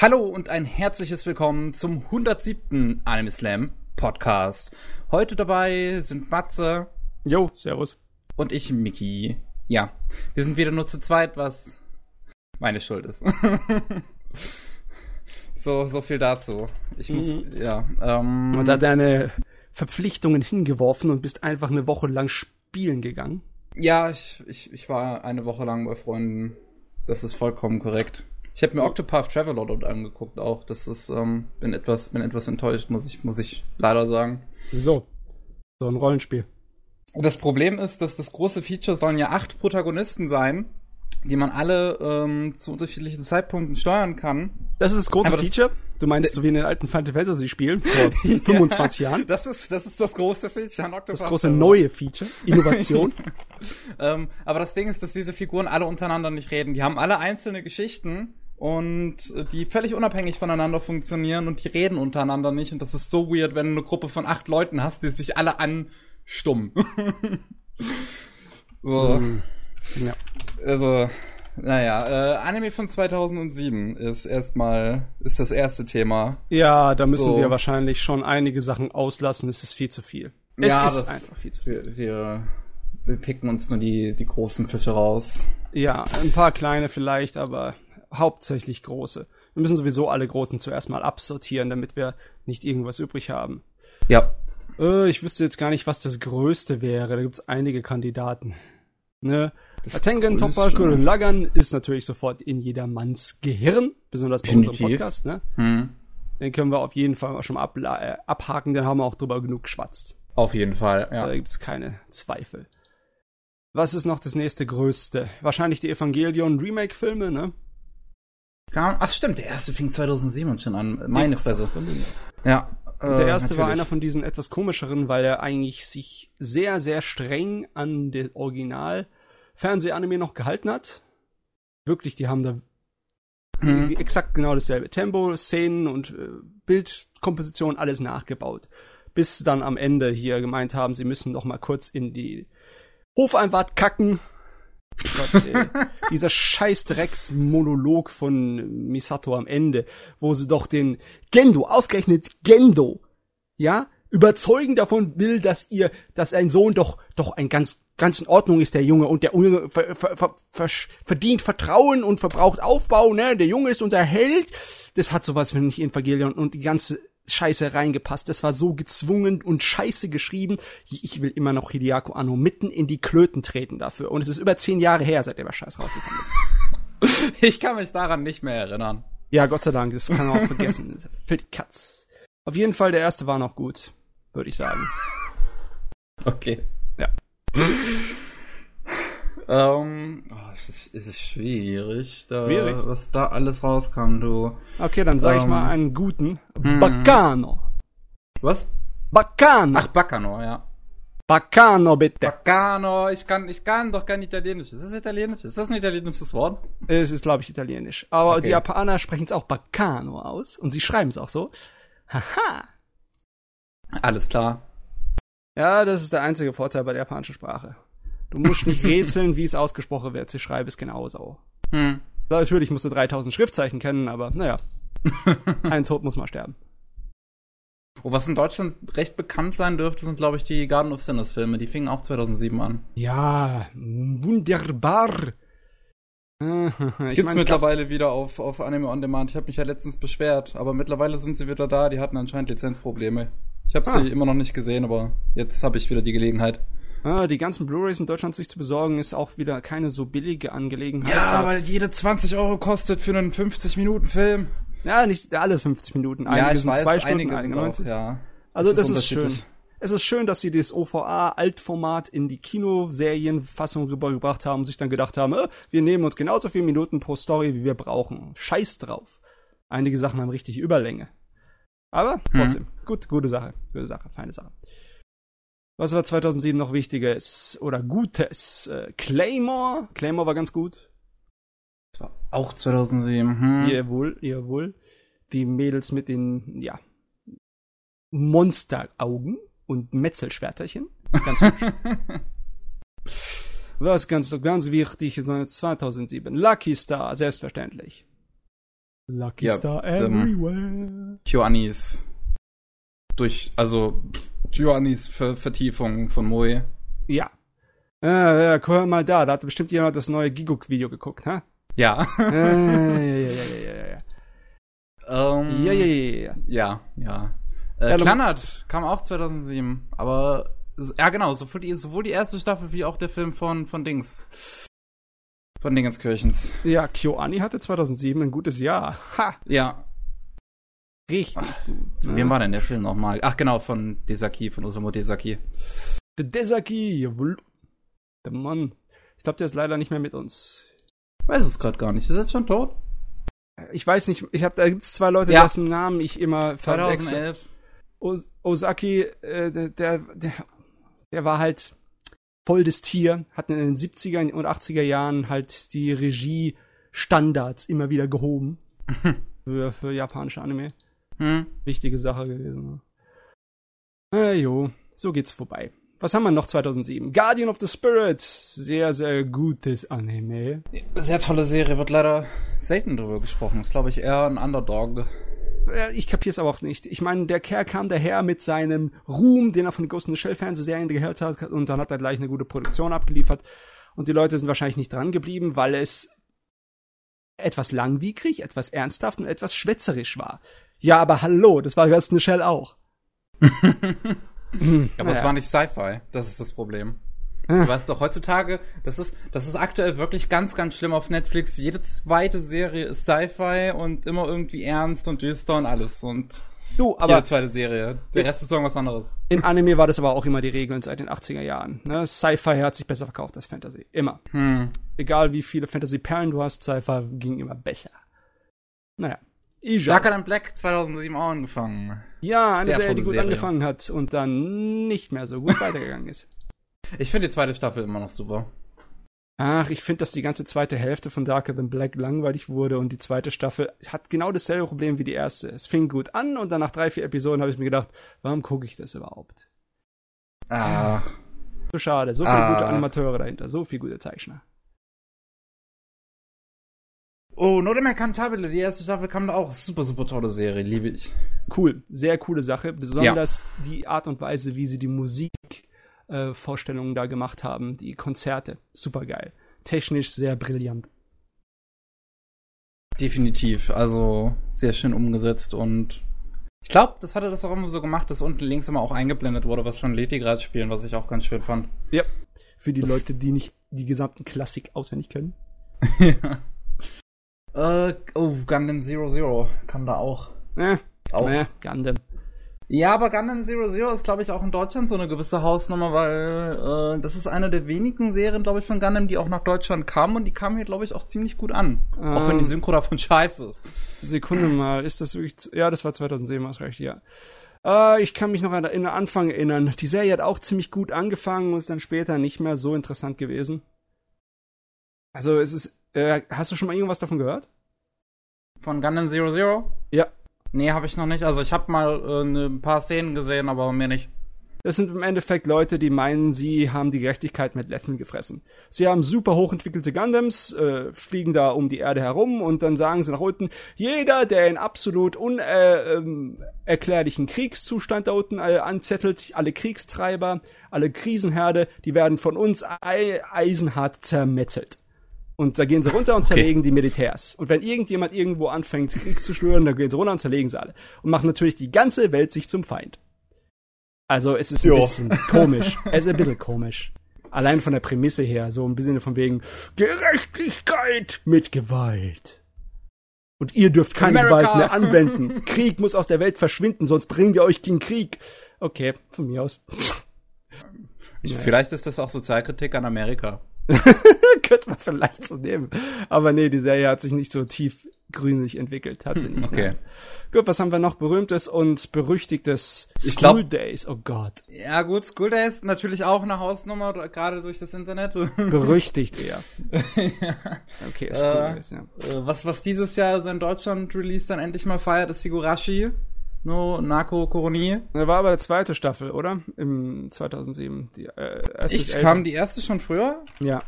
Hallo und ein herzliches Willkommen zum 107. Anime Slam Podcast. Heute dabei sind Matze. Jo, servus. Und ich, Miki. Ja, wir sind wieder nur zu zweit, was meine Schuld ist. so, so viel dazu. Ich muss, mhm. ja. Ähm, und da deine Verpflichtungen hingeworfen und bist einfach eine Woche lang spielen gegangen. Ja, ich, ich, ich war eine Woche lang bei Freunden. Das ist vollkommen korrekt. Ich habe mir Octopath Traveler dort angeguckt auch. Das ist, ähm, bin etwas, bin etwas enttäuscht, muss ich, muss ich leider sagen. Wieso? So ein Rollenspiel. Das Problem ist, dass das große Feature sollen ja acht Protagonisten sein, die man alle ähm, zu unterschiedlichen Zeitpunkten steuern kann. Das ist das große das Feature? Du meinst so wie in den alten Final Fantasy Spielen vor 25 ja, Jahren? Das ist, das ist das große Feature an Octopath. Das große neue Feature. Innovation. ähm, aber das Ding ist, dass diese Figuren alle untereinander nicht reden. Die haben alle einzelne Geschichten und die völlig unabhängig voneinander funktionieren und die reden untereinander nicht. Und das ist so weird, wenn du eine Gruppe von acht Leuten hast, die sich alle anstummen. so. Mm, ja. Also, naja, äh, Anime von 2007 ist erstmal, ist das erste Thema. Ja, da müssen so. wir wahrscheinlich schon einige Sachen auslassen, es ist viel zu viel. Es ja, ist einfach viel zu viel. Wir, wir, wir picken uns nur die, die großen Fische raus. Ja, ein paar kleine vielleicht, aber hauptsächlich große. Wir müssen sowieso alle großen zuerst mal absortieren, damit wir nicht irgendwas übrig haben. Ja. Äh, ich wüsste jetzt gar nicht, was das Größte wäre. Da gibt's einige Kandidaten. Ne? Tengen Topper Lagan ist natürlich sofort in jedermanns Gehirn, besonders bei unserem Podcast. Ne? Hm. Den können wir auf jeden Fall schon ab, äh, abhaken, den haben wir auch drüber genug geschwatzt. Auf jeden Fall, ja. Da gibt's keine Zweifel. Was ist noch das nächste Größte? Wahrscheinlich die Evangelion Remake-Filme, ne? Ach stimmt, der erste fing 2007 schon an. Meine Fresse. Ja. Äh, der erste natürlich. war einer von diesen etwas komischeren, weil er eigentlich sich sehr, sehr streng an der Original Fernsehanime noch gehalten hat. Wirklich, die haben da mhm. exakt genau dasselbe Tempo, Szenen und äh, Bildkomposition, alles nachgebaut. Bis dann am Ende hier gemeint haben, sie müssen noch mal kurz in die Hofeinfahrt kacken. Gott, ey. Dieser scheiß Drecks-Monolog von Misato am Ende, wo sie doch den Gendo, ausgerechnet Gendo, ja, überzeugen davon will, dass ihr, dass ein Sohn doch, doch ein ganz ganz in Ordnung ist der Junge und der Junge ver, ver, ver, verdient Vertrauen und verbraucht Aufbau, ne? Der Junge ist unser Held. Das hat sowas wenn nicht in Evangelion und die ganze Scheiße reingepasst. Das war so gezwungen und scheiße geschrieben. Ich will immer noch Hideako Anno mitten in die Klöten treten dafür. Und es ist über zehn Jahre her, seit der Scheiß rausgekommen ist. ich kann mich daran nicht mehr erinnern. Ja, Gott sei Dank, das kann man auch vergessen. Für die Katz. Auf jeden Fall, der erste war noch gut, würde ich sagen. Okay. Ja. Ähm, oh, es, ist, es ist schwierig, da, schwierig, was da alles rauskam, du. Okay, dann sag ähm, ich mal einen guten. Hm. Bacano. Was? Bacano. Ach, Bacano, ja. Bacano, bitte. Bacano, ich kann, ich kann doch kein Italienisch. Ist das Italienisch? Ist das ein italienisches Wort? Es ist, glaube ich, Italienisch. Aber okay. die Japaner sprechen es auch Bacano aus und sie schreiben es auch so. Haha. Alles klar. Ja, das ist der einzige Vorteil bei der japanischen Sprache. Du musst nicht rätseln, wie es ausgesprochen wird. Sie schreiben es genauso. Hm. Natürlich musst du 3000 Schriftzeichen kennen, aber naja. Ein Tod muss mal sterben. Oh, was in Deutschland recht bekannt sein dürfte, sind, glaube ich, die Garden of Sinners Filme. Die fingen auch 2007 an. Ja, wunderbar. ich Gibt's mein, mittlerweile glaub... wieder auf, auf Anime On Demand. Ich habe mich ja letztens beschwert, aber mittlerweile sind sie wieder da. Die hatten anscheinend Lizenzprobleme. Ich habe ah. sie immer noch nicht gesehen, aber jetzt habe ich wieder die Gelegenheit. Die ganzen Blu-rays in Deutschland sich zu besorgen, ist auch wieder keine so billige Angelegenheit. Ja, weil jede 20 Euro kostet für einen 50-Minuten-Film. Ja, nicht alle 50 Minuten. Einige ja, ich sind weiß, zwei Stunden, einige sind auch, ja. Also das, das ist, schön. Es ist schön, dass sie das OVA-Altformat in die Kinoserienfassung rübergebracht haben und sich dann gedacht haben, äh, wir nehmen uns genauso viele Minuten pro Story, wie wir brauchen. Scheiß drauf. Einige Sachen haben richtig Überlänge. Aber mhm. trotzdem, mhm. gut, gute Sache, gute Sache, feine Sache. Was war 2007 noch Wichtiges oder Gutes? Äh, Claymore, Claymore war ganz gut. Das war auch 2007. Hm. Jawohl, jawohl. Die Mädels mit den, ja, Monsteraugen und Metzelschwerterchen. Ganz hübsch. Was ganz, ganz wichtig ist 2007. Lucky Star, selbstverständlich. Lucky Ja, Star everywhere. Kyoanis durch, also Kyoanis Ver Vertiefung von Moe. Ja. Äh, ja, guck mal da, da hat bestimmt jemand das neue Giguk-Video geguckt, ha? Ja. äh, ja, ja, ja, ja, ja, ja. ähm, Ja, ja, ja, ja. Ja, ja. Äh, Ja, Klannert kam auch 2007, aber ja genau, sowohl die, sowohl die erste Staffel wie auch der Film von, von Dings. Von Dingenskirchens. Ja, KyoAni hatte 2007 ein gutes Jahr. Ha! Ja. Richtig gut. Von wem war denn der Film nochmal? Ach genau, von Desaki, von Osamu Desaki. Der Desaki, jawohl. Der Mann. Ich glaube, der ist leider nicht mehr mit uns. Ich weiß es gerade gar nicht. Ist er jetzt schon tot? Ich weiß nicht, ich habe da gibt's zwei Leute, Ja. dessen Namen ich immer verwechsel. 2011. Os Osaki, äh, der, der, der, war halt voll das Tier, hat in den 70er und 80er Jahren halt die Regie-Standards immer wieder gehoben. für, für japanische Anime. Hm. Wichtige Sache gewesen. Ne? Äh, jo, so geht's vorbei. Was haben wir noch 2007? Guardian of the Spirit. Sehr, sehr gutes Anime. Sehr tolle Serie, wird leider selten drüber gesprochen. Ist, glaube ich, eher ein Underdog. Ich kapier's aber auch nicht. Ich meine, der Kerl kam daher mit seinem Ruhm, den er von Ghost in the Shell Fernsehserien gehört hat, und dann hat er gleich eine gute Produktion abgeliefert. Und die Leute sind wahrscheinlich nicht dran geblieben, weil es etwas langwierig, etwas ernsthaft und etwas schwätzerisch war. Ja, aber hallo, das war Ghost in the Shell auch. Aber es war nicht Sci-Fi. Das ist das Problem. Ah. Du weißt doch, heutzutage, das ist, das ist aktuell wirklich ganz, ganz schlimm auf Netflix. Jede zweite Serie ist Sci-Fi und immer irgendwie ernst und düster und alles. Und Du, jede aber zweite Serie. Der Rest ist irgendwas anderes. in Anime war das aber auch immer die Regeln seit den 80er Jahren. Ne? Sci-Fi hat sich besser verkauft als Fantasy. Immer. Hm. Egal wie viele Fantasy-Perlen du hast, Sci-Fi ging immer besser. Naja. Ija. Darker Than Black 2007 auch angefangen. Ja, eine Serie, die gut Serie. angefangen hat und dann nicht mehr so gut weitergegangen ist. Ich finde die zweite Staffel immer noch super. Ach, ich finde, dass die ganze zweite Hälfte von Darker Than Black langweilig wurde und die zweite Staffel hat genau dasselbe Problem wie die erste. Es fing gut an und dann nach drei, vier Episoden habe ich mir gedacht, warum gucke ich das überhaupt? Ah. So schade, so viele Ah. gute Animateure dahinter, so viele gute Zeichner. Oh, Nodeme Cantabile, die erste Staffel kam da auch. Super, super tolle Serie, liebe ich. Cool, sehr coole Sache, besonders die Art und Weise, wie sie die Musikvorstellungen äh, da gemacht haben, die Konzerte, super geil. Technisch sehr brillant. Definitiv. Also sehr schön umgesetzt und ich glaube, das hatte das auch immer so gemacht, dass unten links immer auch eingeblendet wurde, was von Leti gerade spielen, was ich auch ganz schön fand. Ja. Für die Das- Leute, die nicht die gesamten Klassik auswendig können. Äh, oh, Gundam Zero Zero kam da auch. Äh, auch. äh, Gundam. Ja, aber Gundam Zero Zero ist, glaube ich, auch in Deutschland so eine gewisse Hausnummer, weil äh, das ist eine der wenigen Serien, glaube ich, von Gundam, die auch nach Deutschland kam und die kam hier, glaube ich, auch ziemlich gut an. auch wenn die Ähm. Synchro davon scheiße ist. Sekunde mal, ist das wirklich. zu- Ja, das war 2007, hast recht, ja. Äh, ich kann mich noch an den Anfang erinnern. Die Serie hat auch ziemlich gut angefangen und ist dann später nicht mehr so interessant gewesen. Also, es ist. Äh, hast du schon mal irgendwas davon gehört? Von Gundam Zero Zero? Ja. Nee, habe ich noch nicht. Also ich habe mal äh, ne, ein paar Szenen gesehen, aber mehr nicht. Das sind im Endeffekt Leute, die meinen, sie haben die Gerechtigkeit mit Löffeln gefressen. Sie haben super hochentwickelte Gundams, äh, fliegen da um die Erde herum und dann sagen sie nach unten, jeder, der in absolut unerklärlichen ähm, erklärlichen Kriegszustand da unten äh, anzettelt, alle Kriegstreiber, alle Krisenherde, die werden von uns ei eisenhart zermetzelt. Und da gehen sie runter und zerlegen die Militärs. Und wenn irgendjemand irgendwo anfängt, Krieg zu schwören, dann gehen sie runter und zerlegen sie alle. Und machen natürlich die ganze Welt sich zum Feind. Also es ist ein Jo. bisschen komisch. Es ist ein bisschen komisch. Allein von der Prämisse her, so ein bisschen von wegen Gerechtigkeit mit Gewalt. Und ihr dürft keine America. Gewalt mehr anwenden. Krieg muss aus der Welt verschwinden, sonst bringen wir euch den Krieg. Okay, von mir aus. Ich, Ja. Vielleicht ist das auch Sozialkritik an Amerika. Könnte man vielleicht so nehmen. Aber nee, die Serie hat sich nicht so tief grünlich entwickelt. Hat sie nicht. Okay. nein. Gut, was haben wir noch? Berühmtes und berüchtigtes Ich glaub- School Days. Oh Gott. Ja gut, School Days natürlich auch eine Hausnummer, gerade durch das Internet. Berüchtigt eher. Okay, School Äh, Days, ja. Äh, was, was dieses Jahr so in Deutschland Release dann endlich mal feiert, ist Higurashi. No Nako Koroni. Das war aber die zweite Staffel, oder? Im 2007. Die, äh, Ich kam die erste schon früher. Ja.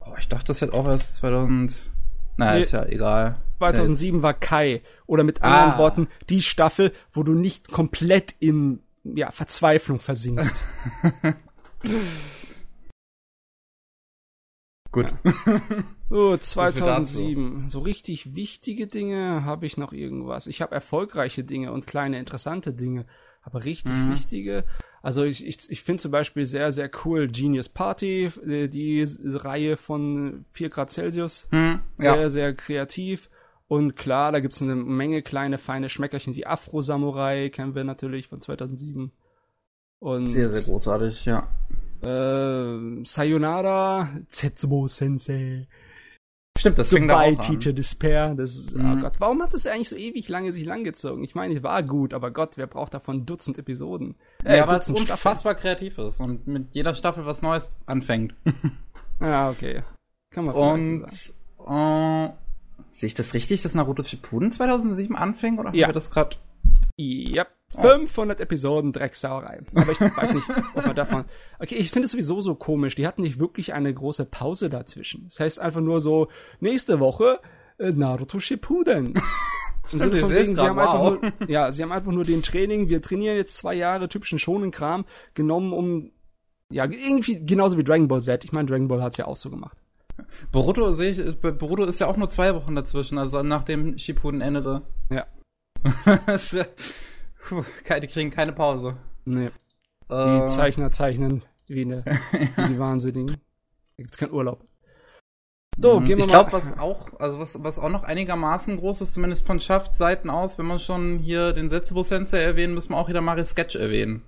Oh, ich dachte, das hätte auch erst 2000. Naja, Nee. ist ja egal. 2007 war Kai. Oder mit anderen Ah. Worten, die Staffel, wo du nicht komplett in ja, Verzweiflung versinkst. Gut. So, 2007. So richtig wichtige Dinge habe ich noch irgendwas. Ich habe erfolgreiche Dinge und kleine interessante Dinge. Aber richtig Mhm. wichtige. Also ich, ich, ich finde zum Beispiel sehr, sehr cool Genius Party, äh, die Reihe von 4 Grad Celsius. Hm, ja. Sehr, sehr kreativ. Und klar, da gibt's eine Menge kleine, feine Schmeckerchen. Die Afro Samurai kennen wir natürlich von 2007. Und Sehr, sehr großartig, ja. Äh, Sayonara, Zetsubo Sensei. Stimmt, das fing da Goodbye, auch an. Teacher Despair. Das ist, oh Mhm. Gott, warum hat das eigentlich so ewig lange sich langgezogen? Ich meine, es war gut, aber Gott, wer braucht davon Dutzend Episoden? Äh, Ja, weil es unfassbar kreativ ist und mit jeder Staffel was Neues anfängt. Ja, okay. Kann man Und so äh, sehe ich das richtig, dass Naruto Shippuden 2007 anfing oder Ja. haben wir das gerade? Yep. 500 Episoden Drecksauerei. Aber ich weiß nicht, ob man davon. Okay, ich finde es sowieso so komisch. Die hatten nicht wirklich eine große Pause dazwischen. Das heißt einfach nur so, nächste Woche äh, Naruto Shippuden. Im Sinne von wegen, sie haben wow. einfach nur, ja, sie haben einfach nur den Training, wir trainieren jetzt zwei Jahre typischen Shonen-Kram genommen, um, ja, irgendwie genauso wie Dragon Ball Z. Ich meine, Dragon Ball hat's ja auch so gemacht. Boruto sehe ich, Boruto ist ja auch nur zwei Wochen dazwischen, also nachdem Shippuden endete. Ja. Puh, die kriegen keine Pause. Nee. Die Äh, Zeichner zeichnen wie, eine, wie die Wahnsinnigen. Da gibt's keinen Urlaub. So, gehen wir ich glaube, was auch, also was, was auch noch einigermaßen groß ist, zumindest von Schaft-Seiten aus, wenn man schon hier den Setsubo Sensei erwähnen, müssen wir auch wieder Mario Sketch erwähnen.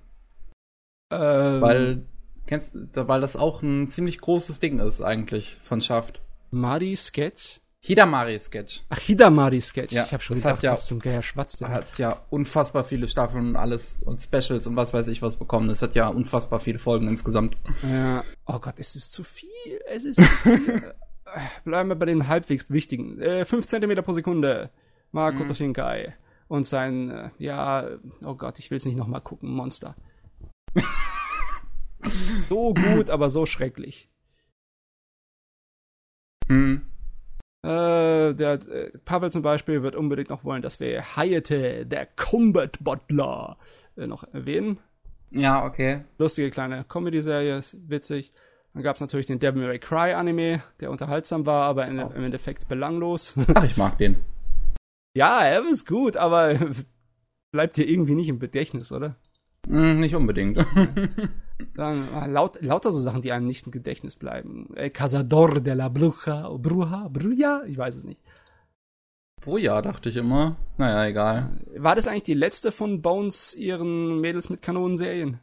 Ähm, Weil, kennst weil das auch ein ziemlich großes Ding ist, eigentlich, von Schaft. Mari Sketch? Hidamari Sketch Ach, Hidamari Sketch. Ja, ich habe schon das gedacht, hat ja- was zum Geier schwatzt der. hat ja unfassbar viele Staffeln und alles und Specials und was weiß ich was bekommen. Es hat ja unfassbar viele Folgen insgesamt. Ja. Oh Gott, es ist zu viel. Es ist zu viel. Bleiben wir bei den halbwegs wichtigen. Äh, 5 cm pro Sekunde. Makoto Mhm. Shinkai. Und sein, äh, ja, oh Gott, ich will es nicht nochmal gucken, Monster. so gut, aber so schrecklich. Hm. Äh, der äh, Pavel zum Beispiel wird unbedingt noch wollen, dass wir Hayate, der Combat Butler, äh, noch erwähnen. Ja, okay. Lustige kleine Comedy-Serie, ist witzig. Dann gab es natürlich den Devil May Cry Anime, der unterhaltsam war, aber in, Oh. im Endeffekt belanglos. Ach, ich mag den. ja, er ist gut, aber bleibt dir irgendwie nicht im Gedächtnis, oder? Hm, nicht unbedingt. Dann ah, laut, lauter so Sachen, die einem nicht im Gedächtnis bleiben. Äh, Cazador de la Bruja, Bruja, Bruja, ich weiß es nicht. oh ja, dachte ich immer. Naja, egal. War das eigentlich die letzte von Bones ihren Mädels mit Kanonen-Serien?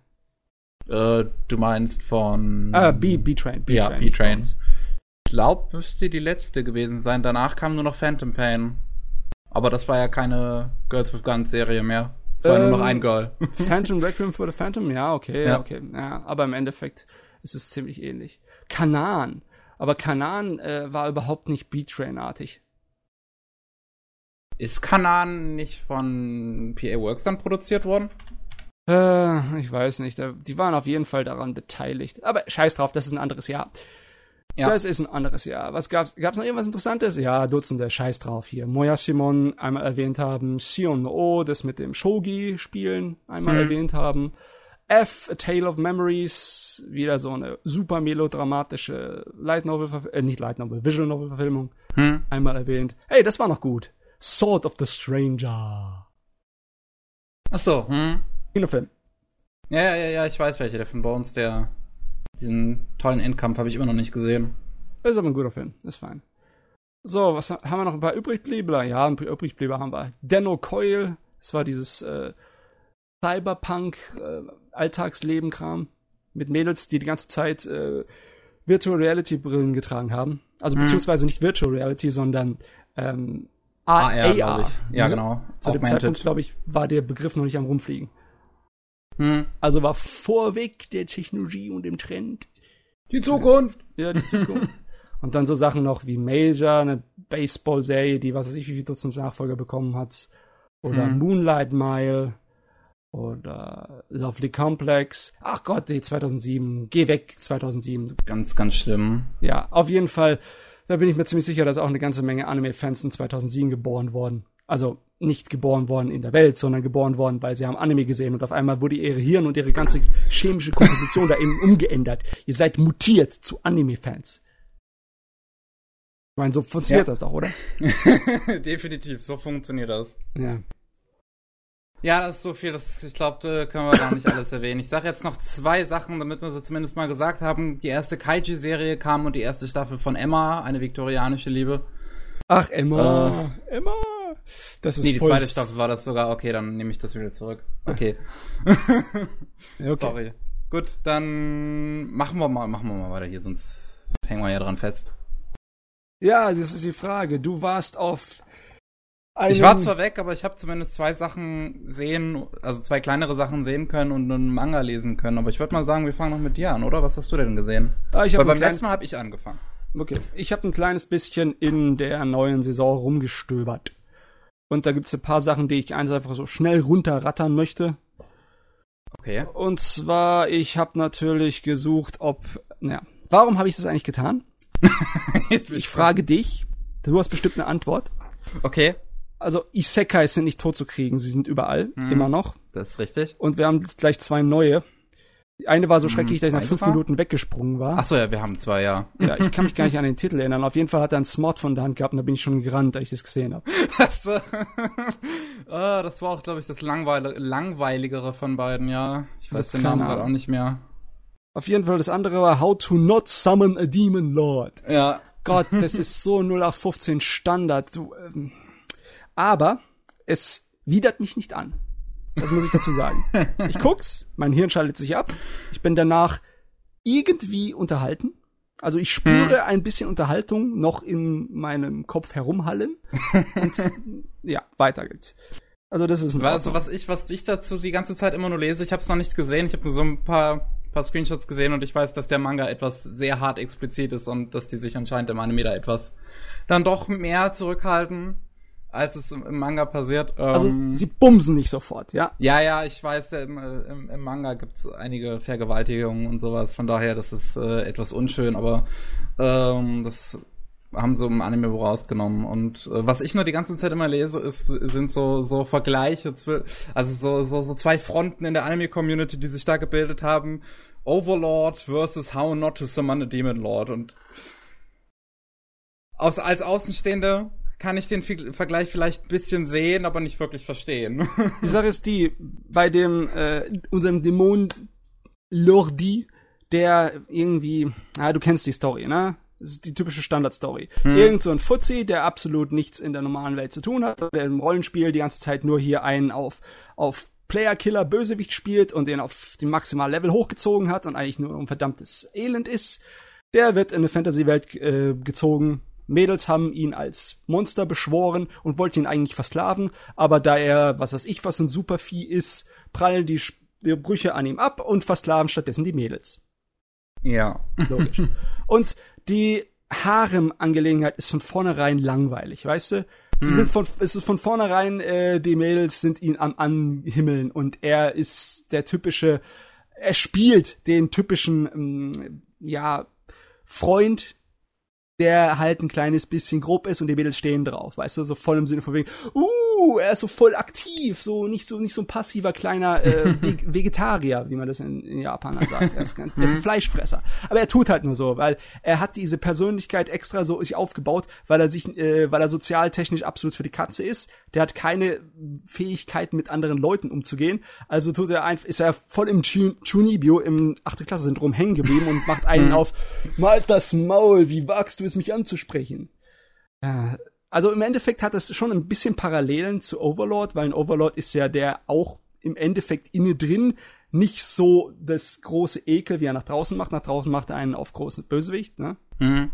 Äh, du meinst von. Ah, B, B-Train. Ja, B-Train. Ich glaube, müsste die letzte gewesen sein. Danach kam nur noch Phantom Pain. Aber das war ja keine Girls with Guns Serie mehr. Es war nur noch Ähm, ein Girl. Phantom Requiem for the Phantom, ja, okay, Ja. okay. Ja, aber im Endeffekt ist es ziemlich ähnlich. Kanan. Aber Kanan äh, war überhaupt nicht B-Train-artig. Ist Kanan nicht von PA Works dann produziert worden? Äh, ich weiß nicht. Die waren auf jeden Fall daran beteiligt. Aber scheiß drauf, das ist ein anderes Jahr. Ja. Das ist ein anderes Jahr. Was gab's? Gab's noch irgendwas Interessantes? Ja, Dutzende. Scheiß drauf hier. Moyashimon einmal erwähnt haben. Shion no O, das mit dem Shogi-Spielen einmal Mhm. erwähnt haben. F, A Tale of Memories, wieder so eine super melodramatische Light Novel, äh, nicht Light Novel, Visual Novel Verfilmung, Hm. einmal erwähnt. Hey, das war noch gut. Sword of the Stranger. Ach so, hm. Kinofilm. Ja, ja, ja, ich weiß welche. Der von Bones, der diesen tollen Endkampf habe ich immer noch nicht gesehen. Ist aber ein guter Film. Ist fein. So, was ha- haben wir noch? Ein paar Übrigblieber? Ja, ein paar Übrigblieber haben wir. Denno Coil. Das war dieses äh, Cyberpunk äh, mit Mädels, die die ganze Zeit äh, Virtual Reality Brillen getragen haben. Also Mhm. beziehungsweise nicht Virtual Reality, sondern ähm, AR, AR. Ja, Mhm. genau. Zu dem Zeitpunkt, glaube ich, war der Begriff noch nicht am rumfliegen. Hm. Also war vorweg der Technologie und dem Trend. Die Zukunft. Ja, die Zukunft. und dann so Sachen noch wie Major, eine Baseball-Serie, die was weiß ich, wie viele Dutzend Nachfolger bekommen hat. Oder Hm. Moonlight Mile. Oder Lovely Complex. Ach Gott, die 2007. Geh weg, 2007. Ganz, ganz schlimm. Ja, auf jeden Fall da bin ich mir ziemlich sicher, dass auch eine ganze Menge Anime-Fans in 2007 geboren worden. Also nicht geboren worden in der Welt, sondern geboren worden, weil sie haben Anime gesehen und auf einmal wurde ihre Hirn und ihre ganze chemische Komposition da eben umgeändert. Ihr seid mutiert zu Anime-Fans. Ich meine, so funktioniert ja. das doch, oder? Definitiv, so funktioniert das. Ja. Ja, das ist so viel, das, ich glaube, da können wir gar nicht alles erwähnen. Ich sage jetzt noch zwei Sachen, damit wir sie zumindest mal gesagt haben. Die erste Kaiji-Serie kam und die erste Staffel von Emma, eine viktorianische Liebe. Ach, Emma, äh, Emma. Das ist nee, die zweite Staffel war das sogar. Okay, dann nehme ich das wieder zurück. Okay. okay. Sorry. Gut, dann machen wir mal, machen wir mal weiter hier, sonst hängen wir ja dran fest. Ja, das ist die Frage. Du warst auf ich war zwar weg, aber ich habe zumindest zwei Sachen sehen, also zwei kleinere Sachen sehen können und einen Manga lesen können. Aber ich würde mal sagen, wir fangen noch mit dir an, oder? Was hast du denn gesehen? Ah, ich Weil beim letzten Mal habe ich angefangen. Okay, ich habe ein kleines bisschen in der neuen Saison rumgestöbert. Und da gibt's ein paar Sachen, die ich einfach so schnell runterrattern möchte. Okay. Und zwar, ich habe natürlich gesucht, ob, naja, warum habe ich das eigentlich getan? ich frage dich, du hast bestimmt eine Antwort. Okay also Isekais sind nicht tot zu kriegen, sie sind überall, mhm. immer noch. Das ist richtig. Und wir haben jetzt gleich zwei neue. Eine war so mhm, schrecklich, dass ich nach fünf war? Minuten weggesprungen war. Ach so, ja, wir haben zwei, ja. Ja, ich kann mich gar nicht an den Titel erinnern. Auf jeden Fall hat er ein Smartphone in der Hand gehabt und da bin ich schon gerannt, als ich das gesehen habe. so. oh, das war auch, glaube ich, das Langweil langweiligere von beiden, ja. Ich weiß den Namen gerade auch nicht mehr. Auf jeden Fall das andere war How to Not Summon a Demon Lord. Ja. Gott, das ist so 0815 Standard. Du, ähm, aber es widert mich nicht an. Das muss ich dazu sagen. Ich guck's, mein Hirn schaltet sich ab. Ich bin danach irgendwie unterhalten. Also ich spüre hm. ein bisschen Unterhaltung noch in meinem Kopf herumhallen. Und ja, weiter geht's. Also das ist ein Also was ich, was ich dazu die ganze Zeit immer nur lese, ich habe es noch nicht gesehen. Ich habe nur so ein paar, paar Screenshots gesehen und ich weiß, dass der Manga etwas sehr hart explizit ist und dass die sich anscheinend im Anime da etwas dann doch mehr zurückhalten als es im, Manga passiert. Also ähm, sie bumsen nicht sofort, ja? Ja, ja, ich weiß, im, äh, im, im Manga gibt's einige Vergewaltigungen und sowas, von daher, das ist äh, etwas unschön, aber ähm, das haben sie im Anime rausgenommen. Und äh, was ich nur die ganze Zeit immer lese, ist, sind so, so Vergleiche, also so, so, so zwei Fronten in der Anime-Community, die sich da gebildet haben. Overlord versus How Not to Summon a Demon Lord. Und aus, als Außenstehende kann ich den Vergleich vielleicht ein bisschen sehen, aber nicht wirklich verstehen. Die Sache ist die, bei dem, äh, unserem Dämon Lordi, der irgendwie, ah, du kennst die Story, ne? Das ist die typische Standardstory. Hm. Irgend so ein Fuzzi, der absolut nichts in der normalen Welt zu tun hat, der im Rollenspiel die ganze Zeit nur hier einen auf, auf Player-Killer Bösewicht spielt und den auf die maximal Level hochgezogen hat und eigentlich nur ein verdammtes Elend ist. Der wird in eine Fantasy-Welt äh, gezogen, Mädels haben ihn als Monster beschworen und wollten ihn eigentlich versklaven, aber da er, was weiß ich, was ein Supervieh ist, prallen die, die Brüche an ihm ab und versklaven stattdessen die Mädels. Ja. Logisch. und die Harem-Angelegenheit ist von vornherein langweilig, weißt du? Sie hm. sind von, es ist von vornherein, äh, die Mädels sind ihn am Anhimmeln und er ist der typische, er spielt den typischen, ähm, ja, Freund, der halt ein kleines bisschen grob ist und die Mädels stehen drauf, weißt du, so voll im Sinne von wegen, uh, er ist so voll aktiv, so nicht so nicht so ein passiver kleiner äh, Vegetarier, wie man das in, in Japan halt sagt. Er ist, er ist ein mhm. Fleischfresser, aber er tut halt nur so, weil er hat diese Persönlichkeit extra so sich aufgebaut, weil er sich, äh, weil er sozialtechnisch absolut für die Katze ist. Der hat keine Fähigkeiten mit anderen Leuten umzugehen, also tut er einfach, ist er voll im Chunibyo im achte Klasse Syndrom hängen geblieben und macht einen mhm. auf, malt das Maul, wie wagst du du es mich anzusprechen. Ja, also im Endeffekt hat das schon ein bisschen Parallelen zu Overlord, weil ein Overlord ist ja der auch im Endeffekt innen drin nicht so das große Ekel, wie er nach draußen macht. Nach draußen macht er einen auf großen Bösewicht, ne? Mhm.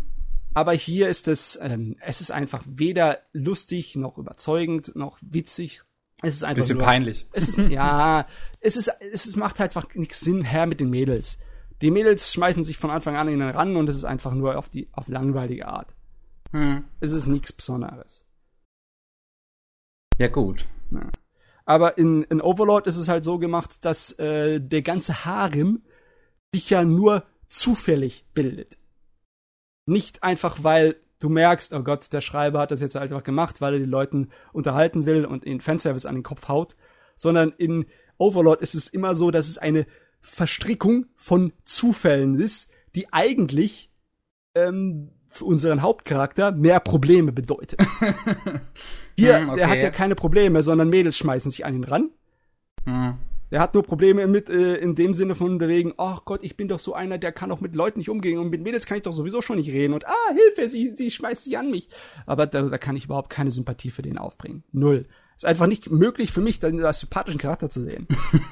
Aber hier ist es, ähm, es ist einfach weder lustig noch überzeugend noch witzig. Es ist einfach bisschen nur, peinlich. Es ist, ja, es ist, es ist, macht halt einfach nichts Sinn her mit den Mädels. Die Mädels schmeißen sich von Anfang an in den ran und es ist einfach nur auf die auf langweilige Art. Hm. Es ist nichts Besonderes. Ja, gut. Ja. Aber in, in Overlord ist es halt so gemacht, dass äh, der ganze Harem sich ja nur zufällig bildet. Nicht einfach, weil du merkst, oh Gott, der Schreiber hat das jetzt einfach gemacht, weil er die Leuten unterhalten will und den Fanservice an den Kopf haut, sondern in Overlord ist es immer so, dass es eine Verstrickung von Zufällen ist, die eigentlich ähm, für unseren Hauptcharakter mehr Probleme bedeutet. Hier, hm, okay. der hat ja keine Probleme, sondern Mädels schmeißen sich an ihn ran. Hm. Der hat nur Probleme mit äh, in dem Sinne von bewegen, ach Gott, ich bin doch so einer, der kann auch mit Leuten nicht umgehen und mit Mädels kann ich doch sowieso schon nicht reden und ah, Hilfe, sie, sie schmeißt sich an mich. Aber da, da kann ich überhaupt keine Sympathie für den aufbringen. Null. Ist einfach nicht möglich für mich, den als sympathischen Charakter zu sehen.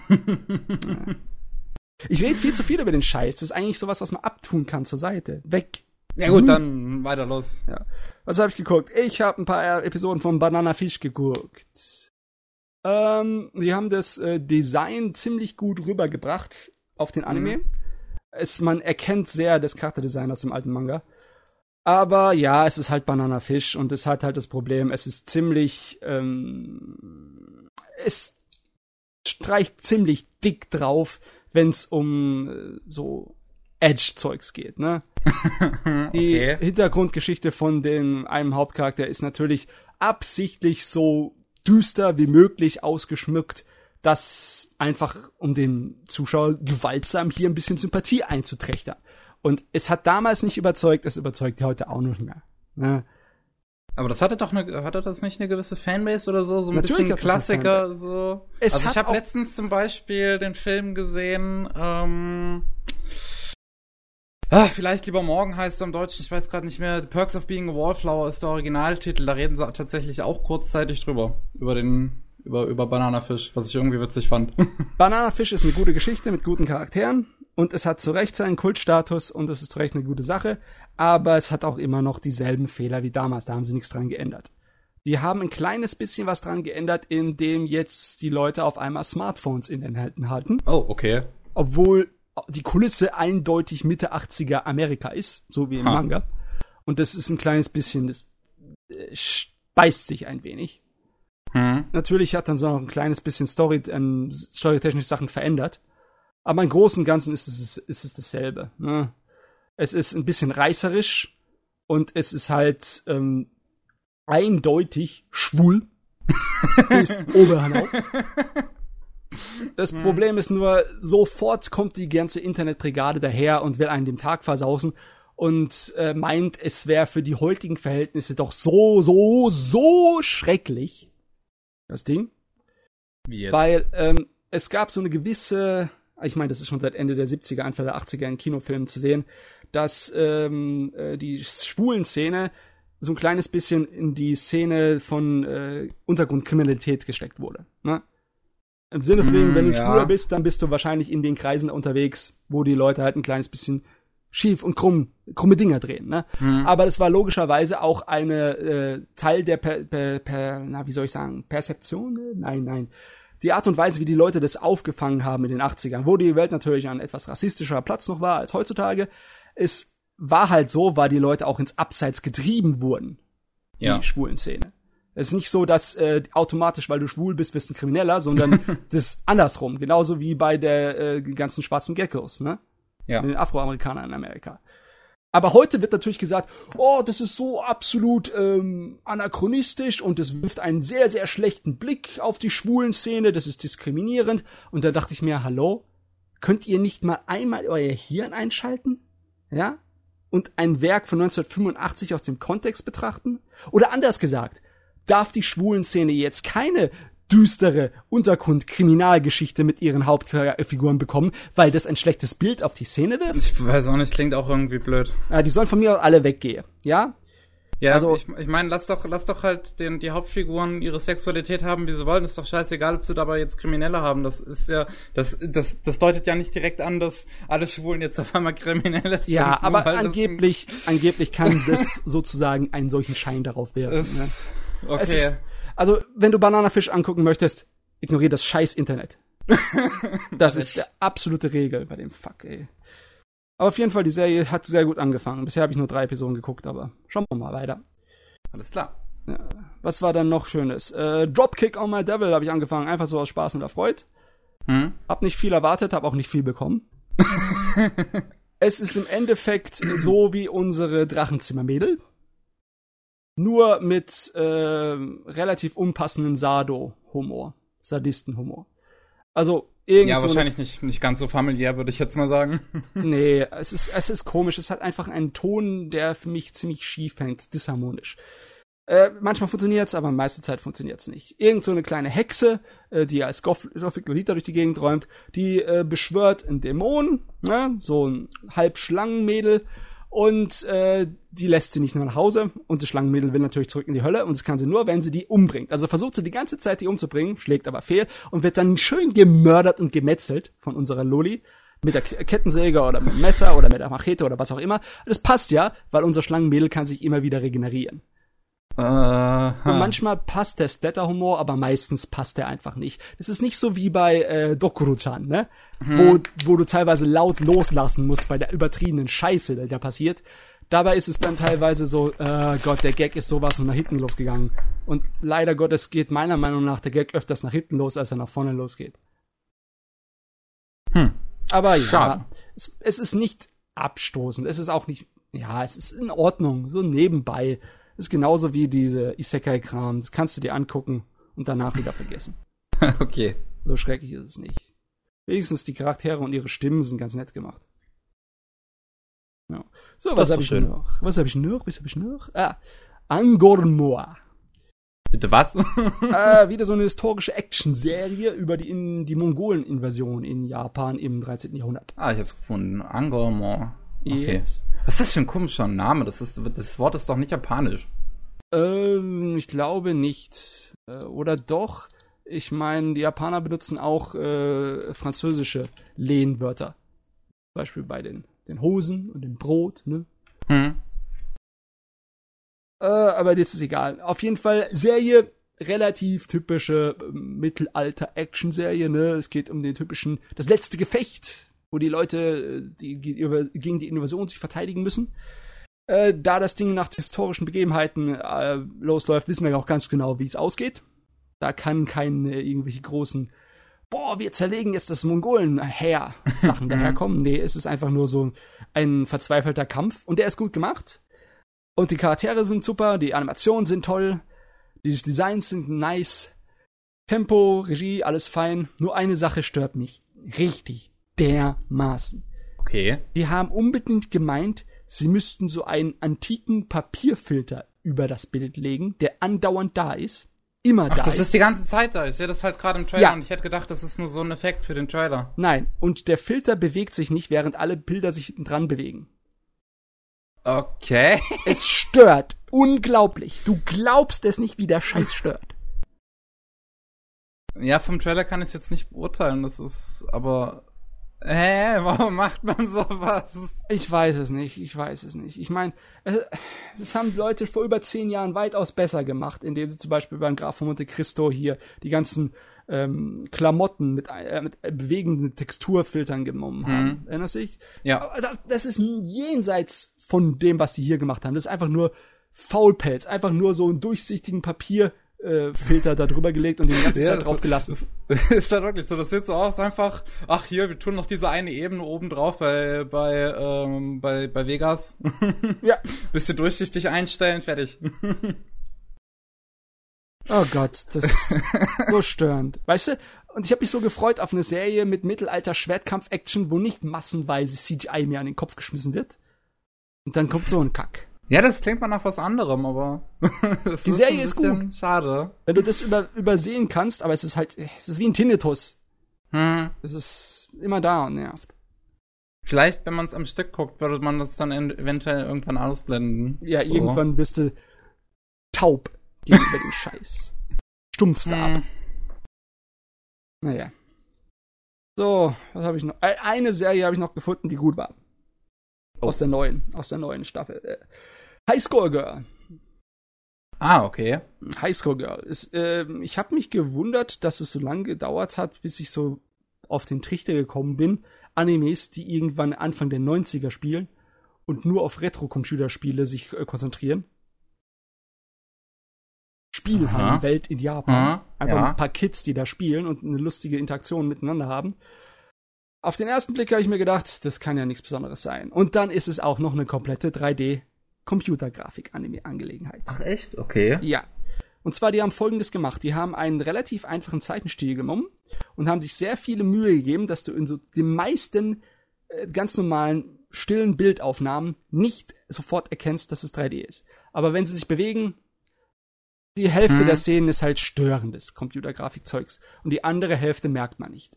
ich rede viel zu viel über den Scheiß. Das ist eigentlich sowas, was man abtun kann zur Seite. Weg. Ja gut, dann weiter los. Ja. Was habe ich geguckt? Ich habe ein paar Episoden von Banana Fish geguckt. Ähm, die haben das äh, Design ziemlich gut rübergebracht auf den Anime. Mhm. Es, man erkennt sehr das Charakterdesign aus dem alten Manga. Aber ja, es ist halt Banana Fish und es hat halt das Problem, es ist ziemlich, ähm, es streicht ziemlich dick drauf, wenn es um äh, so Edge-Zeugs geht, ne? Die okay. Hintergrundgeschichte von dem einem Hauptcharakter ist natürlich absichtlich so düster wie möglich ausgeschmückt, dass einfach um den Zuschauer gewaltsam hier ein bisschen Sympathie einzuträchtern. Und es hat damals nicht überzeugt, es überzeugt heute auch noch nicht mehr. Ne? Aber das hatte doch eine, hatte das nicht eine gewisse Fanbase oder so, so ein Natürlich bisschen Klassiker so. Es also ich habe letztens zum Beispiel den Film gesehen. Ähm, Ah, vielleicht lieber morgen heißt es im Deutschen, ich weiß gerade nicht mehr. The Perks of Being a Wallflower ist der Originaltitel. Da reden sie tatsächlich auch kurzzeitig drüber. Über den, über, über Bananafisch, was ich irgendwie witzig fand. Bananafisch ist eine gute Geschichte mit guten Charakteren und es hat zu Recht seinen Kultstatus und es ist zu Recht eine gute Sache. Aber es hat auch immer noch dieselben Fehler wie damals. Da haben sie nichts dran geändert. Die haben ein kleines bisschen was dran geändert, indem jetzt die Leute auf einmal Smartphones in den Händen halten. Oh, okay. Obwohl die Kulisse eindeutig Mitte 80er Amerika ist, so wie im ha. Manga. Und das ist ein kleines bisschen, das äh, speist sich ein wenig. Hm. Natürlich hat dann so noch ein kleines bisschen Story, ähm, storytechnische Sachen verändert. Aber im Großen und Ganzen ist es, ist es dasselbe. Ne? Es ist ein bisschen reißerisch und es ist halt ähm, eindeutig schwul. bis oberhinaus. Das hm. Problem ist nur, sofort kommt die ganze Internetbrigade daher und will einen den Tag versausen und äh, meint, es wäre für die heutigen Verhältnisse doch so, so, so schrecklich. Das Ding. Wie jetzt? Weil ähm, es gab so eine gewisse, ich meine, das ist schon seit Ende der 70er, Anfang der 80er in Kinofilmen zu sehen, dass ähm, äh, die schwulen Szene so ein kleines bisschen in die Szene von äh, Untergrundkriminalität gesteckt wurde. Ne? Im Sinne von, mm, wenn du ja. bist, dann bist du wahrscheinlich in den Kreisen unterwegs, wo die Leute halt ein kleines bisschen schief und krumm, krumme Dinger drehen. Ne? Mm. Aber das war logischerweise auch eine äh, Teil der per, per, per, na, wie soll ich sagen, Perzeption? Nein, nein. Die Art und Weise, wie die Leute das aufgefangen haben in den 80ern, wo die Welt natürlich ein etwas rassistischer Platz noch war als heutzutage, es war halt so, weil die Leute auch ins Abseits getrieben wurden. Ja. Die schwulen Szene. Es ist nicht so, dass äh, automatisch, weil du schwul bist, bist ein Krimineller, sondern das ist andersrum. Genauso wie bei der äh, ganzen schwarzen Geckos, ne? Ja. Den Afroamerikanern in Amerika. Aber heute wird natürlich gesagt, oh, das ist so absolut ähm, anachronistisch und es wirft einen sehr, sehr schlechten Blick auf die schwulen Szene, das ist diskriminierend. Und da dachte ich mir, hallo, könnt ihr nicht mal einmal euer Hirn einschalten? Ja? Und ein Werk von 1985 aus dem Kontext betrachten? Oder anders gesagt, darf die schwulen Szene jetzt keine düstere Untergrund-Kriminalgeschichte mit ihren Hauptfiguren bekommen, weil das ein schlechtes Bild auf die Szene wirft? Ich weiß auch nicht, klingt auch irgendwie blöd. Ja, die sollen von mir alle weggehen, ja? Ja, also ich, ich meine, lass doch, lass doch halt den, die Hauptfiguren ihre Sexualität haben, wie sie wollen. Ist doch scheißegal, ob sie dabei jetzt Kriminelle haben. Das ist ja, das, das, das deutet ja nicht direkt an, dass alle Schwulen jetzt auf einmal Kriminelle sind. Ja, aber angeblich, angeblich kann das sozusagen einen solchen Schein darauf werfen. Ne? Okay. Ist, also, wenn du Bananafisch angucken möchtest, ignoriere das scheiß Internet. das ist der absolute Regel bei dem Fuck, ey. Aber auf jeden Fall, die Serie hat sehr gut angefangen. Bisher habe ich nur drei Episoden geguckt, aber schauen wir mal weiter. Alles klar. Ja. Was war dann noch Schönes? Äh, Dropkick on my Devil habe ich angefangen, einfach so aus Spaß und Erfreut. Hm? Hab nicht viel erwartet, hab auch nicht viel bekommen. es ist im Endeffekt so wie unsere Drachenzimmermädel. Nur mit äh, relativ unpassenden Sado-Humor. Sadisten-Humor. Also Irgend ja, so wahrscheinlich nicht, nicht ganz so familiär, würde ich jetzt mal sagen. nee, es ist, es ist komisch. Es hat einfach einen Ton, der für mich ziemlich schief hängt, disharmonisch. Äh, manchmal funktioniert's, aber meiste Zeit funktioniert's nicht. Irgend so eine kleine Hexe, äh, die als Gothic Lolita durch die Gegend räumt, die äh, beschwört einen Dämon, ne? so ein halb Schlangenmädel, und äh, die lässt sie nicht nur nach Hause und das Schlangenmädel will natürlich zurück in die Hölle und das kann sie nur, wenn sie die umbringt. Also versucht sie die ganze Zeit, die umzubringen, schlägt aber fehl und wird dann schön gemördert und gemetzelt von unserer Loli mit der Kettensäge oder mit dem Messer oder mit der Machete oder was auch immer. Das passt ja, weil unser Schlangenmädel kann sich immer wieder regenerieren. Und manchmal passt der Splatter-Humor, aber meistens passt der einfach nicht. Das ist nicht so wie bei äh, Dokuro-chan, ne? Hm. Wo, wo du teilweise laut loslassen musst bei der übertriebenen Scheiße, die da passiert. Dabei ist es dann teilweise so, äh, Gott, der Gag ist sowas und nach hinten losgegangen. Und leider Gottes geht meiner Meinung nach der Gag öfters nach hinten los, als er nach vorne losgeht. Hm. Aber ja, es, es ist nicht abstoßend. Es ist auch nicht, ja, es ist in Ordnung, so nebenbei ist genauso wie diese Isekai-Kram. Das kannst du dir angucken und danach wieder vergessen. okay. So schrecklich ist es nicht. Wenigstens die Charaktere und ihre Stimmen sind ganz nett gemacht. Ja. So, was habe ich schön. noch? Was habe ich noch? Was habe ich noch? Ah, Angormoa. Bitte was? äh, wieder so eine historische Action-Serie über die, in, die Mongolen-Invasion in Japan im 13. Jahrhundert. Ah, ich hab's gefunden. Angormoa. Yes. Was ist das für ein komischer Name? Das, ist, das Wort ist doch nicht japanisch. Ähm, ich glaube nicht. Äh, oder doch? Ich meine, die Japaner benutzen auch äh, französische Lehnwörter. Zum Beispiel bei den, den Hosen und dem Brot, ne? Hm. Äh, aber das ist egal. Auf jeden Fall Serie, relativ typische äh, Mittelalter-Action-Serie, ne? Es geht um den typischen, das letzte Gefecht wo die Leute äh, die, gegen die Invasion sich verteidigen müssen. Äh, da das Ding nach historischen Begebenheiten äh, losläuft, wissen wir auch ganz genau, wie es ausgeht. Da kann keine irgendwelche großen boah, wir zerlegen jetzt das Mongolen-Heer Sachen daherkommen. Nee, es ist einfach nur so ein verzweifelter Kampf und der ist gut gemacht. Und die Charaktere sind super, die Animationen sind toll, die Designs sind nice, Tempo, Regie, alles fein. Nur eine Sache stört mich richtig dermaßen. Okay. Die haben unbedingt gemeint, sie müssten so einen antiken Papierfilter über das Bild legen, der andauernd da ist. Immer Ach, da das ist. Ist die ganze Zeit da. Ich sehe das halt gerade im Trailer ja. und ich hätte gedacht, das ist nur so ein Effekt für den Trailer. Nein, und der Filter bewegt sich nicht, während alle Bilder sich dran bewegen. Okay. Es stört. Unglaublich. Du glaubst es nicht, wie der Scheiß stört. Ja, vom Trailer kann ich es jetzt nicht beurteilen. Das ist aber Hä, warum macht man sowas? Ich weiß es nicht, ich weiß es nicht. Ich meine, das haben Leute vor über zehn Jahren weitaus besser gemacht, indem sie zum Beispiel beim Graf von Monte Cristo hier die ganzen ähm, Klamotten mit, äh, mit bewegenden Texturfiltern genommen haben. Mhm. Erinnerst du dich? Ja. Aber das ist jenseits von dem, was die hier gemacht haben. Das ist einfach nur Faulpelz, einfach nur so einen durchsichtigen Papier äh, Filter da drüber gelegt und den ganzen ja, Zeit drauf gelassen. Ist, ist halt wirklich so. Das sieht so aus, einfach, ach hier, wir tun noch diese eine Ebene oben drauf bei, bei, ähm, bei, bei Vegas. ja. Bisschen durchsichtig einstellen, fertig. oh Gott, das ist so störend. Weißt du, und ich habe mich so gefreut auf eine Serie mit Mittelalter-Schwertkampf-Action, wo nicht massenweise CGI mir an den Kopf geschmissen wird. Und dann kommt so ein Kack. Ja, das klingt mal nach was anderem, aber die Serie ist, gut. Schade. Wenn du das über, übersehen kannst, aber es ist halt, es ist wie ein Tinnitus. Hm. Es ist immer da und nervt. Vielleicht, wenn man es am Stück guckt, würde man das dann eventuell irgendwann ausblenden. Ja, so. irgendwann wirst du taub gegenüber dem Scheiß. Stumpfst hm. ab. Naja. So, was habe ich noch? Eine Serie habe ich noch gefunden, die gut war. Oh. Aus der neuen, aus der neuen Staffel. High School Girl. Ah, okay. High School Girl. Ist, äh, ich habe mich gewundert, dass es so lange gedauert hat, bis ich so auf den Trichter gekommen bin. Animes, die irgendwann Anfang der 90er spielen und nur auf Retro-Computerspiele sich äh, konzentrieren. Spielhallenwelt in Japan. Aha, Einfach ja. ein paar Kids, die da spielen und eine lustige Interaktion miteinander haben. Auf den ersten Blick habe ich mir gedacht, das kann ja nichts Besonderes sein. Und dann ist es auch noch eine komplette 3D Computergrafik-Anime-Angelegenheit. Ach echt? Okay. Ja. Und zwar, die haben folgendes gemacht. Die haben einen relativ einfachen Zeitenstil genommen und haben sich sehr viele Mühe gegeben, dass du in so den meisten äh, ganz normalen stillen Bildaufnahmen nicht sofort erkennst, dass es 3D ist. Aber wenn sie sich bewegen, die Hälfte Hm. der Szenen ist halt störendes Computergrafikzeugs und die andere Hälfte merkt man nicht.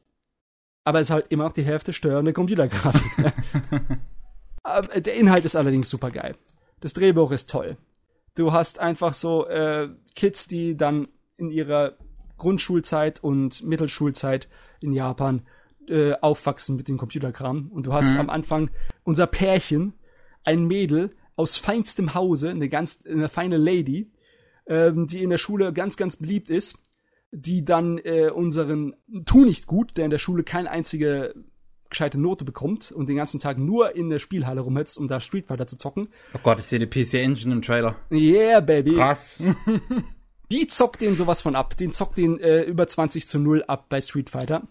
Aber es ist halt immer noch die Hälfte störende Computergrafik. Der Inhalt ist allerdings super geil. Das Drehbuch ist toll. Du hast einfach so äh, Kids, die dann in ihrer Grundschulzeit und Mittelschulzeit in Japan äh, aufwachsen mit dem Computerkram. Und du hast Mhm. am Anfang unser Pärchen, ein Mädel aus feinstem Hause, eine ganz eine feine Lady, ähm, die in der Schule ganz, ganz beliebt ist, die dann äh, unseren Tu nicht gut, der in der Schule keine einzige gescheite Note bekommt und den ganzen Tag nur in der Spielhalle rumhetzt, um da Street Fighter zu zocken. Oh Gott, ich sehe die PC Engine im Trailer. Yeah, baby. Krass. Die zockt den sowas von ab. Den zockt den äh, über 20 zu 0 ab bei Street Fighter.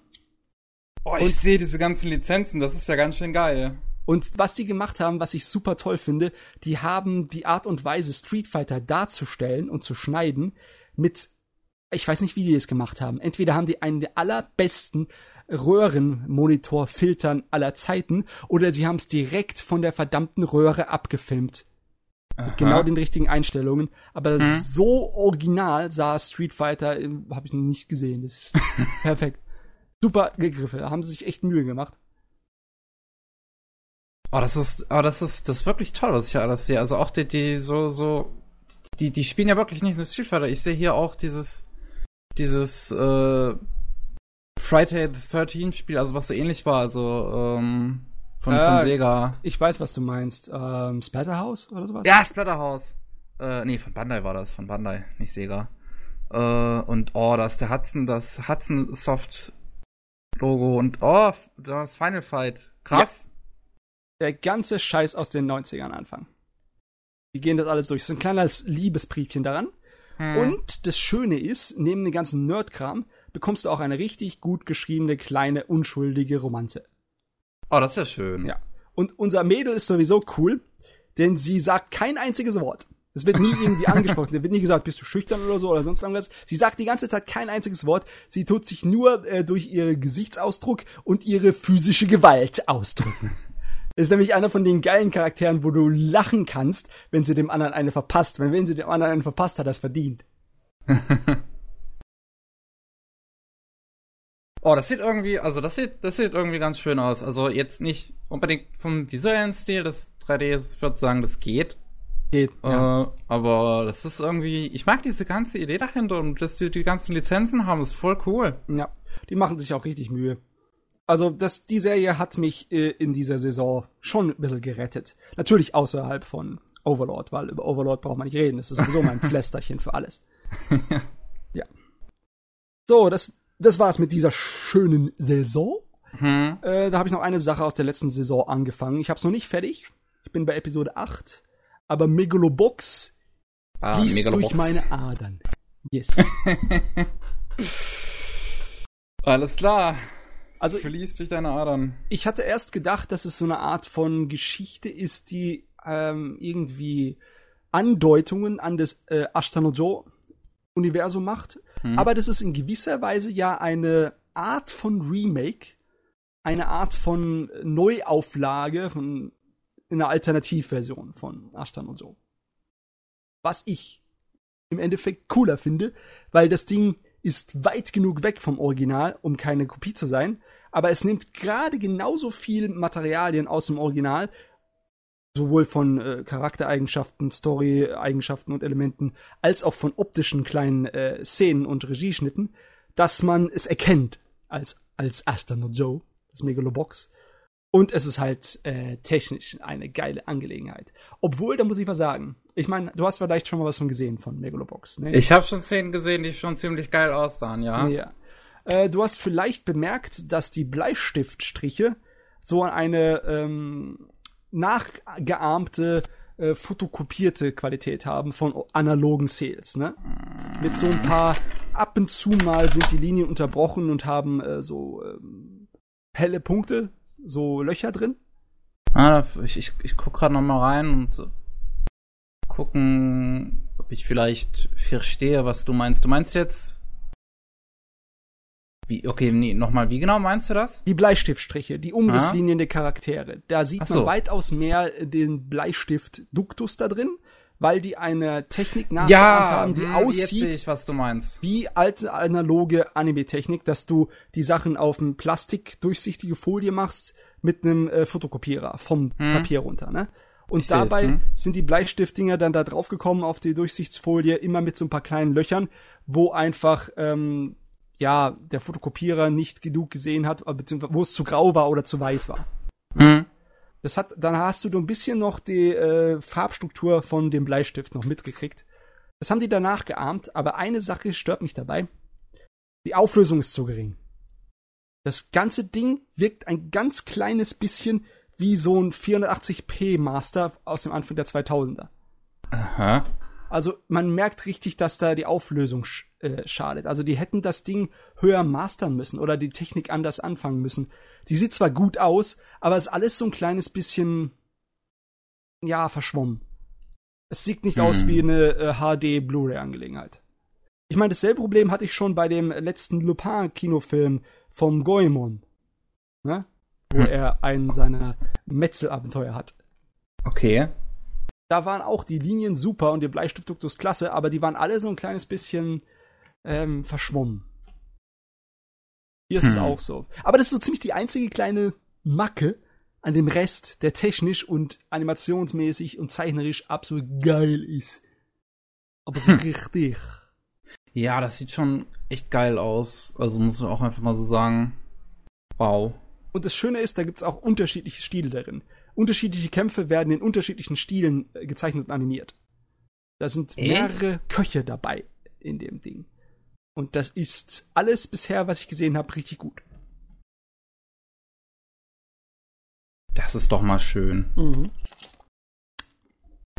Oh, ich sehe diese ganzen Lizenzen, das ist ja ganz schön geil. Und was die gemacht haben, was ich super toll finde, die haben die Art und Weise, Street Fighter darzustellen und zu schneiden, mit, ich weiß nicht, wie die das gemacht haben. Entweder haben die einen der allerbesten Röhrenmonitorfiltern aller Zeiten, oder sie haben es direkt von der verdammten Röhre abgefilmt. Mit genau den richtigen Einstellungen. Aber Hm. so original sah Street Fighter, habe ich noch nicht gesehen. Das ist perfekt. Super gegriffen. Da haben sie sich echt Mühe gemacht. Oh, das ist, oh, das ist, das ist wirklich toll, was ich hier alles sehe. Also auch die, die, so, so, die, die spielen ja wirklich nicht nur Street Fighter. Ich sehe hier auch dieses, dieses, äh, Friday the 13 Spiel, also was so ähnlich war, also, ähm, von, Ah, von Sega. Ich weiß, was du meinst. Ähm, Splatterhouse oder sowas? Ja, Splatterhouse. Äh, nee, von Bandai war das, von Bandai, nicht Sega. Äh, und oh, da ist der Hudson, das Hudson Soft Logo und oh, das Final Fight. Krass. Der ganze Scheiß aus den 90ern anfangen. Die gehen das alles durch. Es ist ein kleines Liebesbriefchen daran. Hm. Und das Schöne ist, neben dem ganzen Nerdkram bekommst du auch eine richtig gut geschriebene, kleine, unschuldige Romanze. Oh, das ist ja schön. Ja. Und unser Mädel ist sowieso cool, denn sie sagt kein einziges Wort. Es wird nie irgendwie angesprochen. Da wird nie gesagt, bist du schüchtern oder so oder sonst irgendwas. Sie sagt die ganze Zeit kein einziges Wort. Sie tut sich nur äh, durch ihren Gesichtsausdruck und ihre physische Gewalt ausdrücken. Das ist nämlich einer von den geilen Charakteren, wo du lachen kannst, wenn sie dem anderen eine verpasst. Wenn, wenn sie dem anderen eine verpasst, hat er es verdient. Oh, das sieht irgendwie, also das sieht, das sieht irgendwie ganz schön aus. Also jetzt nicht unbedingt vom visuellen Stil, das 3D, ich würde sagen, das geht. Geht. Ja. Äh, aber das ist irgendwie, ich mag diese ganze Idee dahinter und dass sie die ganzen Lizenzen haben, ist voll cool. ja. Die machen sich auch richtig Mühe. Also, das, die Serie hat mich äh, in dieser Saison schon ein bisschen gerettet. Natürlich außerhalb von Overlord, weil über Overlord braucht man nicht reden. Das ist sowieso mein Pflästerchen für alles. ja. So, das, das war's mit dieser schönen Saison. Hm. Äh, da habe ich noch eine Sache aus der letzten Saison angefangen. Ich habe es noch nicht fertig. Ich bin bei Episode 8. Aber Megalobox Ah, fließt Megalobox. durch meine Adern. Yes. Alles klar. Also- Also fließt durch deine Adern. ich hatte erst gedacht, dass es so eine Art von Geschichte ist, die ähm, irgendwie Andeutungen an das äh, Ashtanojo-Universum macht. Hm. Aber das ist in gewisser Weise ja eine Art von Remake, eine Art von Neuauflage von in einer Alternativversion von Ashtanojo. Was ich im Endeffekt cooler finde, weil das Ding ist weit genug weg vom Original, um keine Kopie zu sein, aber es nimmt gerade genauso viel Materialien aus dem Original, sowohl von äh, Charaktereigenschaften, Story-Eigenschaften und Elementen, als auch von optischen kleinen äh, Szenen und Regieschnitten, dass man es erkennt als, als Ashton no Joe, das Megalobox. Und es ist halt äh, technisch eine geile Angelegenheit. Obwohl, da muss ich was sagen. Ich meine, du hast vielleicht schon mal was von gesehen von Megalobox. Ne? Ich habe schon Szenen gesehen, die schon ziemlich geil aussahen, ja. Ja. Äh, du hast vielleicht bemerkt, dass die Bleistiftstriche so eine ähm, nachgeahmte, äh, fotokopierte Qualität haben von analogen Sales. Ne? Mit so ein paar, ab und zu mal sind die Linien unterbrochen und haben äh, so ähm, helle Punkte, so Löcher drin. Ah, ich, ich, ich guck gerade noch mal rein und so. gucken, ob ich vielleicht verstehe, was du meinst. Du meinst jetzt. Wie, okay, nee, nochmal, wie genau meinst du das? Die Bleistiftstriche, die Umrisslinien der Charaktere. Da sieht so. man weitaus mehr den Bleistift Duktus da drin, weil die eine Technik nachgeahmt haben, die hm, Jetzt sehe aussieht ich, was du meinst. wie alte analoge Anime-Technik, dass du die Sachen auf eine plastikdurchsichtige Folie machst mit einem äh, Fotokopierer vom Hm. Papier runter, ne? Und Ich dabei hm. sind die Bleistiftdinger dann da draufgekommen auf die Durchsichtsfolie, immer mit so ein paar kleinen Löchern, wo einfach ähm, ja der Fotokopierer nicht genug gesehen hat, äh, beziehungsweise wo es zu grau war oder zu weiß war. Hm. Das hat, dann hast du so ein bisschen noch die äh, Farbstruktur von dem Bleistift noch mitgekriegt. Das haben die danach geahmt, aber eine Sache stört mich dabei. Die Auflösung ist zu gering. Das ganze Ding wirkt ein ganz kleines bisschen wie so ein 480p Master aus dem Anfang der 2000er. Aha. Also man merkt richtig, dass da die Auflösung sch äh, schadet. Also die hätten das Ding höher mastern müssen oder die Technik anders anfangen müssen. Die sieht zwar gut aus, aber es ist alles so ein kleines bisschen ja verschwommen. Es sieht nicht Hm. aus wie eine äh, HD Blu-ray Angelegenheit. Ich meine, dasselbe Problem hatte ich schon bei dem letzten Lupin Kinofilm vom Goemon, ne? Wo Hm. er einen seiner Metzelabenteuer hat Okay. Da waren auch die Linien super und der Bleistiftduktus klasse, aber die waren alle so ein kleines bisschen ähm, verschwommen. Hier ist es Hm. auch so. Aber das ist so ziemlich die einzige kleine Macke an dem Rest, der technisch und animationsmäßig und zeichnerisch absolut geil ist. Aber so Hm. richtig. Ja, das sieht schon echt geil aus. Also muss man auch einfach mal so sagen. Wow. Und das Schöne ist, da gibt's auch unterschiedliche Stile darin. Unterschiedliche Kämpfe werden in unterschiedlichen Stilen äh, gezeichnet und animiert. Da sind Echt? mehrere Köche dabei in dem Ding. Und das ist alles bisher, was ich gesehen habe, richtig gut. Das ist doch mal schön.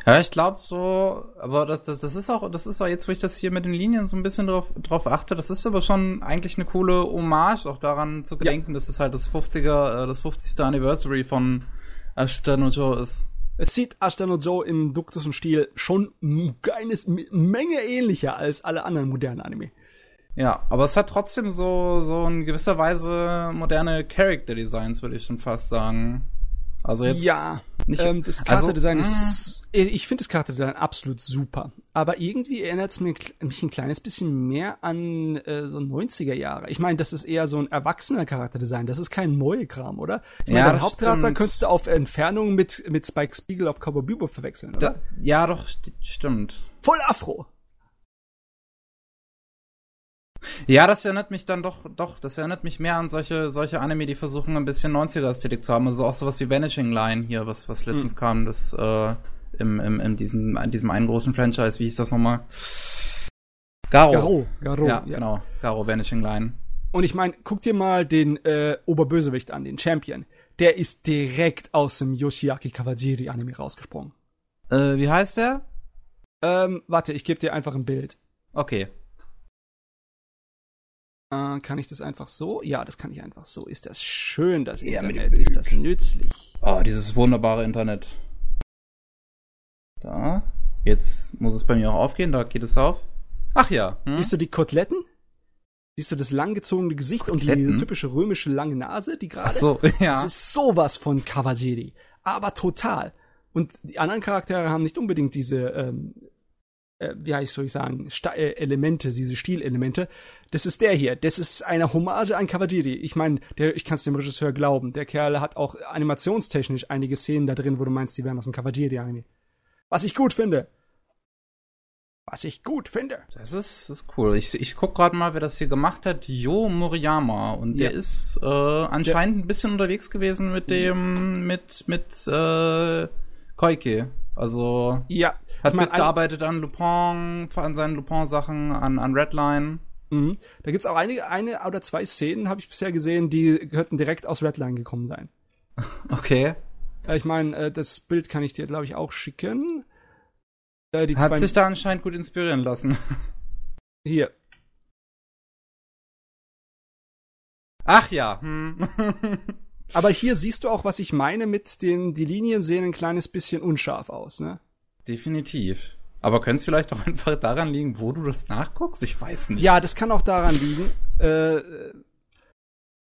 Ja, ich glaube so, aber das, das, das ist auch, das ist auch jetzt, wo ich das hier mit den Linien so ein bisschen drauf, drauf achte, das ist aber schon eigentlich eine coole Hommage, auch daran zu gedenken, dass es halt das 50er, äh, das 50. Anniversary von Ashton und Joe ist. Es sieht Ashton und Joe im duktusen Stil schon ein kleines M- Menge ähnlicher als alle anderen modernen Anime. Ja, aber es hat trotzdem so, so in gewisser Weise moderne Character Designs, würde ich schon fast sagen. Also jetzt. ja, nicht- ähm, das also, Charakterdesign mm. ist, ich finde das Charakterdesign absolut super. Aber irgendwie erinnert es mich ein kleines bisschen mehr an äh, so 90er Jahre. Ich meine, das ist eher so ein erwachsener Charakterdesign. Das ist kein neuer Kram, oder? Ich Ja, den das Hauptcharakter könntest du auf Entfernung mit, mit Spike Spiegel auf Cowboy Bebop verwechseln, oder? Da, ja, doch, st stimmt. Voll Afro. Ja, das erinnert mich dann doch, doch, das erinnert mich mehr an solche, solche Anime, die versuchen ein bisschen 90er-Ästhetik zu haben. Also auch sowas wie Vanishing Line hier, was, was letztens kam, das, äh, im, im, in diesem, in diesem einen großen Franchise, wie hieß das nochmal? Garo. Garo. Garo. Ja, genau. Garo, Vanishing Line. Und ich meine, guck dir mal den äh, Oberbösewicht an, den Champion. Der ist direkt aus dem Yoshiaki Kawajiri Anime rausgesprungen. Äh, wie heißt der? Ähm, warte, ich gebe dir einfach ein Bild. Okay. Äh, kann ich das einfach so? Ja, das kann ich einfach so. Ist das schön, das Ja, Internet? Ist das nützlich? Oh, dieses wunderbare Internet. Da. Jetzt muss es bei mir auch aufgehen, da geht es auf. Ach ja. Hm? Siehst du die Koteletten? Siehst du das langgezogene Gesicht und die Koteletten? typische römische lange Nase, die gerade? Ach so, Das ja. ist sowas von Kawajiri. Aber total. Und die anderen Charaktere haben nicht unbedingt diese, ähm, äh, wie heißt soll ich sagen, Sta äh, Elemente, diese Stilelemente. Das ist der hier. Das ist eine Hommage an Kawajiri. Ich meine, der, ich kann es dem Regisseur glauben. Der Kerl hat auch animationstechnisch einige Szenen da drin, wo du meinst, die wären aus dem Kawajiri-Anime. Was ich gut finde. Was ich gut finde. Das ist, das ist cool. Ich, ich guck gerade mal, wer das hier gemacht hat. Jo Moriyama. Und der Ja. ist äh, anscheinend ein bisschen unterwegs gewesen mit dem, mit, mit äh, Koike. Also Ja. Hat ich mein, mitgearbeitet an Lupin, an seinen Lupin-Sachen, an, an Redline. Mhm. Da gibt's auch einige, eine oder zwei Szenen, habe ich bisher gesehen, die könnten direkt aus Redline gekommen sein. Okay. Äh, Ich meine, äh, das Bild kann ich dir, glaube ich, auch schicken. Äh, die Hat sich da anscheinend gut inspirieren lassen. hier. Ach ja. Hm. Aber hier siehst du auch, was ich meine mit den, die Linien sehen ein kleines bisschen unscharf aus, ne? Definitiv. Aber könnte es vielleicht auch einfach daran liegen, wo du das nachguckst? Ich weiß nicht. Ja, das kann auch daran liegen. Äh,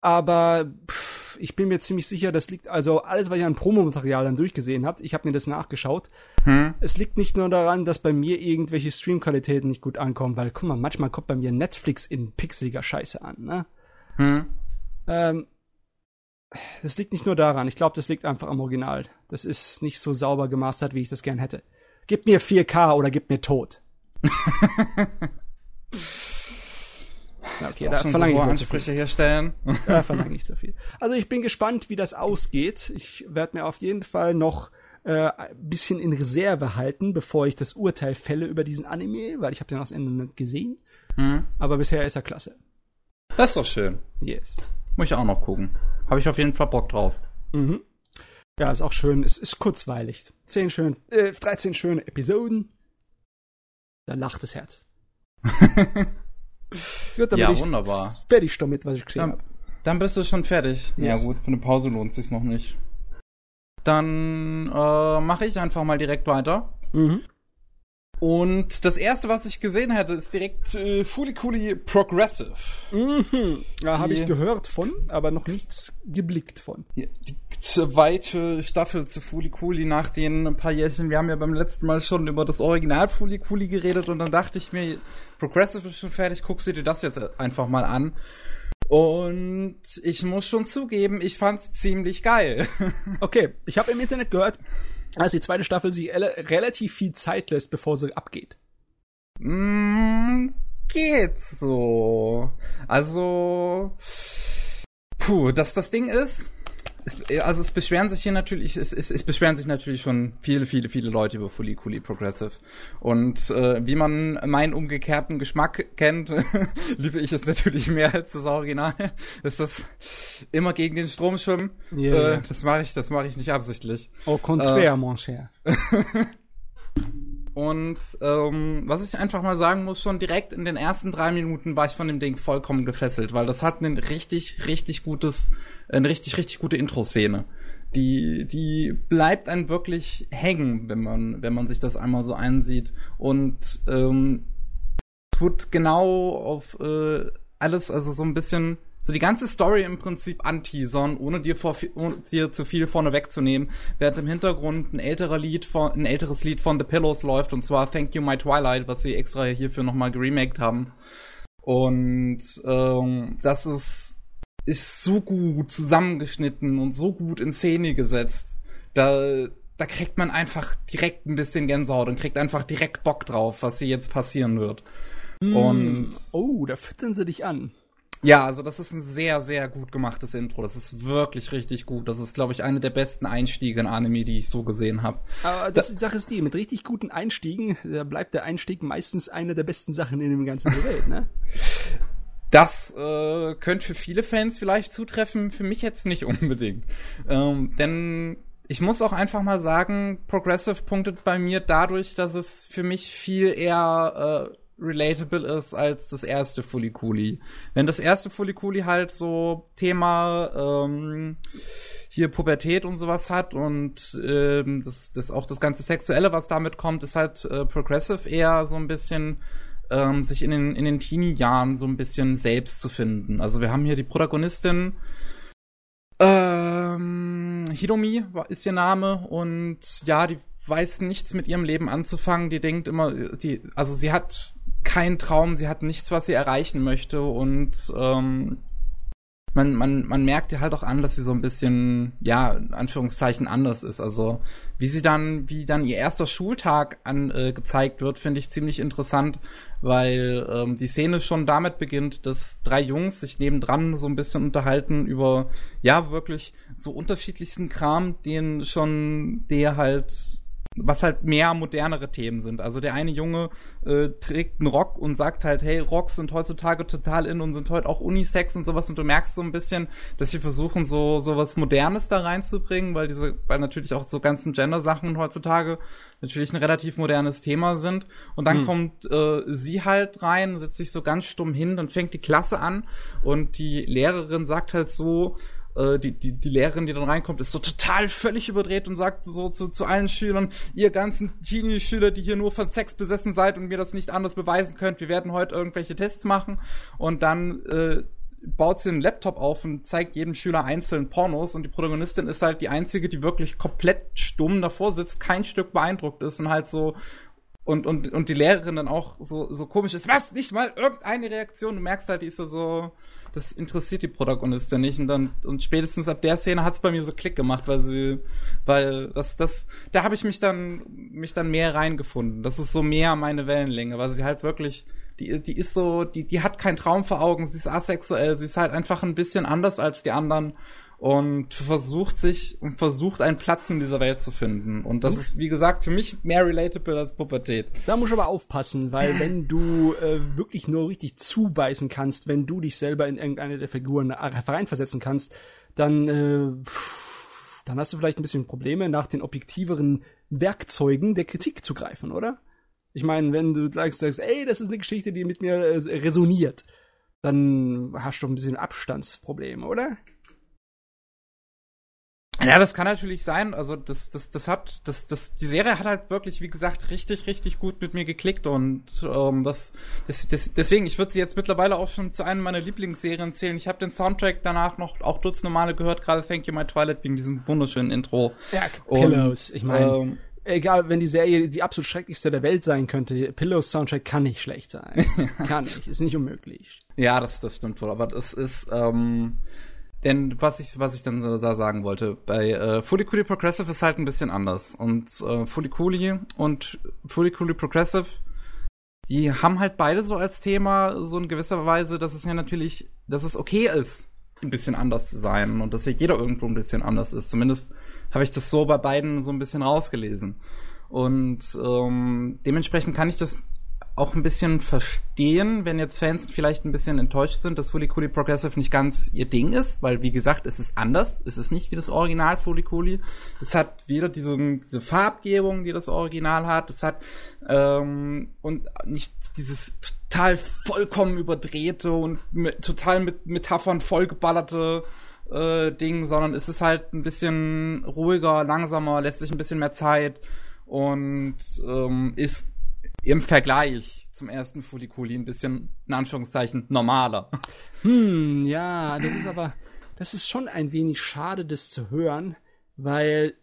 aber pff, ich bin mir ziemlich sicher, das liegt also alles, was ich an Promomaterial dann durchgesehen habe. Ich habe mir das nachgeschaut. Hm. Es liegt nicht nur daran, dass bei mir irgendwelche Streamqualitäten nicht gut ankommen, weil guck mal, manchmal kommt bei mir Netflix in pixeliger Scheiße an. Ne? Hm. Ähm, das liegt nicht nur daran. Ich glaube, das liegt einfach am Original. Das ist nicht so sauber gemastert, wie ich das gern hätte. Gib mir 4K oder gib mir Tod. okay, da verlange so ich Ansprüche herstellen. Da verlange ich so viel. Also ich bin gespannt, wie das ausgeht. Ich werde mir auf jeden Fall noch äh, ein bisschen in Reserve halten, bevor ich das Urteil fälle über diesen Anime, weil ich habe den aus Ende nicht gesehen. Hm. Aber bisher ist er klasse. Das ist doch schön. Yes. Muss ich auch noch gucken. Habe ich auf jeden Fall Bock drauf. Mhm. Ja, ist auch schön. Es ist kurzweilig. Zehn schön, äh, 13 schöne Episoden. Da lacht das Herz. Gut, ja, wunderbar. Fertig damit, was ich gesehen habe. Dann bist du schon fertig. Yes. Ja gut, für eine Pause lohnt sich noch nicht. Dann äh, mache ich einfach mal direkt weiter. Mhm. Und das erste, was ich gesehen hätte, ist direkt äh, Fully Cooley Progressive. Mhm. Ja, habe ich gehört von, aber noch nichts geblickt von. Die, zweite Staffel zu Fully Cooley nach den paar Jährchen. Wir haben ja beim letzten Mal schon über das Original Fully Cooley geredet und dann dachte ich mir, Progressive ist schon fertig, guck sie dir das jetzt einfach mal an. Und ich muss schon zugeben, ich fand's ziemlich geil. okay, ich habe im Internet gehört, dass die zweite Staffel sich relativ viel Zeit lässt, bevor sie abgeht. Mm, geht so. Also, puh, dass das Ding ist, es, also es beschweren sich hier natürlich, es, es, es beschweren sich natürlich schon viele, viele, viele Leute über Fully Cooley Progressive. Und äh, wie man meinen umgekehrten Geschmack kennt, liebe ich es natürlich mehr als das Original. ist das immer gegen den Strom schwimmen. Yeah. Äh, das mache ich, das mache ich nicht absichtlich. Au contraire, äh, mon cher. Und ähm, was ich einfach mal sagen muss, schon direkt in den ersten drei Minuten war ich von dem Ding vollkommen gefesselt, weil das hat ein richtig, richtig gutes, eine richtig, richtig gute Intro-Szene. Die, die bleibt einem wirklich hängen, wenn man, wenn man sich das einmal so einsieht. Und ähm, tut genau auf äh, alles, also so ein bisschen so die ganze Story im Prinzip anteasern, ohne dir, vor, ohne dir zu viel vorne wegzunehmen, während im Hintergrund ein älterer Lied von, ein älteres Lied von The Pillows läuft, und zwar Thank You My Twilight, was sie extra hierfür nochmal geremaked haben. Und ähm, das ist, ist so gut zusammengeschnitten und so gut in Szene gesetzt. Da, da kriegt man einfach direkt ein bisschen Gänsehaut und kriegt einfach direkt Bock drauf, was hier jetzt passieren wird. Mm. Und oh, da füttern sie dich an. Ja, also das ist ein sehr, sehr gut gemachtes Intro. Das ist wirklich richtig gut. Das ist, glaube ich, eine der besten Einstiege in Anime, die ich so gesehen habe. Aber das, die Sache ist die, mit richtig guten Einstiegen, da bleibt der Einstieg meistens eine der besten Sachen in dem ganzen Welt, ne? Das äh, könnte für viele Fans vielleicht zutreffen, für mich jetzt nicht unbedingt. Ähm, denn ich muss auch einfach mal sagen, Progressive punktet bei mir dadurch, dass es für mich viel eher äh, relatable ist als das erste Fully Cooley. Wenn das erste Fully Cooley halt so Thema ähm, hier Pubertät und sowas hat und ähm, das, das auch das ganze Sexuelle, was damit kommt, ist halt äh, Progressive eher so ein bisschen ähm, sich in den, in den Teenie-Jahren so ein bisschen selbst zu finden. Also wir haben hier die Protagonistin ähm, Hiromi ist ihr Name und ja, die weiß nichts mit ihrem Leben anzufangen. Die denkt immer, die, also sie hat kein Traum, sie hat nichts, was sie erreichen möchte und ähm, man, man, man merkt ihr halt auch an, dass sie so ein bisschen, ja, in Anführungszeichen anders ist. Also wie sie dann, wie dann ihr erster Schultag an, äh, gezeigt wird, finde ich ziemlich interessant, weil ähm, die Szene schon damit beginnt, dass drei Jungs sich nebendran so ein bisschen unterhalten über, ja, wirklich so unterschiedlichsten Kram, den schon, der halt was halt mehr modernere Themen sind. Also der eine Junge äh, trägt einen Rock und sagt halt, hey, Rocks sind heutzutage total in und sind heute auch Unisex und sowas und du merkst so ein bisschen, dass sie versuchen so so was Modernes da reinzubringen, weil diese, weil natürlich auch so ganzen Gender-Sachen heutzutage natürlich ein relativ modernes Thema sind. Und dann hm. kommt äh, sie halt rein, setzt sich so ganz stumm hin, dann fängt die Klasse an und die Lehrerin sagt halt so, äh, die, die, die Lehrerin, die dann reinkommt, ist so total völlig überdreht und sagt so zu, zu allen Schülern, ihr ganzen Genie-Schüler, die hier nur von Sex besessen seid und mir das nicht anders beweisen könnt, wir werden heute irgendwelche Tests machen und dann äh, baut sie einen Laptop auf und zeigt jedem Schüler einzeln Pornos und die Protagonistin ist halt die einzige, die wirklich komplett stumm davor sitzt, kein Stück beeindruckt ist und halt so und, und, und die Lehrerin dann auch so, so komisch ist. Was? Nicht mal irgendeine Reaktion? Du merkst halt, die ist so, das interessiert die Protagonistin nicht. Und dann, und spätestens ab der Szene hat's bei mir so Klick gemacht, weil sie, weil das, das, da habe ich mich dann, mich dann mehr reingefunden. Das ist so mehr meine Wellenlänge, weil sie halt wirklich, die, die ist so, die, die hat keinen Traum vor Augen, sie ist asexuell, sie ist halt einfach ein bisschen anders als die anderen und versucht sich und versucht einen Platz in dieser Welt zu finden. Und das ist, wie gesagt, für mich mehr relatable als Pubertät. Da musst du aber aufpassen, weil wenn du äh, wirklich nur richtig zubeißen kannst, wenn du dich selber in irgendeine der Figuren reinversetzen kannst, dann, äh, dann hast du vielleicht ein bisschen Probleme, nach den objektiveren Werkzeugen der Kritik zu greifen, oder? Ich meine, wenn du sagst, sagst, ey, das ist eine Geschichte, die mit mir äh, resoniert, dann hast du ein bisschen Abstandsprobleme, oder? Ja, das kann natürlich sein. Also das, das, das hat, das, das, die Serie hat halt wirklich, wie gesagt, richtig, richtig gut mit mir geklickt und ähm, das, das, das deswegen, ich würde sie jetzt mittlerweile auch schon zu einer meiner Lieblingsserien zählen. Ich habe den Soundtrack danach noch auch dutzende Male gehört, gerade Thank You My Twilight wegen diesem wunderschönen Intro. Ja, Pillows. Und, ich meine, ähm, egal, wenn die Serie die absolut schrecklichste der Welt sein könnte, Pillows Soundtrack kann nicht schlecht sein. kann nicht, ist nicht unmöglich. Ja, das, das stimmt wohl. Aber das ist ähm, denn was ich, was ich dann so sagen wollte, bei äh, Fully Cooley Progressive ist halt ein bisschen anders. Und äh, Fully Cooley und Fully Cooley Progressive, die haben halt beide so als Thema so in gewisser Weise, dass es ja natürlich, dass es okay ist, ein bisschen anders zu sein und dass ja jeder irgendwo ein bisschen anders ist. Zumindest habe ich das so bei beiden so ein bisschen rausgelesen. Und ähm, dementsprechend kann ich das auch ein bisschen verstehen, wenn jetzt Fans vielleicht ein bisschen enttäuscht sind, dass Fully Cooley Progressive nicht ganz ihr Ding ist, weil wie gesagt, es ist anders. Es ist nicht wie das Original Fully Cooley. Es hat weder diese, diese Farbgebung, die das Original hat. Es hat ähm, und nicht dieses total vollkommen überdrehte und mit, total mit Metaphern vollgeballerte äh, Ding, sondern es ist halt ein bisschen ruhiger, langsamer, lässt sich ein bisschen mehr Zeit und ähm, ist im Vergleich zum ersten Fulikuli ein bisschen, in Anführungszeichen, normaler. Hm, ja, das ist aber, das ist schon ein wenig schade, das zu hören, weil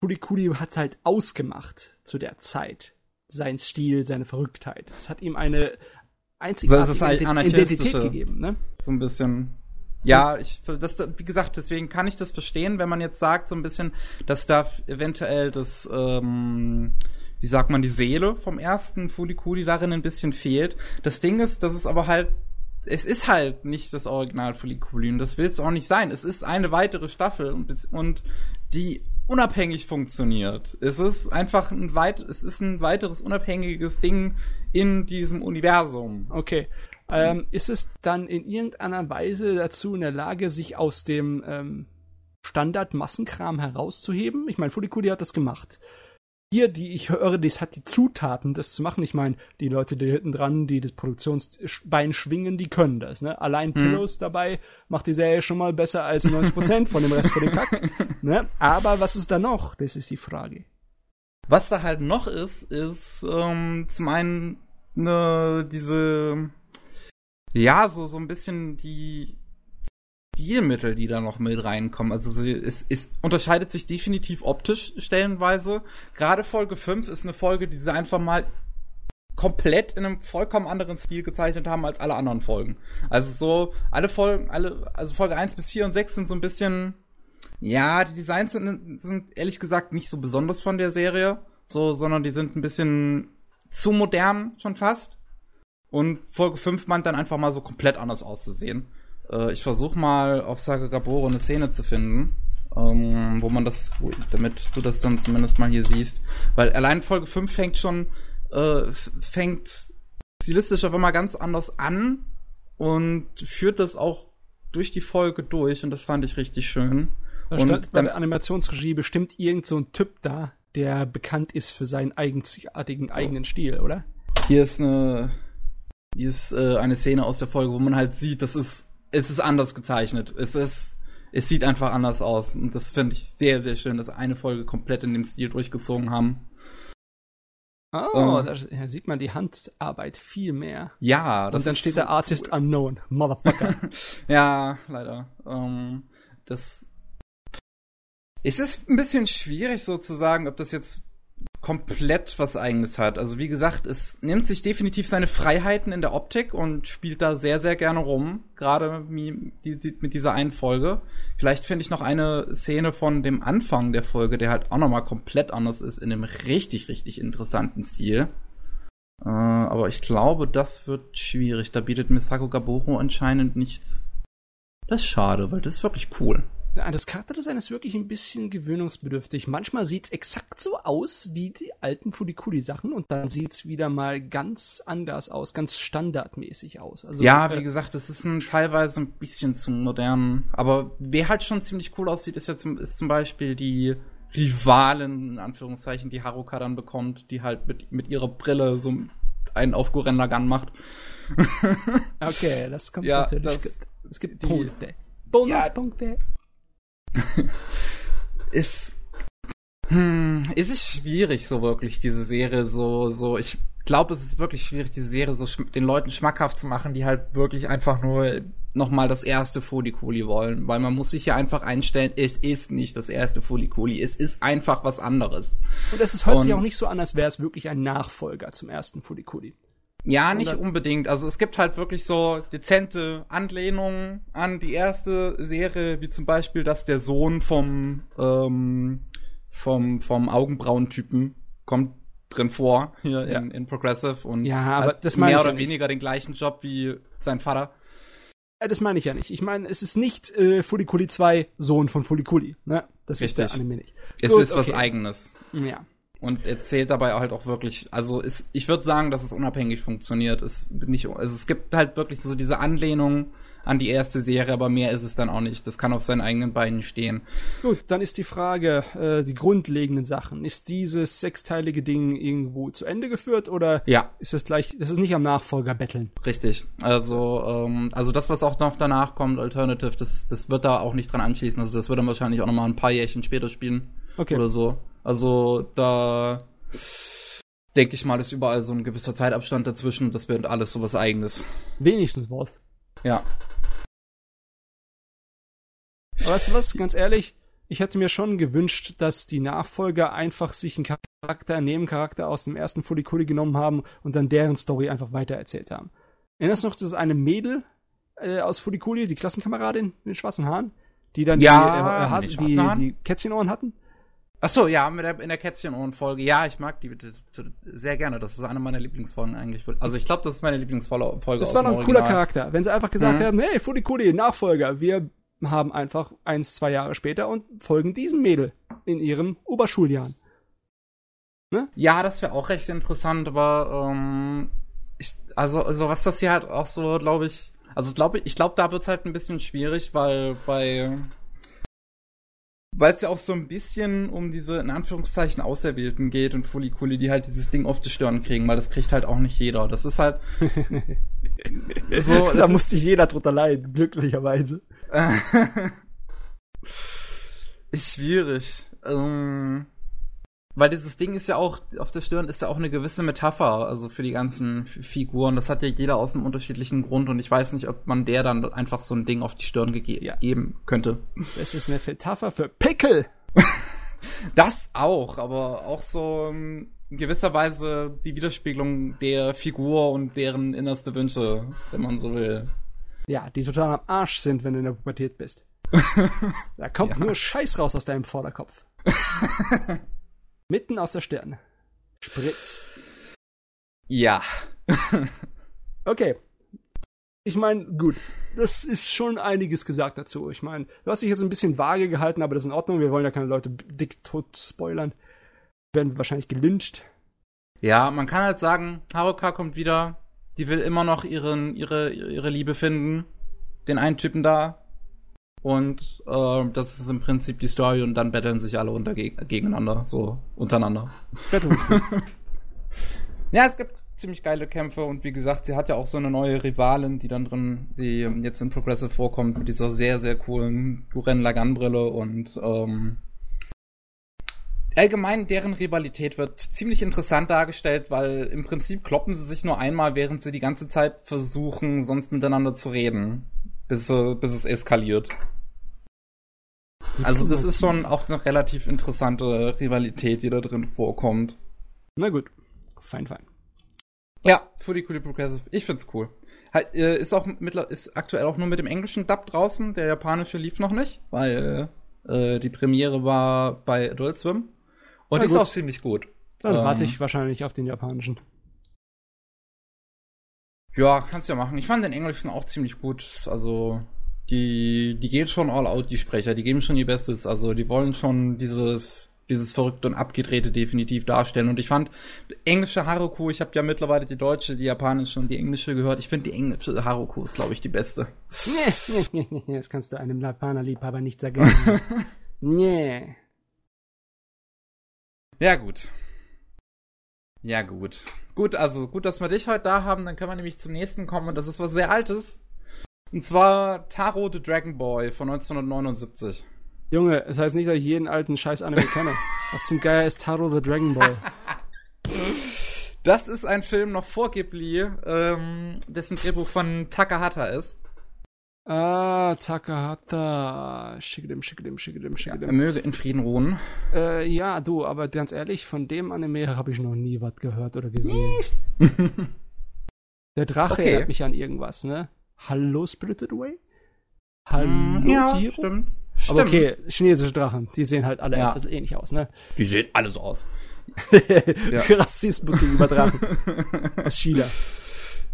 Fulikuli hat halt ausgemacht zu der Zeit. Sein Stil, seine Verrücktheit. Es hat ihm eine einzigartige Identität gegeben, ne? So ein bisschen. Ja, ich, das, wie gesagt, deswegen kann ich das verstehen, wenn man jetzt sagt, so ein bisschen, dass da eventuell das, ähm, wie sagt man, die Seele vom ersten Fulikuli darin ein bisschen fehlt. Das Ding ist, dass es aber halt es ist halt nicht das Original Fulikuli und das will es auch nicht sein. Es ist eine weitere Staffel und, und die unabhängig funktioniert. Es ist einfach ein weit, es ist ein weiteres unabhängiges Ding in diesem Universum. Okay. Ähm, ist es dann in irgendeiner Weise dazu in der Lage, sich aus dem ähm, Standard-Massenkram herauszuheben? Ich meine, Fulikuli hat das gemacht hier, die ich höre, das hat die Zutaten, das zu machen. Ich meine, die Leute, die hinten dran, die das Produktionsbein schwingen, die können das. Ne? Allein mhm. Pillows dabei macht die Serie schon mal besser als 90% von dem Rest von dem Kack. Ne? Aber was ist da noch? Das ist die Frage. Was da halt noch ist, ist ähm, zum einen ne, diese ja, so, so ein bisschen die, Stilmittel, die da noch mit reinkommen. Also sie, es, es unterscheidet sich definitiv optisch stellenweise. Gerade Folge 5 ist eine Folge, die sie einfach mal komplett in einem vollkommen anderen Stil gezeichnet haben als alle anderen Folgen. Also so, alle Folgen, alle, also Folge 1 bis 4 und 6 sind so ein bisschen, ja, die Designs sind, sind ehrlich gesagt nicht so besonders von der Serie, so, sondern die sind ein bisschen zu modern schon fast. Und Folge 5 meint dann einfach mal so komplett anders auszusehen. Äh, ich versuche mal auf Saga Gaboro eine Szene zu finden, ähm, wo man das, wo, damit du das dann zumindest mal hier siehst. Weil allein Folge 5 fängt schon, äh, fängt stilistisch auf einmal ganz anders an und führt das auch durch die Folge durch und das fand ich richtig schön. Da und stand bei der Animationsregie bestimmt irgend so ein Typ da, der bekannt ist für seinen eigenartigen so. eigenen Stil, oder? Hier ist eine hier ist äh, eine Szene aus der Folge, wo man halt sieht, das ist es ist anders gezeichnet. Es ist, es sieht einfach anders aus. Und das finde ich sehr, sehr schön, dass eine Folge komplett in dem Stil durchgezogen haben. Oh, ähm, da sieht man die Handarbeit viel mehr. Ja, das Und dann steht so der Artist cool. Unknown, Motherfucker. ja, leider. Ähm, das es ist ein bisschen schwierig so zu sagen, ob das jetzt komplett was eigenes hat. Also wie gesagt, es nimmt sich definitiv seine Freiheiten in der Optik und spielt da sehr, sehr gerne rum. Gerade mit dieser einen Folge. Vielleicht finde ich noch eine Szene von dem Anfang der Folge, der halt auch nochmal komplett anders ist, in einem richtig, richtig interessanten Stil. Äh, aber ich glaube, das wird schwierig. Da bietet Misako Gaboro anscheinend nichts. Das ist schade, weil das ist wirklich cool. Das Charakterdesign ist wirklich ein bisschen gewöhnungsbedürftig. Manchmal sieht es exakt so aus wie die alten Fudikuli-Sachen und dann sieht es wieder mal ganz anders aus, ganz standardmäßig aus. Also, ja, wie äh, gesagt, es ist ein, teilweise ein bisschen zu modern. Aber wer halt schon ziemlich cool aussieht, ist ja zum, ist zum Beispiel die Rivalen, in Anführungszeichen, die Haruka dann bekommt, die halt mit, mit ihrer Brille so einen auf Gurren Lagann macht. okay, das kommt ja, natürlich. Das, es gibt Punkte. Bonuspunkte. Ja, ist, hm, ist es schwierig, so wirklich, diese Serie so, so, ich glaube, es ist wirklich schwierig, diese Serie so den Leuten schmackhaft zu machen, die halt wirklich einfach nur nochmal das erste Folikuli wollen, weil man muss sich hier einfach einstellen, es ist nicht das erste Folikuli, es ist einfach was anderes. Und es ist, hört sich auch nicht so an, als wäre es wirklich ein Nachfolger zum ersten Folikuli. Ja, nicht unbedingt. Also es gibt halt wirklich so dezente Anlehnungen an die erste Serie, wie zum Beispiel, dass der Sohn vom ähm, vom vom Augenbrauentypen kommt drin vor hier ja. in, in Progressive und ja, aber das mehr oder ja weniger den gleichen Job wie sein Vater. Ja, das meine ich ja nicht. Ich meine, es ist nicht äh, Fulikuli 2 Sohn von Fulikuli. Ne? Das Richtig. ist der Anime nicht. Es Gut, ist okay. was Eigenes. Ja und erzählt dabei halt auch wirklich, also ist, ich würde sagen, dass es unabhängig funktioniert. Es, nicht, also es gibt halt wirklich so diese Anlehnung an die erste Serie, aber mehr ist es dann auch nicht. Das kann auf seinen eigenen Beinen stehen. Gut, dann ist die Frage, äh, die grundlegenden Sachen. Ist dieses sechsteilige Ding irgendwo zu Ende geführt oder ja. ist das gleich, das ist nicht am Nachfolger betteln? Richtig. Also, ähm, also das, was auch noch danach kommt, Alternative, das, das wird da auch nicht dran anschließen. Also das wird dann wahrscheinlich auch noch mal ein paar Jährchen später spielen. Okay. Oder so. Also da denke ich mal, ist überall so ein gewisser Zeitabstand dazwischen. Das wird alles so was Eigenes. Wenigstens was. Ja. Aber weißt du was, ganz ehrlich, ich hätte mir schon gewünscht, dass die Nachfolger einfach sich einen Charakter, einen Nebencharakter aus dem ersten Fulikuli genommen haben und dann deren Story einfach weitererzählt haben. Erinnerst du noch das eine Mädel äh, aus Fulikuli, die Klassenkameradin mit den schwarzen Haaren, die dann ja, die, äh, die, die, die Kätzchenohren hatten? Ach so, ja, mit der, in der Kätzchenohren-Folge. Ja, ich mag die sehr gerne. Das ist eine meiner Lieblingsfolgen eigentlich. Also ich glaube, das ist meine Lieblingsfolge. Das war noch ein cooler Charakter. Wenn sie einfach gesagt mhm. haben, hey, Fudikudi, Nachfolger, wir haben einfach eins, zwei Jahre später und folgen diesem Mädel in ihren Oberschuljahren. Ne? Ja, das wäre auch recht interessant, aber ähm, ich, also, also was das hier halt auch so, glaube ich, also glaube ich, ich glaube, da wird's halt ein bisschen schwierig, weil bei weil es ja auch so ein bisschen um diese, in Anführungszeichen, Auserwählten geht und Fulikuli, die halt dieses Ding auf die Stirn kriegen, weil das kriegt halt auch nicht jeder. Das ist halt. so, da musste jeder drunter leiden, glücklicherweise. ist schwierig. Ähm, weil dieses Ding ist ja auch, auf der Stirn ist ja auch eine gewisse Metapher, also für die ganzen Figuren. Das hat ja jeder aus einem unterschiedlichen Grund und ich weiß nicht, ob man der dann einfach so ein Ding auf die Stirn ge ja. geben könnte. Das ist eine Metapher für Pickel! das auch, aber auch so ähm, in gewisser Weise die Widerspiegelung der Figur und deren innerste Wünsche, wenn man so will. Ja, die total am Arsch sind, wenn du in der Pubertät bist. da kommt ja. nur Scheiß raus aus deinem Vorderkopf. Mitten aus der Stirn. Spritz. Ja. okay. Ich meine, gut. Das ist schon einiges gesagt dazu. Ich meine, du hast dich jetzt ein bisschen vage gehalten, aber das ist in Ordnung. Wir wollen ja keine Leute dick tot spoilern. Werden wahrscheinlich gelyncht. Ja, man kann halt sagen, Haruka kommt wieder. Die will immer noch ihren, ihre, ihre Liebe finden. Den einen Typen da. Und äh, das ist im Prinzip die Story und dann betteln sich alle unter geg gegeneinander, so untereinander. ja, es gibt ziemlich geile Kämpfe und wie gesagt, sie hat ja auch so eine neue Rivalin, die dann drin, die jetzt in Progressive vorkommt, mit dieser sehr, sehr coolen Duren Lagan-Brille und ähm, allgemein deren Rivalität wird ziemlich interessant dargestellt, weil im Prinzip kloppen sie sich nur einmal, während sie die ganze Zeit versuchen, sonst miteinander zu reden, bis, bis es eskaliert. Also das ist schon auch eine relativ interessante Rivalität, die da drin vorkommt. Na gut, fein, fein. Ja, Fully Progressive. Ich find's cool. Halt, äh, ist auch mittler ist aktuell auch nur mit dem englischen Dub draußen. Der japanische lief noch nicht, weil äh, die Premiere war bei Adult Swim. Und Na ist gut. auch ziemlich gut. Dann ähm, warte ich wahrscheinlich auf den japanischen. Ja, kannst du ja machen. Ich fand den englischen auch ziemlich gut. Also, die, die gehen schon all out, die Sprecher. Die geben schon ihr Bestes. Also, die wollen schon dieses dieses verrückte und abgedrehte definitiv darstellen. Und ich fand englische Haruko, ich habe ja mittlerweile die deutsche, die japanische und die englische gehört. Ich finde die englische Haruko ist, glaube ich, die beste. Nee, nee, nee, nee, das kannst du einem Japaner-Liebhaber nicht sagen. nee. Ja, gut. Ja, gut. Gut, also gut, dass wir dich heute da haben. Dann können wir nämlich zum nächsten kommen. Und das ist was sehr Altes. Und zwar Taro the Dragon Boy von 1979. Junge, es heißt nicht, dass ich jeden alten scheiß Anime kenne. Was zum Geier ist Taro the Dragon Ball? Das ist ein Film noch vor Ghibli, ähm, dessen Drehbuch von Takahata ist. Ah, Takahata. Schickedim, schickedim, schickedim, schickedim. Ja, er möge in Frieden ruhen. Äh, ja, du, aber ganz ehrlich, von dem Anime habe ich noch nie was gehört oder gesehen. Der Drache okay. erinnert mich an irgendwas, ne? Hallo, Spirited Away? Hallo, mm, ja, Tiere? stimmt. Stimmt. Aber okay, chinesische Drachen, die sehen halt alle ja. ein bisschen ähnlich aus, ne? Die sehen alle so aus. ja. Rassismus gegenüber Drachen. aus China.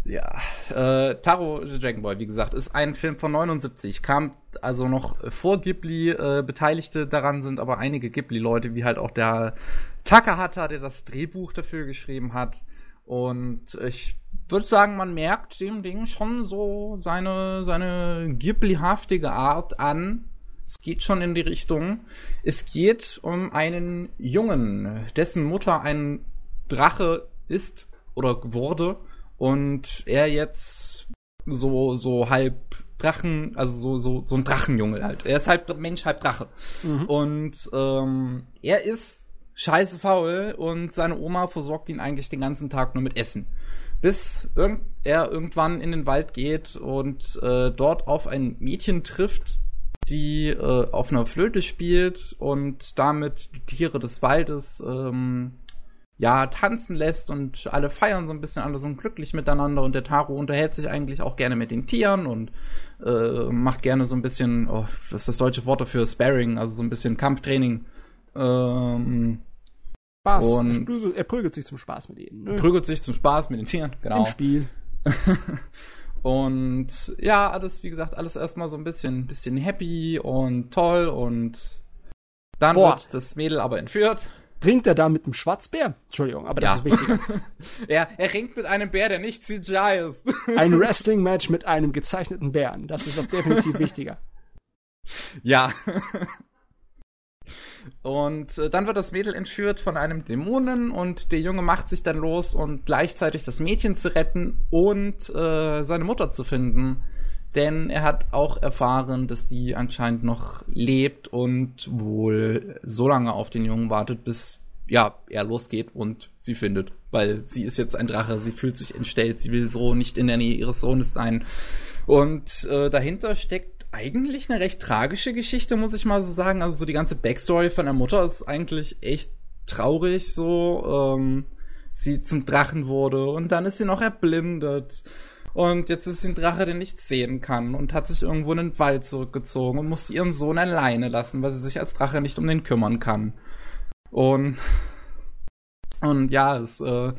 Ja, äh, Taro the Dragon Ball, wie gesagt, ist ein Film von 79. Kam also noch vor Ghibli. Äh, Beteiligte daran sind aber einige Ghibli-Leute, wie halt auch der Takahata, der das Drehbuch dafür geschrieben hat. Und ich würde sagen, man merkt dem Ding schon so seine, seine Ghibli-haftige Art an. Es geht schon in die Richtung. Es geht um einen Jungen, dessen Mutter ein Drache ist oder wurde und er jetzt so so halb Drachen, also so so so ein Drachenjunge halt. Er ist halb Mensch, halb Drache. Mhm. Und ähm, er ist scheiße faul und seine Oma versorgt ihn eigentlich den ganzen Tag nur mit Essen. Bis irgend er irgendwann in den Wald geht und äh, dort auf ein Mädchen trifft, die äh, auf einer Flöte spielt und damit die Tiere des Waldes ähm, ja tanzen lässt und alle feiern so ein bisschen, alle sind glücklich miteinander und der Taro unterhält sich eigentlich auch gerne mit den Tieren und äh, macht gerne so ein bisschen, oh, was ist das deutsche Wort dafür, Sparring, also so ein bisschen Kampftraining. Ähm, Spaß. Und er prügelt sich zum Spaß mit ihnen. Ne? Prügelt sich zum Spaß mit den Tieren, genau. Im Spiel. Und ja, alles, wie gesagt, alles erstmal so ein bisschen, bisschen happy und toll und dann Boah. wird das Mädel aber entführt. Ringt er da mit einem Schwarzbär? Entschuldigung, aber das ja. ist wichtiger. er, er ringt mit einem Bär, der nicht CGI ist. Ein Wrestling-Match mit einem gezeichneten Bären. Das ist auch definitiv wichtiger. Ja. Und äh, dann wird das Mädel entführt von einem Dämonen und der Junge macht sich dann los und gleichzeitig das Mädchen zu retten und äh, seine Mutter zu finden. Denn er hat auch erfahren, dass die anscheinend noch lebt und wohl so lange auf den Jungen wartet, bis ja, er losgeht und sie findet. Weil sie ist jetzt ein Drache, sie fühlt sich entstellt, sie will so nicht in der Nähe ihres Sohnes sein. Und äh, dahinter steckt eigentlich eine recht tragische Geschichte, muss ich mal so sagen. Also so die ganze Backstory von der Mutter ist eigentlich echt traurig so. Ähm, sie zum Drachen wurde und dann ist sie noch erblindet. Und jetzt ist sie ein Drache, der nichts sehen kann und hat sich irgendwo in den Wald zurückgezogen und musste ihren Sohn alleine lassen, weil sie sich als Drache nicht um den kümmern kann. Und und ja, es äh,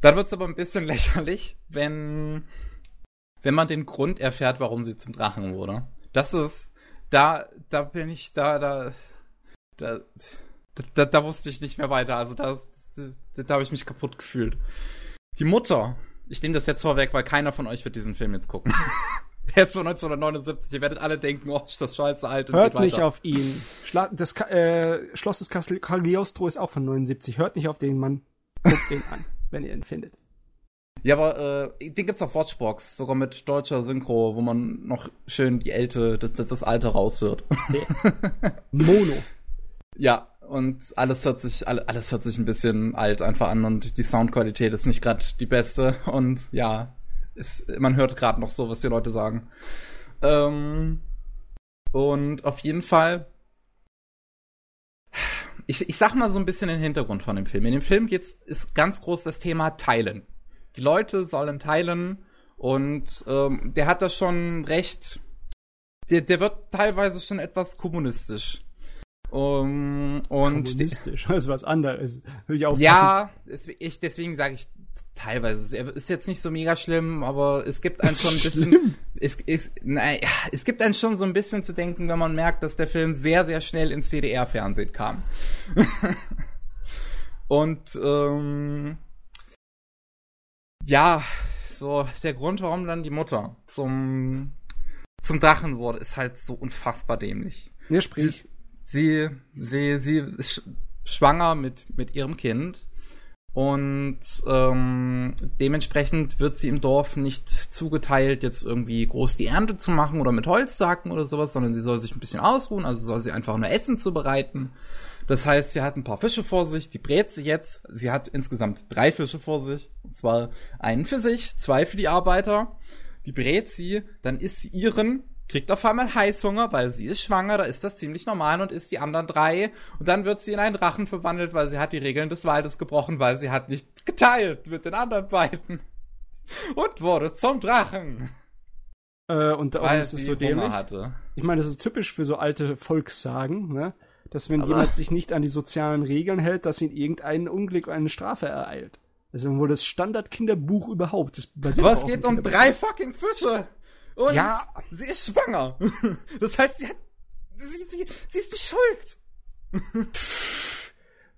dann wird's aber ein bisschen lächerlich, wenn wenn man den Grund erfährt, warum sie zum Drachen wurde. Das ist, da, da bin ich, da, da, da, da, da wusste ich nicht mehr weiter. Also da, da, da habe ich mich kaputt gefühlt. Die Mutter, ich nehme das jetzt vorweg, weil keiner von euch wird diesen Film jetzt gucken. er ist von 1979. Ihr werdet alle denken, oh, ist das scheiße alt. Und Hört nicht auf ihn. Schla das äh, Schloss des Cagliostro ist auch von 79. Hört nicht auf den Mann. Guckt ihn an. wenn ihr ihn findet. Ja, aber äh, den gibt's auf Watchbox, sogar mit deutscher Synchro, wo man noch schön die Älte, das, das, das Alte raushört. Mono. ja, und alles hört sich alles hört sich ein bisschen alt einfach an und die Soundqualität ist nicht gerade die beste und ja, ist, man hört gerade noch so, was die Leute sagen. Ähm, und auf jeden Fall ich, ich sag mal so ein bisschen den Hintergrund von dem Film. In dem Film geht's, ist ganz groß das Thema Teilen. Die Leute sollen teilen und ähm, der hat das schon recht. Der, der wird teilweise schon etwas kommunistisch. Um, und kommunistisch, ist was anderes. Will ich ja, ich, deswegen sage ich teilweise. Ist jetzt nicht so mega schlimm, aber es gibt einen schon ein bisschen. es, es, naja, es gibt einen schon so ein bisschen zu denken, wenn man merkt, dass der Film sehr, sehr schnell ins DDR-Fernsehen kam. Und ähm, ja, so der Grund, warum dann die Mutter zum zum Drachen wurde, ist halt so unfassbar dämlich. Ja, sprich. Sie, sie, sie ist schwanger mit mit ihrem Kind und ähm, dementsprechend wird sie im Dorf nicht zugeteilt, jetzt irgendwie groß die Ernte zu machen oder mit Holz zu hacken oder sowas, sondern sie soll sich ein bisschen ausruhen, also soll sie einfach nur Essen zubereiten. Das heißt, sie hat ein paar Fische vor sich, die brät sie jetzt. Sie hat insgesamt drei Fische vor sich. Und zwar einen für sich, zwei für die Arbeiter. Die brät sie, dann isst sie ihren kriegt auf einmal Heißhunger, weil sie ist schwanger, da ist das ziemlich normal und isst die anderen drei. Und dann wird sie in einen Drachen verwandelt, weil sie hat die Regeln des Waldes gebrochen, weil sie hat nicht geteilt mit den anderen beiden. Und wurde zum Drachen. Äh, und darum weil ist es so dämlich. Hatte. Ich meine, das ist typisch für so alte Volkssagen, ne? Dass wenn Aber jemand sich nicht an die sozialen Regeln hält, dass ihn irgendein Unglück oder eine Strafe ereilt. Das ist wohl das Standard-Kinderbuch überhaupt. Das Aber es geht um drei fucking Fische. Und ja. sie ist schwanger. Das heißt, sie hat. Sie, sie, sie ist die Schuld.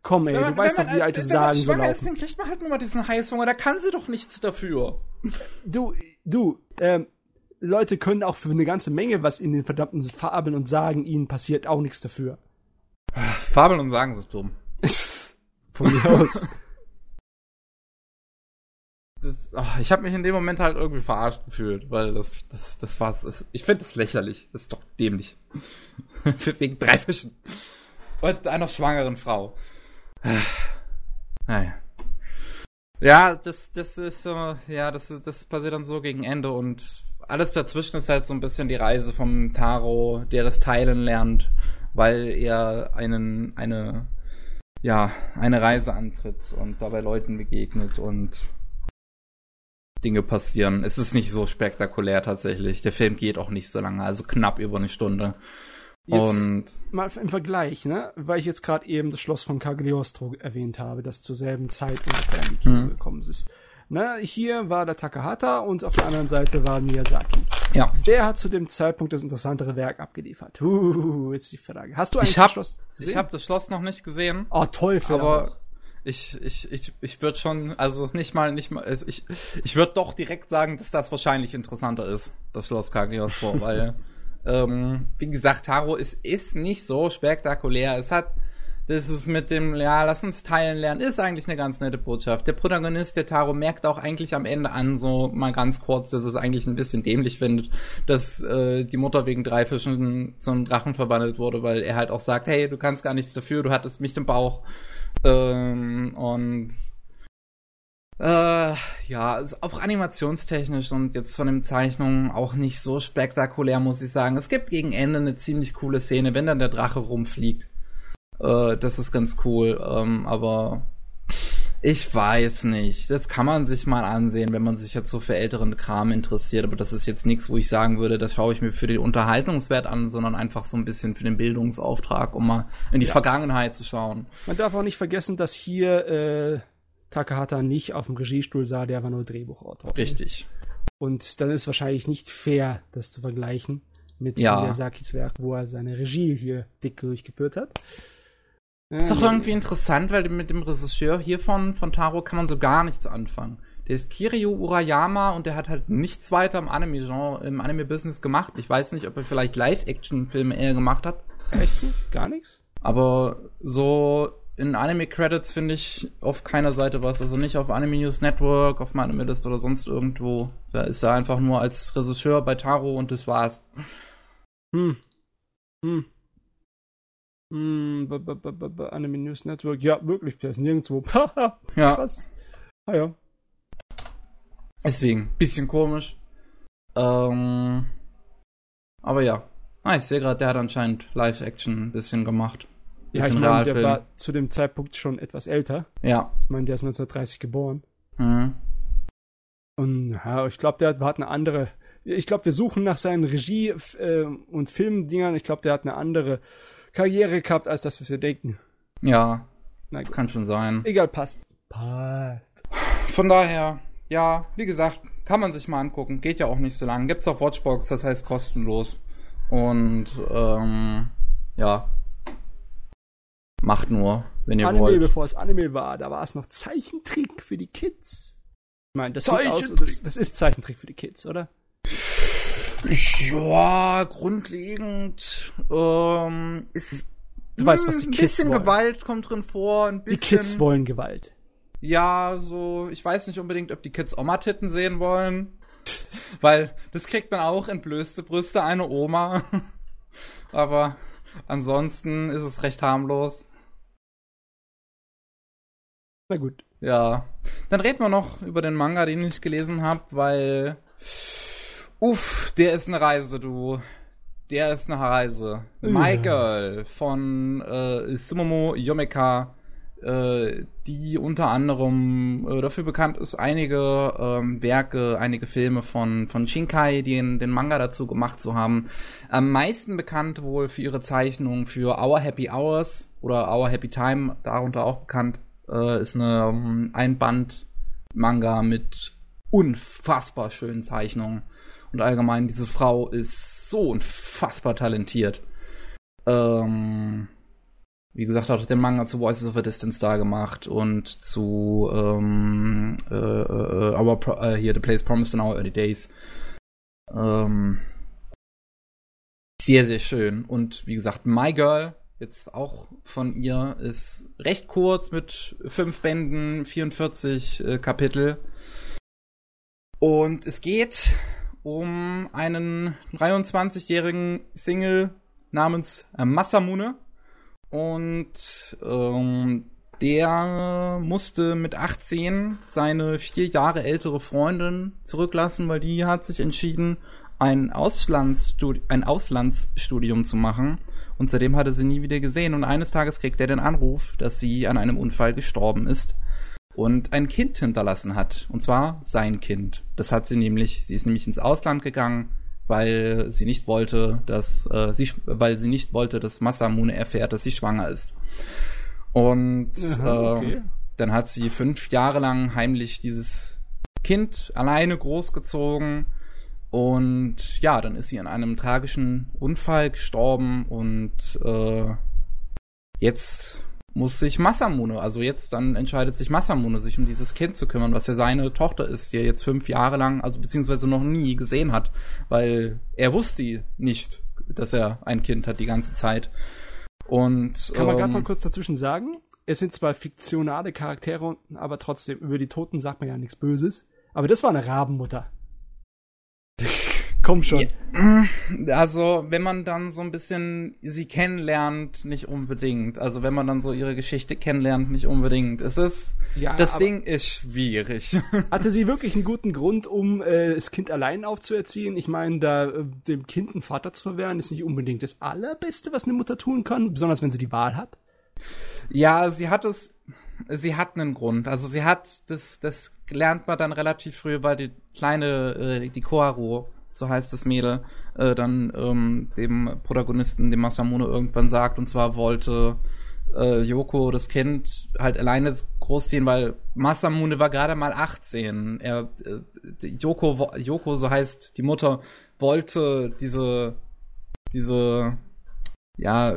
Komm, ey, man, du weißt doch, wie alte wenn Sagen so laufen. Ist, dann kriegt man halt nur mal diesen Heißhunger, da kann sie doch nichts dafür. Du, du, ähm, Leute können auch für eine ganze Menge, was in den verdammten Fabeln und Sagen ihnen passiert, auch nichts dafür. Fabeln und Sagen sind dumm. Von mir aus. das, ach, ich habe mich in dem Moment halt irgendwie verarscht gefühlt, weil das, das, das war's. Das, ich finde das lächerlich. Das ist doch dämlich. Wegen drei Fischen. Und einer schwangeren Frau. naja. Ja, das, das ist so, ja, das, das passiert dann so gegen Ende und alles dazwischen ist halt so ein bisschen die Reise vom Taro, der das Teilen lernt, weil er einen, eine, ja, eine Reise antritt und dabei Leuten begegnet und Dinge passieren. Es ist nicht so spektakulär tatsächlich. Der Film geht auch nicht so lange, also knapp über eine Stunde. Jetzt und mal im Vergleich, ne, weil ich jetzt gerade eben das Schloss von Cagliostro erwähnt habe, das zur selben Zeit ungefähr in die Kino mhm. gekommen ist. Ne, hier war der Takahata und auf der anderen Seite war Miyazaki. Ja. Wer hat zu dem Zeitpunkt das interessantere Werk abgeliefert? Uh, jetzt die Frage. Hast du eigentlich ich hab, das Schloss gesehen? Ich habe das Schloss noch nicht gesehen. Oh, toll, Film. Aber ich, ich, ich, ich würde schon, also nicht mal, nicht mal, also ich, ich würde doch direkt sagen, dass das wahrscheinlich interessanter ist, das Schloss Cagliostro, weil, ähm, wie gesagt, Taro ist, ist nicht so spektakulär. Es hat, das ist mit dem, ja, lass uns teilen lernen, ist eigentlich eine ganz nette Botschaft. Der Protagonist, der Taro, merkt auch eigentlich am Ende an, so mal ganz kurz, dass es eigentlich ein bisschen dämlich findet, dass äh, die Mutter wegen drei Fischen zum Drachen verwandelt wurde, weil er halt auch sagt, hey, du kannst gar nichts dafür, du hattest mich im Bauch. Ähm, und äh, ja, auch animationstechnisch und jetzt von den Zeichnungen auch nicht so spektakulär, muss ich sagen. Es gibt gegen Ende eine ziemlich coole Szene, wenn dann der Drache rumfliegt. Äh, das ist ganz cool, ähm, aber ich weiß nicht. Das kann man sich mal ansehen, wenn man sich jetzt so für älteren Kram interessiert. Aber das ist jetzt nichts, wo ich sagen würde, das schaue ich mir für den Unterhaltungswert an, sondern einfach so ein bisschen für den Bildungsauftrag, um mal in die ja. Vergangenheit zu schauen. Man darf auch nicht vergessen, dass hier äh, Takahata nicht auf dem Regiestuhl sah, der war nur Drehbuchautor. Richtig. Und dann ist wahrscheinlich nicht fair, das zu vergleichen mit ja. Miyazakis Werk, wo er seine Regie hier dick durchgeführt hat. Ist auch irgendwie interessant, weil mit dem Regisseur hiervon, von Taro, kann man so gar nichts anfangen. Der ist Kiryu Urayama und der hat halt nichts weiter im Anime-Genre, im Anime-Business gemacht. Ich weiß nicht, ob er vielleicht Live-Action-Filme eher gemacht hat. Echt? Gar nichts? Aber so in Anime-Credits finde ich auf keiner Seite was. Also nicht auf Anime News Network, auf meinem List oder sonst irgendwo. Da ist er einfach nur als Regisseur bei Taro und das war's. Hm. Hm. -b Anime News Network. Ja, wirklich, der ist nirgendwo. Ja. Krass. Ah ja. Deswegen, bisschen komisch. Ähm, aber ja. Ah, ich sehe gerade, der hat anscheinend Live-Action ein bisschen gemacht. Ja, ich Bisschen meine, der war zu dem Zeitpunkt schon etwas älter. Ja. Ich meine, der ist 1930 geboren. Mhm. Und ja, ich glaube, der hat, hat eine andere. Ich glaube, wir suchen nach seinen Regie- äh, und Filmdingern. Ich glaube, der hat eine andere Karriere gehabt, als das, was wir denken. Ja, Na das gut. kann schon sein. Egal, passt. Passt. Von daher, ja, wie gesagt, kann man sich mal angucken. Geht ja auch nicht so lang. Gibt's auf Watchbox, das heißt kostenlos. Und ähm, ja. Macht nur, wenn ihr Anime, wollt. bevor es Anime war, da war es noch Zeichentrick für die Kids. Ich meine, das, sieht aus, das ist Zeichentrick für die Kids, oder? Ja, grundlegend ähm, ist Du weißt, was die ein Kids bisschen wollen. Gewalt kommt drin vor, ein Die bisschen. Kids wollen Gewalt. Ja, so, ich weiß nicht unbedingt, ob die Kids Oma-Titten sehen wollen. Weil das kriegt man auch entblößte Brüste, eine Oma. Aber ansonsten ist es recht harmlos. Na gut. Ja. Dann reden wir noch über den Manga, den ich gelesen habe, weil. Uff, der ist eine Reise, du. Der ist eine Reise. My Ja. Girl von äh, Sumomo Yomeka, äh, die unter anderem äh, dafür bekannt ist, einige ähm, Werke, einige Filme von, von Shinkai, den, den Manga dazu gemacht zu haben. Am meisten bekannt wohl für ihre Zeichnung für Our Happy Hours oder Our Happy Time, darunter auch bekannt, äh, ist eine ähm, Einband-Manga mit unfassbar schönen Zeichnungen. Und allgemein, diese Frau ist so unfassbar talentiert. Ähm, wie gesagt, hat den Manga zu Voices of a Distant Star gemacht und zu ähm, äh, äh, Our Pro äh, hier The Place Promised in Our Early Days. Ähm, sehr, sehr schön. Und wie gesagt, My Girl, jetzt auch von ihr, ist recht kurz mit fünf Bänden, 44 äh, Kapitel. Und es geht um einen 23-jährigen Single namens äh, Masamune. Und ähm, der musste mit 18 seine vier Jahre ältere Freundin zurücklassen, weil die hat sich entschieden, ein, Auslandsstudi ein Auslandsstudium zu machen. Und seitdem hat er sie nie wieder gesehen. Und eines Tages kriegt er den Anruf, dass sie an einem Unfall gestorben ist und ein Kind hinterlassen hat. Und zwar sein Kind. Das hat sie nämlich, sie ist nämlich ins Ausland gegangen, weil sie nicht wollte, dass äh, sie, weil sie nicht wollte, dass Masamune erfährt, dass sie schwanger ist. Und Aha, okay. äh, dann hat sie fünf Jahre lang heimlich dieses Kind alleine großgezogen. Und ja, dann ist sie in einem tragischen Unfall gestorben und äh, jetzt muss sich Masamune, also jetzt dann entscheidet sich Masamune, sich um dieses Kind zu kümmern, was ja seine Tochter ist, die er jetzt fünf Jahre lang, also beziehungsweise noch nie gesehen hat, weil er wusste nicht, dass er ein Kind hat die ganze Zeit. Und Kann man gerade ähm, mal kurz dazwischen sagen? Es sind zwar fiktionale Charaktere, aber trotzdem, über die Toten sagt man ja nichts Böses. Aber das war eine Rabenmutter. Komm schon. Also, wenn man dann so ein bisschen sie kennenlernt, nicht unbedingt. Also, wenn man dann so ihre Geschichte kennenlernt, nicht unbedingt. Es ist, Ja, das Ding ist schwierig. Hatte sie wirklich einen guten Grund, um äh, das Kind allein aufzuerziehen? Ich meine, da äh, dem Kind einen Vater zu verwehren, ist nicht unbedingt das Allerbeste, was eine Mutter tun kann, besonders wenn sie die Wahl hat. ja, sie hat es, sie hat einen Grund. Also, sie hat, das, das lernt man dann relativ früh, weil die kleine, äh, die Koharu, so heißt das Mädel, äh, dann ähm, dem Protagonisten, dem Masamune, irgendwann sagt, und zwar wollte äh, Yoko das Kind halt alleine großziehen, weil Masamune war gerade mal 18. Er, äh, Yoko, Yoko, so heißt die Mutter, wollte diese, diese, ja,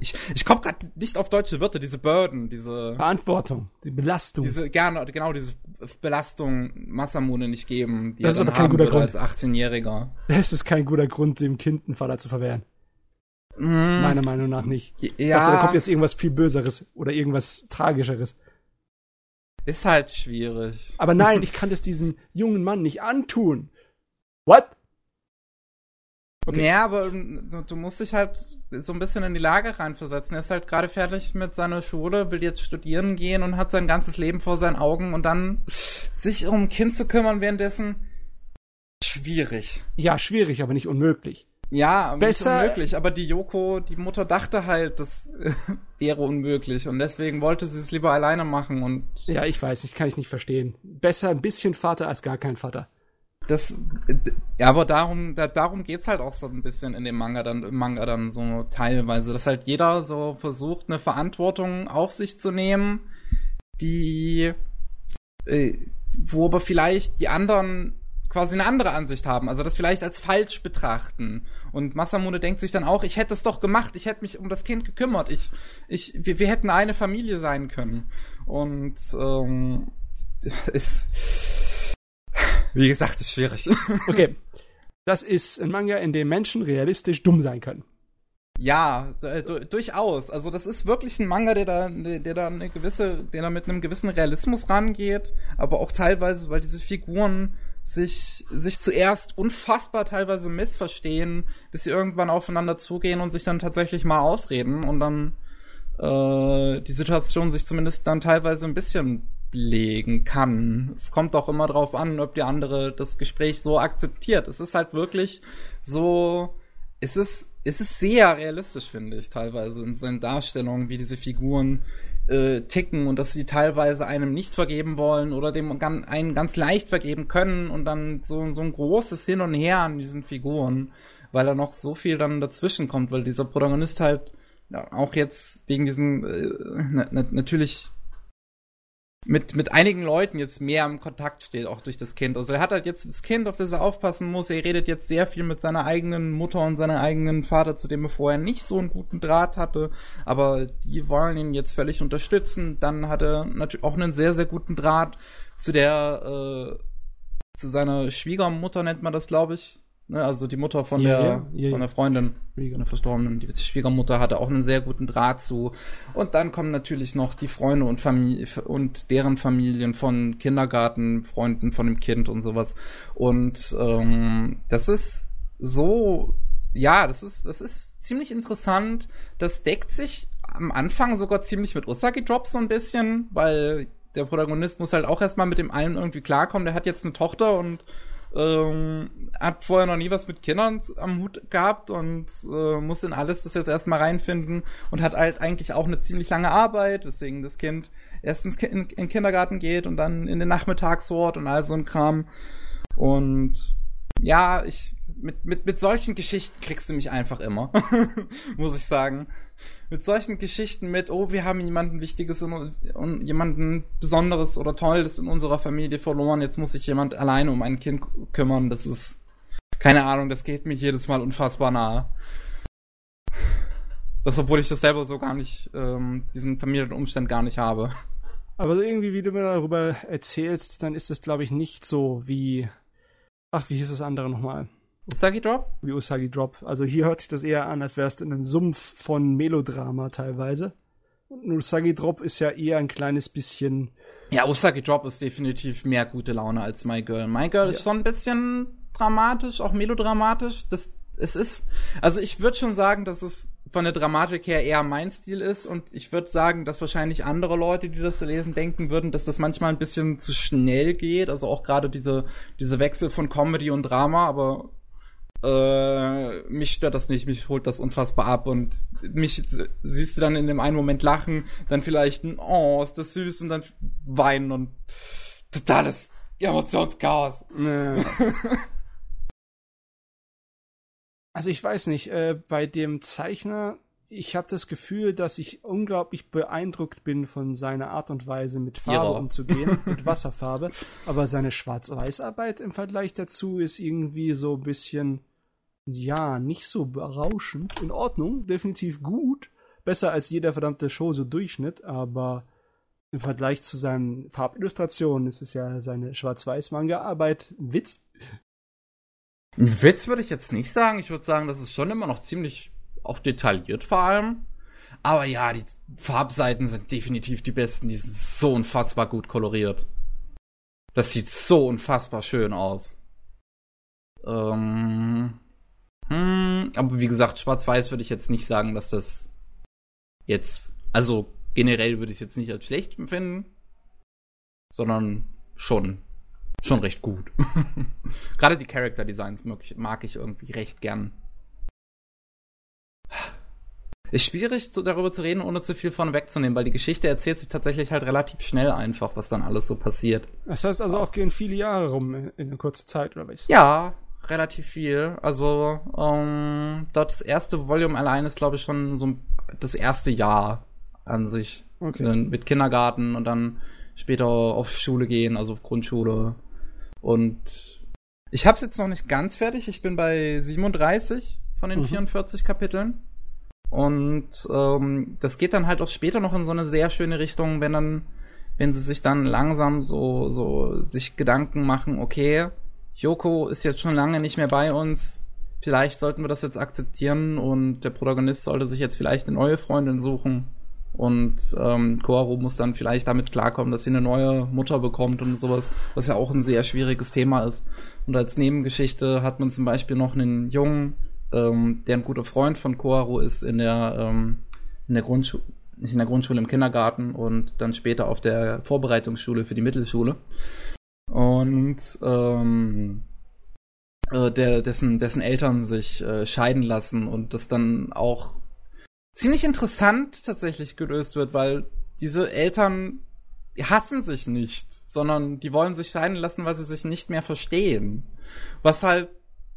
ich, ich komme gerade nicht auf deutsche Wörter, diese Burden, diese, Verantwortung, die Belastung. diese, gerne, genau, diese Belastung Masamune nicht geben, die Das ist er aber kein guter Grund. als 18-Jähriger. das ist kein guter Grund, dem Kind einen Vater zu verwehren. Mm. Meiner Meinung nach nicht. Ja. Ich dachte, da kommt jetzt irgendwas viel Böseres oder irgendwas Tragischeres. Ist halt schwierig. Aber nein, ich kann das diesem jungen Mann nicht antun. What? Okay. Ja, aber du musst dich halt so ein bisschen in die Lage reinversetzen. Er ist halt gerade fertig mit seiner Schule, will jetzt studieren gehen und hat sein ganzes Leben vor seinen Augen und dann sich um ein Kind zu kümmern währenddessen schwierig. Ja, schwierig, aber nicht unmöglich. Ja, besser unmöglich, aber die Yoko, die Mutter dachte halt, das wäre unmöglich und deswegen wollte sie es lieber alleine machen und Ja, ich weiß, ich kann ich nicht verstehen. Besser ein bisschen Vater als gar kein Vater. Das ja, aber darum da, darum geht's halt auch so ein bisschen in dem Manga dann im Manga dann so teilweise, dass halt jeder so versucht eine Verantwortung auf sich zu nehmen, die äh, wo aber vielleicht die anderen quasi eine andere Ansicht haben, also das vielleicht als falsch betrachten. Und Masamune denkt sich dann auch, ich hätte es doch gemacht, ich hätte mich um das Kind gekümmert, ich, ich, wir, wir hätten eine Familie sein können. Und ähm, ist, wie gesagt, ist schwierig. Okay, das ist ein Manga, in dem Menschen realistisch dumm sein können. Ja, äh, durchaus. Also das ist wirklich ein Manga, der da, der da eine gewisse, der da mit einem gewissen Realismus rangeht, aber auch teilweise, weil diese Figuren sich, sich zuerst unfassbar teilweise missverstehen, bis sie irgendwann aufeinander zugehen und sich dann tatsächlich mal ausreden und dann äh, die Situation sich zumindest dann teilweise ein bisschen legen kann. Es kommt auch immer drauf an, ob die andere das Gespräch so akzeptiert. Es ist halt wirklich so, es ist, es ist sehr realistisch, finde ich, teilweise in seinen Darstellungen, wie diese Figuren äh, ticken und dass sie teilweise einem nicht vergeben wollen oder dem einen ganz leicht vergeben können und dann so, so ein großes Hin und Her an diesen Figuren, weil da noch so viel dann dazwischen kommt, weil dieser Protagonist halt ja, auch jetzt wegen diesem äh, natürlich mit, mit einigen Leuten jetzt mehr im Kontakt steht, auch durch das Kind. Also er hat halt jetzt das Kind, auf das er aufpassen muss. Er redet jetzt sehr viel mit seiner eigenen Mutter und seinem eigenen Vater, zu dem er vorher nicht so einen guten Draht hatte. Aber die wollen ihn jetzt völlig unterstützen. Dann hat er natürlich auch einen sehr, sehr guten Draht zu der, äh, zu seiner Schwiegermutter nennt man das, glaube ich. Ne, also die Mutter von ja, der ja, ja, von der Freundin, von der Verstorbenen, die Schwiegermutter hatte auch einen sehr guten Draht zu. Und dann kommen natürlich noch die Freunde und Familie und deren Familien von Kindergartenfreunden von dem Kind und sowas. Und ähm, das ist so, ja, das ist das ist ziemlich interessant. Das deckt sich am Anfang sogar ziemlich mit Usagi Drops so ein bisschen, weil der Protagonist muss halt auch erstmal mit dem einen irgendwie klarkommen. Der hat jetzt eine Tochter und ähm, hat vorher noch nie was mit Kindern am Hut gehabt und äh, muss in alles das jetzt erstmal reinfinden und hat halt eigentlich auch eine ziemlich lange Arbeit, weswegen das Kind erst ins Ki in, in Kindergarten geht und dann in den Nachmittagshort und all so ein Kram. Und ja, ich mit, mit, mit solchen Geschichten kriegst du mich einfach immer, muss ich sagen. Mit solchen Geschichten mit, oh, wir haben jemanden Wichtiges und, und jemanden Besonderes oder Tolles in unserer Familie verloren, jetzt muss sich jemand alleine um ein Kind kümmern, das ist, keine Ahnung, das geht mir jedes Mal unfassbar nahe. Das, obwohl ich das selber so gar nicht, ähm, diesen Familienumstand gar nicht habe. Aber so irgendwie, wie du mir darüber erzählst, dann ist es, glaube ich, nicht so wie. Ach, wie hieß das andere nochmal? Usagi Drop? Wie Usagi Drop. Also hier hört sich das eher an, als wärst du in einem Sumpf von Melodrama teilweise. Und Usagi Drop ist ja eher ein kleines bisschen. Ja, Usagi Drop ist definitiv mehr gute Laune als My Girl. My Girl ja. ist schon ein bisschen dramatisch, auch melodramatisch. Das, es ist, also ich würde schon sagen, dass es von der Dramatik her eher mein Stil ist und ich würde sagen, dass wahrscheinlich andere Leute, die das lesen, denken würden, dass das manchmal ein bisschen zu schnell geht. Also auch gerade diese, diese Wechsel von Comedy und Drama, aber äh, mich stört das nicht, mich holt das unfassbar ab und mich siehst du dann in dem einen Moment lachen, dann vielleicht ein Oh, ist das süß und dann weinen und totales Emotionschaos. Ja. also ich weiß nicht, äh, bei dem Zeichner, ich habe das Gefühl, dass ich unglaublich beeindruckt bin von seiner Art und Weise, mit Farbe ja. umzugehen, mit Wasserfarbe. Aber seine Schwarz-Weiß-Arbeit im Vergleich dazu ist irgendwie so ein bisschen ja, nicht so berauschend. In Ordnung, definitiv gut. Besser als jeder verdammte Show so Durchschnitt, aber im Vergleich zu seinen Farbillustrationen ist es ja seine Schwarz-Weiß-Manga-Arbeit Witz. Ein Witz würde ich jetzt nicht sagen. Ich würde sagen, das ist schon immer noch ziemlich auch detailliert vor allem. Aber ja, die Farbseiten sind definitiv die besten. Die sind so unfassbar gut koloriert. Das sieht so unfassbar schön aus. Ähm, hm, aber wie gesagt, Schwarz-Weiß würde ich jetzt nicht sagen, dass das jetzt, also generell würde ich es jetzt nicht als schlecht empfinden, sondern schon, schon recht gut. Gerade die Character Designs mag ich, mag ich irgendwie recht gern. Ist schwierig, so darüber zu reden, ohne zu viel vorne wegzunehmen, weil die Geschichte erzählt sich tatsächlich halt relativ schnell einfach, was dann alles so passiert. Das heißt also auch gehen viele Jahre rum in, in einer kurzen Zeit, oder was? Ja, relativ viel. Also, ähm, das erste Volume allein ist, glaube ich, schon so das erste Jahr an sich. Okay. Mit Kindergarten und dann später auf Schule gehen, also auf Grundschule. Und ich habe es jetzt noch nicht ganz fertig. Ich bin bei 37 von den Mhm. 44 Kapiteln. Und ähm, das geht dann halt auch später noch in so eine sehr schöne Richtung, wenn dann, wenn sie sich dann langsam so, so sich Gedanken machen, okay, Yoko ist jetzt schon lange nicht mehr bei uns, vielleicht sollten wir das jetzt akzeptieren und der Protagonist sollte sich jetzt vielleicht eine neue Freundin suchen. Und ähm, Koharu muss dann vielleicht damit klarkommen, dass sie eine neue Mutter bekommt und sowas, was ja auch ein sehr schwieriges Thema ist. Und als Nebengeschichte hat man zum Beispiel noch einen Jungen, ähm, der ein guter Freund von Koharu ist in der, ähm, in der Grundschule, nicht in der Grundschule, im Kindergarten und dann später auf der Vorbereitungsschule für die Mittelschule. Und ähm, äh, der, dessen, dessen Eltern sich äh, scheiden lassen und das dann auch ziemlich interessant tatsächlich gelöst wird, weil diese Eltern hassen sich nicht, sondern die wollen sich scheiden lassen, weil sie sich nicht mehr verstehen. Was halt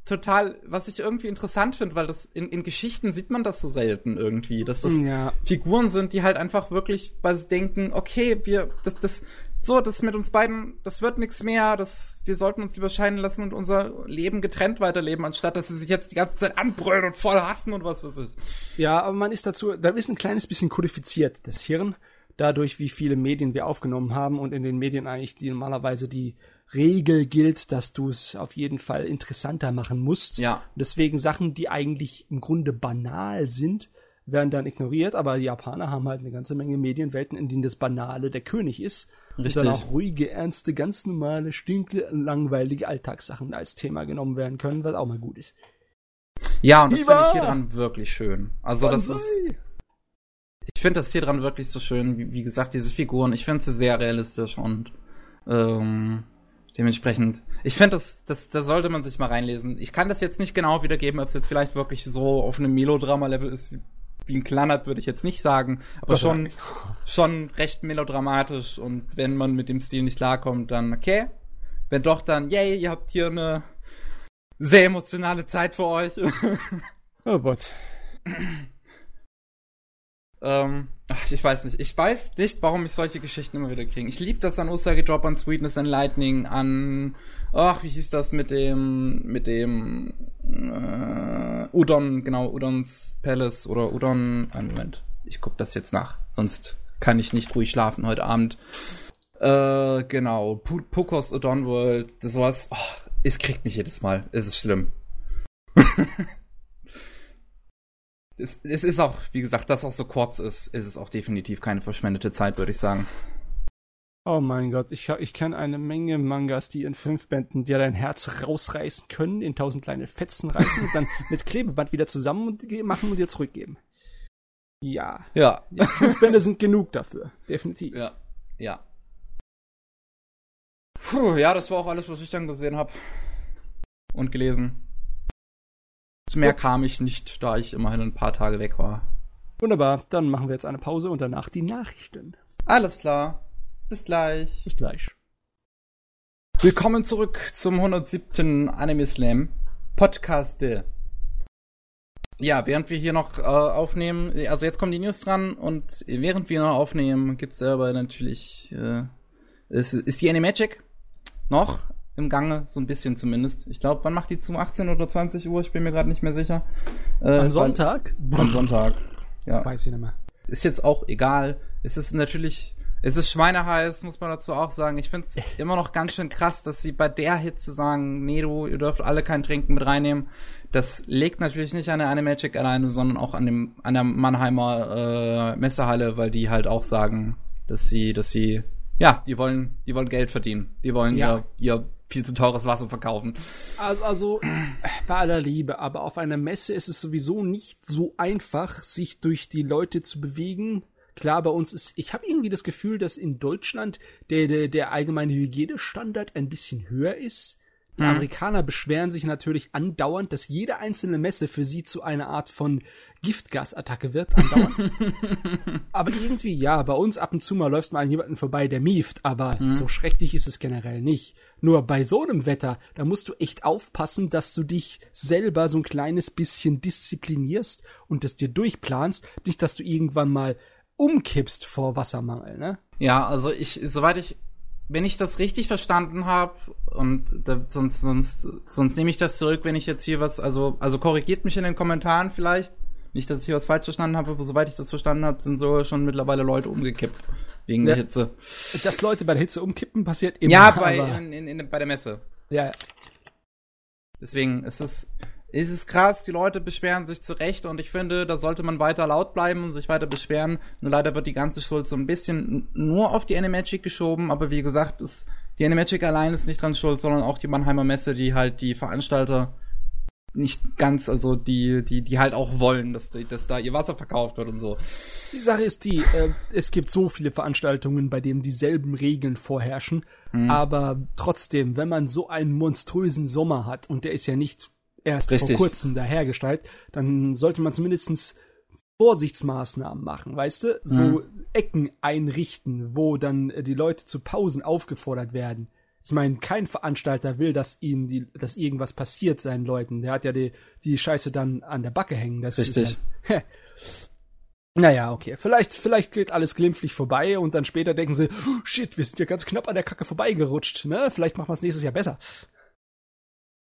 total, was ich irgendwie interessant finde, weil das in, in Geschichten sieht man das so selten irgendwie, dass das Ja. Figuren sind, die halt einfach wirklich, weil sie denken, okay, wir, das, das, so, das mit uns beiden, das wird nichts mehr, das, wir sollten uns lieber scheiden lassen und unser Leben getrennt weiterleben, anstatt dass sie sich jetzt die ganze Zeit anbrüllen und voll hassen und was weiß ich. Ja, aber man ist dazu, da ist ein kleines bisschen kodifiziert, das Hirn, dadurch, wie viele Medien wir aufgenommen haben und in den Medien eigentlich die normalerweise die Regel gilt, dass du es auf jeden Fall interessanter machen musst. Ja. Und deswegen Sachen, die eigentlich im Grunde banal sind, werden dann ignoriert, aber die Japaner haben halt eine ganze Menge Medienwelten, in denen das Banale der König ist. Richtig. Und dann auch ruhige, ernste, ganz normale, stinkle, langweilige Alltagssachen als Thema genommen werden können, was auch mal gut ist. Ja, und das finde ich hier dran wirklich schön. Also das ist, Banzai! ich finde das hier dran wirklich so schön, wie, wie gesagt, diese Figuren, ich finde sie sehr realistisch und ähm, dementsprechend, ich finde, das, das, da sollte man sich mal reinlesen. Ich kann das jetzt nicht genau wiedergeben, ob es jetzt vielleicht wirklich so auf einem Melodrama-Level ist, ein Klannert, würde ich jetzt nicht sagen, aber schon, Wahrscheinlich. schon recht melodramatisch und wenn man mit dem Stil nicht klarkommt, dann okay. Wenn doch, dann, yay, ihr habt hier eine sehr emotionale Zeit für euch. Oh Gott. Ähm, ach, ich weiß nicht. Ich weiß nicht, warum ich solche Geschichten immer wieder kriege. Ich liebe das an Usagi Drop, an Sweetness and Lightning, an, ach, wie hieß das mit dem, mit dem, äh, Udon, genau, Udons Palace oder Udon, einen Moment. Ich guck das jetzt nach, sonst kann ich nicht ruhig schlafen heute Abend. Äh, genau, P Pokos Udon World, das sowas, oh, es kriegt mich jedes Mal, es ist schlimm. es, es ist auch, wie gesagt, dass auch so kurz ist, ist es auch definitiv keine verschwendete Zeit, würde ich sagen. Oh mein Gott, ich, ich kenne eine Menge Mangas, die in fünf Bänden dir dein Herz rausreißen können, in tausend kleine Fetzen reißen und dann mit Klebeband wieder zusammen machen und dir zurückgeben. Ja, Ja, ja fünf Bände sind genug dafür, definitiv. ja, ja. Puh, ja, das war auch alles, was ich dann gesehen habe und gelesen. Zu mehr kam ich nicht, da ich immerhin ein paar Tage weg war. Wunderbar, dann machen wir jetzt eine Pause und danach die Nachrichten. Alles klar. Bis gleich. Bis gleich. Willkommen zurück zum 107. Anime Slam Podcast. Ja, während wir hier noch äh, aufnehmen, also jetzt kommen die News dran und während wir noch aufnehmen, gibt's aber natürlich, äh, ist, ist die Animagic noch im Gange, so ein bisschen zumindest. Ich glaube, wann macht die zu? 18 oder 20 Uhr? Ich bin mir gerade nicht mehr sicher. Äh, Am weil- Sonntag? Am Sonntag. Ja Weiß ich nicht mehr. ist jetzt auch egal. Es ist natürlich, Es ist schweineheiß, muss man dazu auch sagen. Ich find's immer noch ganz schön krass, dass sie bei der Hitze sagen, nee, du, ihr dürft alle kein Trinken mit reinnehmen. Das liegt natürlich nicht an der Animagic alleine, sondern auch an dem, an der Mannheimer äh, Messehalle, weil die halt auch sagen, dass sie, dass sie, ja, die wollen, die wollen Geld verdienen. Die wollen ja. ihr, ihr viel zu teures Wasser verkaufen. Also, also bei aller Liebe, aber auf einer Messe ist es sowieso nicht so einfach, sich durch die Leute zu bewegen Klar, bei uns ist, ich habe irgendwie das Gefühl, dass in Deutschland der, der, der allgemeine Hygienestandard ein bisschen höher ist. Die mhm. Amerikaner beschweren sich natürlich andauernd, dass jede einzelne Messe für sie zu einer Art von Giftgasattacke wird, andauernd. aber irgendwie, ja, bei uns ab und zu mal läuft mal jemanden vorbei, der mieft, aber mhm. so schrecklich ist es generell nicht. Nur bei so einem Wetter, da musst du echt aufpassen, dass du dich selber so ein kleines bisschen disziplinierst und das dir durchplanst, nicht, dass du irgendwann mal umkippst vor Wassermangel, ne? Ja, also ich, soweit ich, wenn ich das richtig verstanden habe, und da, sonst, sonst, sonst nehme ich das zurück, wenn ich jetzt hier was, also, also korrigiert mich in den Kommentaren vielleicht. Nicht, dass ich hier was falsch verstanden habe, aber soweit ich das verstanden habe, sind sogar schon mittlerweile Leute umgekippt. Wegen ja. der Hitze. Dass Leute bei der Hitze umkippen, passiert immer. Ja, bei, in, in, in, bei der Messe. Ja, ja. Deswegen ist es, es ist krass, die Leute beschweren sich zu Recht und ich finde, da sollte man weiter laut bleiben und sich weiter beschweren. Nur leider wird die ganze Schuld so ein bisschen nur auf die Animagic geschoben, aber wie gesagt, ist, die Animagic allein ist nicht dran schuld, sondern auch die Mannheimer Messe, die halt die Veranstalter nicht ganz, also die, die, die halt auch wollen, dass, dass da ihr Wasser verkauft wird und so. Die Sache ist die, äh, es gibt so viele Veranstaltungen, bei denen dieselben Regeln vorherrschen, mhm. aber trotzdem, wenn man so einen monströsen Sommer hat, und der ist ja nicht erst Richtig. vor kurzem dahergestellt, dann sollte man zumindestens Vorsichtsmaßnahmen machen, weißt du? So mhm. Ecken einrichten, wo dann äh, die Leute zu Pausen aufgefordert werden. Ich meine, kein Veranstalter will, dass ihm die, dass irgendwas passiert seinen Leuten. Der hat ja die, die Scheiße dann an der Backe hängen. Das Richtig. Ja, naja, okay. Vielleicht, vielleicht geht alles glimpflich vorbei und dann später denken sie, oh, shit, wir sind ja ganz knapp an der Kacke vorbeigerutscht, ne? Vielleicht machen wir es nächstes Jahr besser.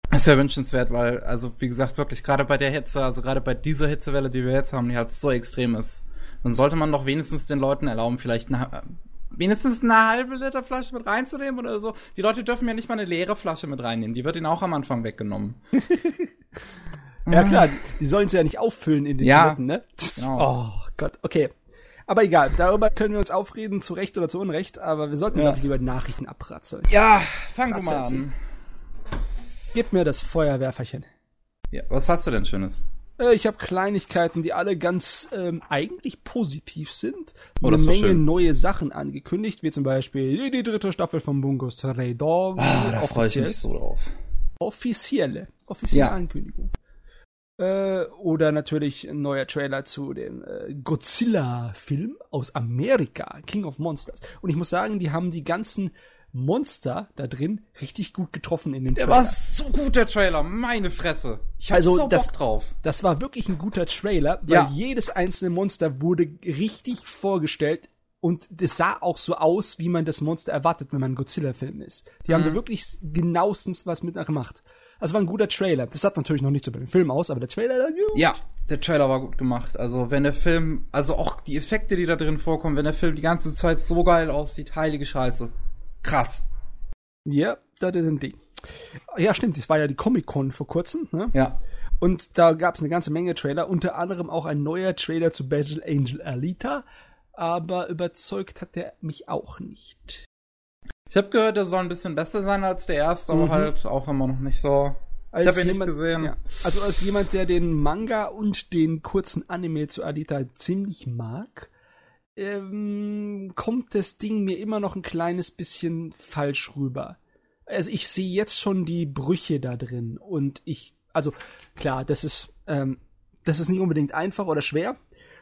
Das wäre wünschenswert, weil, also wie gesagt, wirklich gerade bei der Hitze, also gerade bei dieser Hitzewelle, die wir jetzt haben, die halt so extrem ist, dann sollte man doch wenigstens den Leuten erlauben, vielleicht eine, wenigstens eine halbe Liter Flasche mit reinzunehmen oder so. Die Leute dürfen ja nicht mal eine leere Flasche mit reinnehmen, die wird ihnen auch am Anfang weggenommen. ja klar, die sollen sie ja nicht auffüllen in den ja, Toiletten, ne? Genau. Oh Gott, okay. Aber egal, darüber können wir uns aufreden, zu Recht oder zu Unrecht, aber wir sollten, ja. glaube ich, lieber die Nachrichten abratzeln. Ja, fangen wir mal an. Gib mir das Feuerwerferchen. Ja, was hast du denn Schönes? Äh, ich habe Kleinigkeiten, die alle ganz ähm, eigentlich positiv sind. Oh, Eine Menge schön. neue Sachen angekündigt, wie zum Beispiel die, dritte Staffel von Bungos Stray Dog. Ah, da freue ich mich so drauf. Offizielle, offizielle ja. Ankündigung. Äh, oder natürlich ein neuer Trailer zu dem äh, Godzilla-Film aus Amerika, King of Monsters. Und ich muss sagen, die haben die ganzen Monster da drin richtig gut getroffen in den Trailer. Der war so gut, der Trailer. Meine Fresse. Ich hab also so das, Bock drauf. Das war wirklich ein guter Trailer, weil ja. jedes einzelne Monster wurde richtig vorgestellt und es sah auch so aus, wie man das Monster erwartet, wenn man ein Godzilla-Film ist. Die mhm. haben da wirklich genauestens was mit gemacht. Also war ein guter Trailer. Das hat natürlich noch nicht so bei dem Film aus, aber der Trailer. Ja, der Trailer war gut gemacht. Also wenn der Film, also auch die Effekte, die da drin vorkommen, wenn der Film die ganze Zeit so geil aussieht, heilige Scheiße. Krass. Ja, das ist ein Ding. Ja, stimmt, das war ja die Comic-Con vor kurzem, ne? Ja. Und da gab es eine ganze Menge Trailer, unter anderem auch ein neuer Trailer zu Battle Angel Alita, aber überzeugt hat der mich auch nicht. Ich habe gehört, der soll ein bisschen besser sein als der erste, mhm. aber halt auch immer noch nicht so. Als ich habe ihn nicht gesehen. Ja. Also als jemand, der den Manga und den kurzen Anime zu Alita ziemlich mag, ähm, kommt das Ding mir immer noch ein kleines bisschen falsch rüber. Also ich sehe jetzt schon die Brüche da drin und ich, also klar, das ist, ähm, das ist nicht unbedingt einfach oder schwer.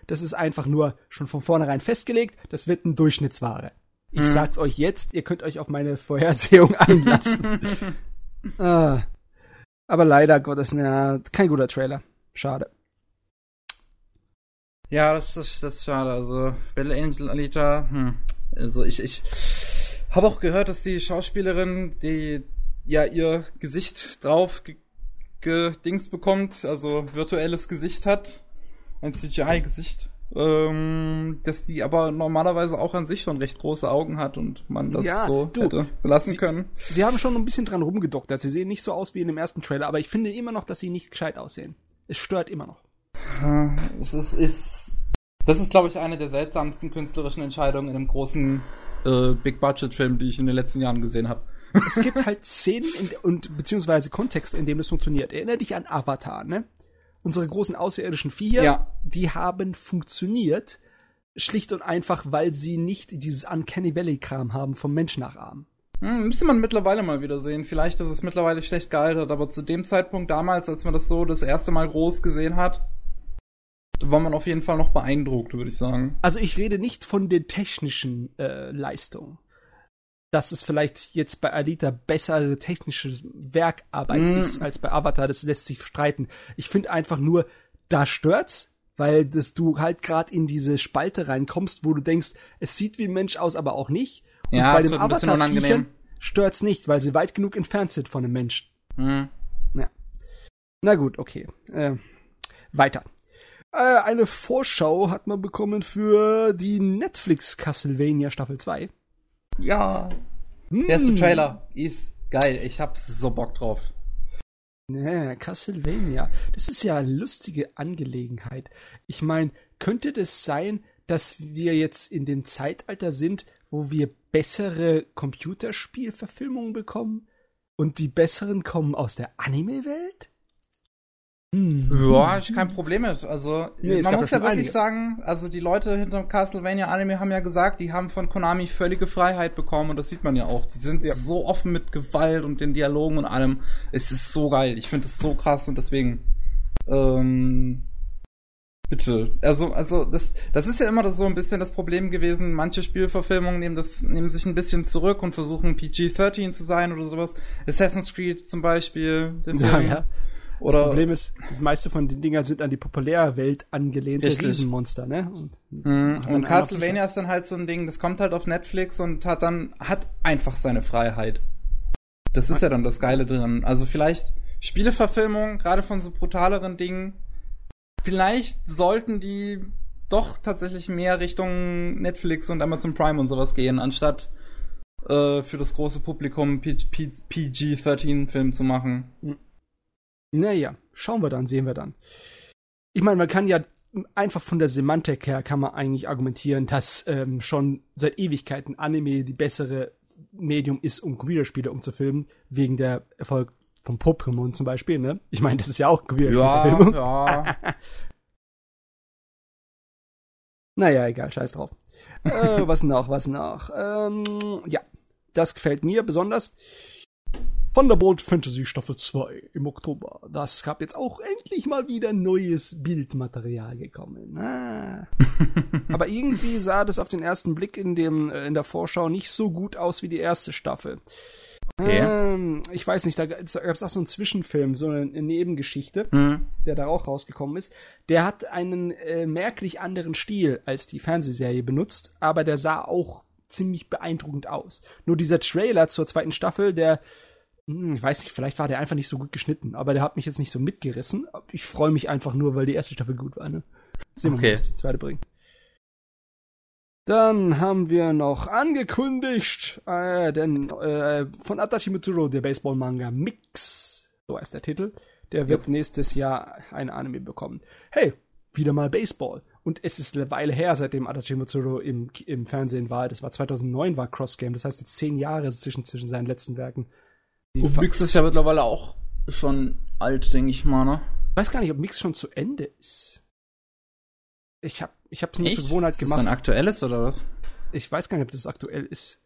Das ist einfach nur schon von vornherein festgelegt. Das wird ein Durchschnittsware. Ich hm. sag's euch jetzt, ihr könnt euch auf meine Vorhersehung einlassen. ah. Aber leider Gottes, na, kein guter Trailer. Schade. Ja, das ist, das ist schade. Also, Belle Angel Alita, hm. Also ich, ich habe auch gehört, dass die Schauspielerin, die ja ihr Gesicht drauf gedingst bekommt, also virtuelles Gesicht hat, ein CGI-Gesicht. ähm, dass die aber normalerweise auch an sich schon recht große Augen hat und man das Ja, so du, hätte belassen sie- können. Sie haben schon ein bisschen dran rumgedoktert. Sie sehen nicht so aus wie in dem ersten Trailer, aber ich finde immer noch, dass sie nicht gescheit aussehen. Es stört immer noch. Es ist, ist das ist, glaube ich, eine der seltsamsten künstlerischen Entscheidungen in einem großen äh, Big-Budget-Film, die ich in den letzten Jahren gesehen habe. Es gibt halt Szenen in, und beziehungsweise Kontexte, in dem das funktioniert. Erinner dich an Avatar, ne? Unsere großen außerirdischen Viecher, Ja. die haben funktioniert, schlicht und einfach, weil sie nicht dieses Uncanny Valley-Kram haben vom Mensch nachahmen. Hm, müsste man mittlerweile mal wieder sehen. Vielleicht ist es mittlerweile schlecht gealtert, aber zu dem Zeitpunkt damals, als man das so das erste Mal groß gesehen hat, war man auf jeden Fall noch beeindruckt, würde ich sagen. Also ich rede nicht von den technischen äh, Leistungen. Dass es vielleicht jetzt bei Alita bessere technische Werkarbeit Mm. ist als bei Avatar, das lässt sich streiten. Ich finde einfach nur, da stört's, weil das du halt gerade in diese Spalte reinkommst, wo du denkst, es sieht wie ein Mensch aus, aber auch nicht. Und Ja, bei dem unangenehm. stört's nicht, weil sie weit genug entfernt sind von einem Menschen. Hm. Na gut, okay. Äh, weiter. Äh, eine Vorschau hat man bekommen für die Netflix Castlevania Staffel 2. Ja. Hm. Der erste Trailer ist geil. Ich hab so Bock drauf. Ja, Castlevania. Das ist ja eine lustige Angelegenheit. Ich meine, könnte das sein, dass wir jetzt in dem Zeitalter sind, wo wir bessere Computerspielverfilmungen bekommen? Und die besseren kommen aus der Anime-Welt? Hm. Ja, ich kein Problem mit. Also, Nee, es man muss ja ja wirklich einige. sagen, also die Leute hinter Castlevania Anime haben ja gesagt, die haben von Konami völlige Freiheit bekommen und das sieht man ja auch. Die sind Ja. so offen mit Gewalt und den Dialogen und allem. Es ist so geil. Ich finde es so krass und deswegen, ähm, bitte. Also, also, das, das ist ja immer das so ein bisschen das Problem gewesen. Manche Spielverfilmungen nehmen das, nehmen sich ein bisschen zurück und versuchen PG-13 zu sein oder sowas. Assassin's Creed zum Beispiel. den Ja, Film. ja. Oder, das Problem ist, das meiste von den Dingern sind an die Populärwelt angelehnte Richtig. Riesenmonster, ne? Und, Mhm. Und Castlevania ist dann halt so ein Ding, das kommt halt auf Netflix und hat dann, hat einfach seine Freiheit. Das ist ja dann das Geile drin. Also vielleicht Spieleverfilmung, gerade von so brutaleren Dingen, vielleicht sollten die doch tatsächlich mehr Richtung Netflix und Amazon Prime und sowas gehen, anstatt äh, für das große Publikum P- P- PG-13-Film zu machen. Naja, schauen wir dann, sehen wir dann. Ich meine, man kann ja einfach von der Semantik her kann man eigentlich argumentieren, dass ähm, schon seit Ewigkeiten Anime die bessere Medium ist, um Computerspiele umzufilmen, wegen der Erfolg von Pokémon zum Beispiel, ne? Ich meine, das ist ja auch Computerspielverfilmung. ja. Naja, egal, scheiß drauf. äh, was noch, was noch? Ähm, ja, das gefällt mir besonders. Thunderbolt Fantasy Staffel 2 im Oktober. Das gab jetzt auch endlich mal wieder neues Bildmaterial gekommen. Ah. Aber irgendwie sah das auf den ersten Blick in, dem, äh, in der Vorschau nicht so gut aus wie die erste Staffel. Okay. Ähm, ich weiß nicht, da gab es auch so einen Zwischenfilm, so eine Nebengeschichte Hm. der da auch rausgekommen ist, der hat einen äh, merklich anderen Stil als die Fernsehserie benutzt, aber der sah auch ziemlich beeindruckend aus. Nur dieser Trailer zur zweiten Staffel, der, ich weiß nicht, vielleicht war der einfach nicht so gut geschnitten, aber der hat mich jetzt nicht so mitgerissen. Ich freue mich einfach nur, weil die erste Staffel gut war. Ne? Sehen wir Okay. mal, was die zweite bringt. Dann haben wir noch angekündigt, äh, denn äh, von Adachi Mitsuru, der Baseball-Manga Mix, so heißt der Titel, der wird nächstes Jahr ein Anime bekommen. Hey, wieder mal Baseball. Und es ist eine Weile her, seitdem Adachi Mitsuru im, im Fernsehen war. Das war 2009 war Cross Game. Das heißt jetzt zehn Jahre zwischen, zwischen seinen letzten Werken. Die Und Mix ist ja mittlerweile auch schon alt, denke ich mal, ne? Ich weiß gar nicht, ob Mix schon zu Ende ist. Ich habe ich hab's mir zur Gewohnheit Ist das gemacht. ein aktuelles oder was? Ich weiß gar nicht, ob das aktuell ist.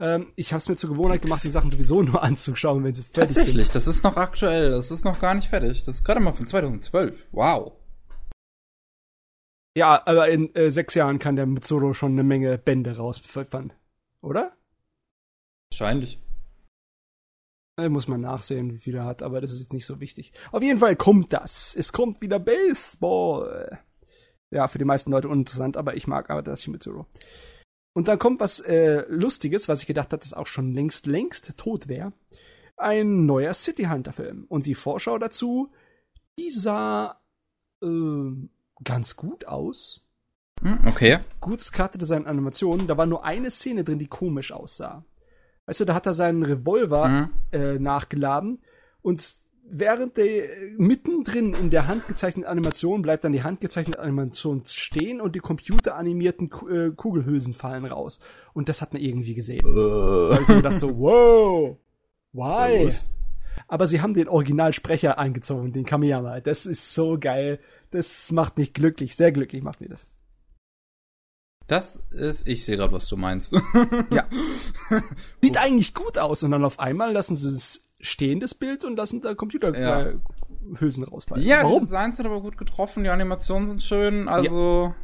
Ähm, ich habe es mir zur Gewohnheit gemacht, die Sachen sowieso nur anzuschauen, wenn sie fertig Tatsächlich, das ist noch aktuell, das ist noch gar nicht fertig. Das ist gerade mal von 2012. Wow. sind. Ja, aber in äh, sechs Jahren kann der Mitsuru schon eine Menge Bände rauspfeffern. Oder? Wahrscheinlich. Muss man nachsehen, wie viel er hat, aber das ist jetzt nicht so wichtig. Auf jeden Fall kommt das. Es kommt wieder Baseball. Ja, für die meisten Leute uninteressant, aber ich mag aber das Mitsuru. Und dann kommt was äh, Lustiges, was ich gedacht hatte, das auch schon längst, längst tot wäre. Ein neuer City Hunter Film. Und die Vorschau dazu, die sah äh, ganz gut aus. Hm, okay. Gutes Charakterdesign Animationen. Da war nur eine Szene drin, die komisch aussah. Weißt du, da hat er seinen Revolver Mhm. äh, nachgeladen und während der mittendrin in der handgezeichneten Animation bleibt dann die handgezeichnete Animation stehen und die computeranimierten äh, Kugelhülsen fallen raus. Und das hat man irgendwie gesehen. Da hab ich mir gedacht so, wow, why? Aber sie haben den Originalsprecher eingezogen, den Kamiyama. Das ist so geil. Das macht mich glücklich, sehr glücklich macht mir das. Das ist, ich sehe gerade, was du meinst. Ja. Sieht eigentlich gut aus und dann auf einmal lassen sie es stehen, das Bild, und lassen da Ja. Computerhülsen rausfallen. ja, die Warum? Designs sind aber gut getroffen, die Animationen sind schön, also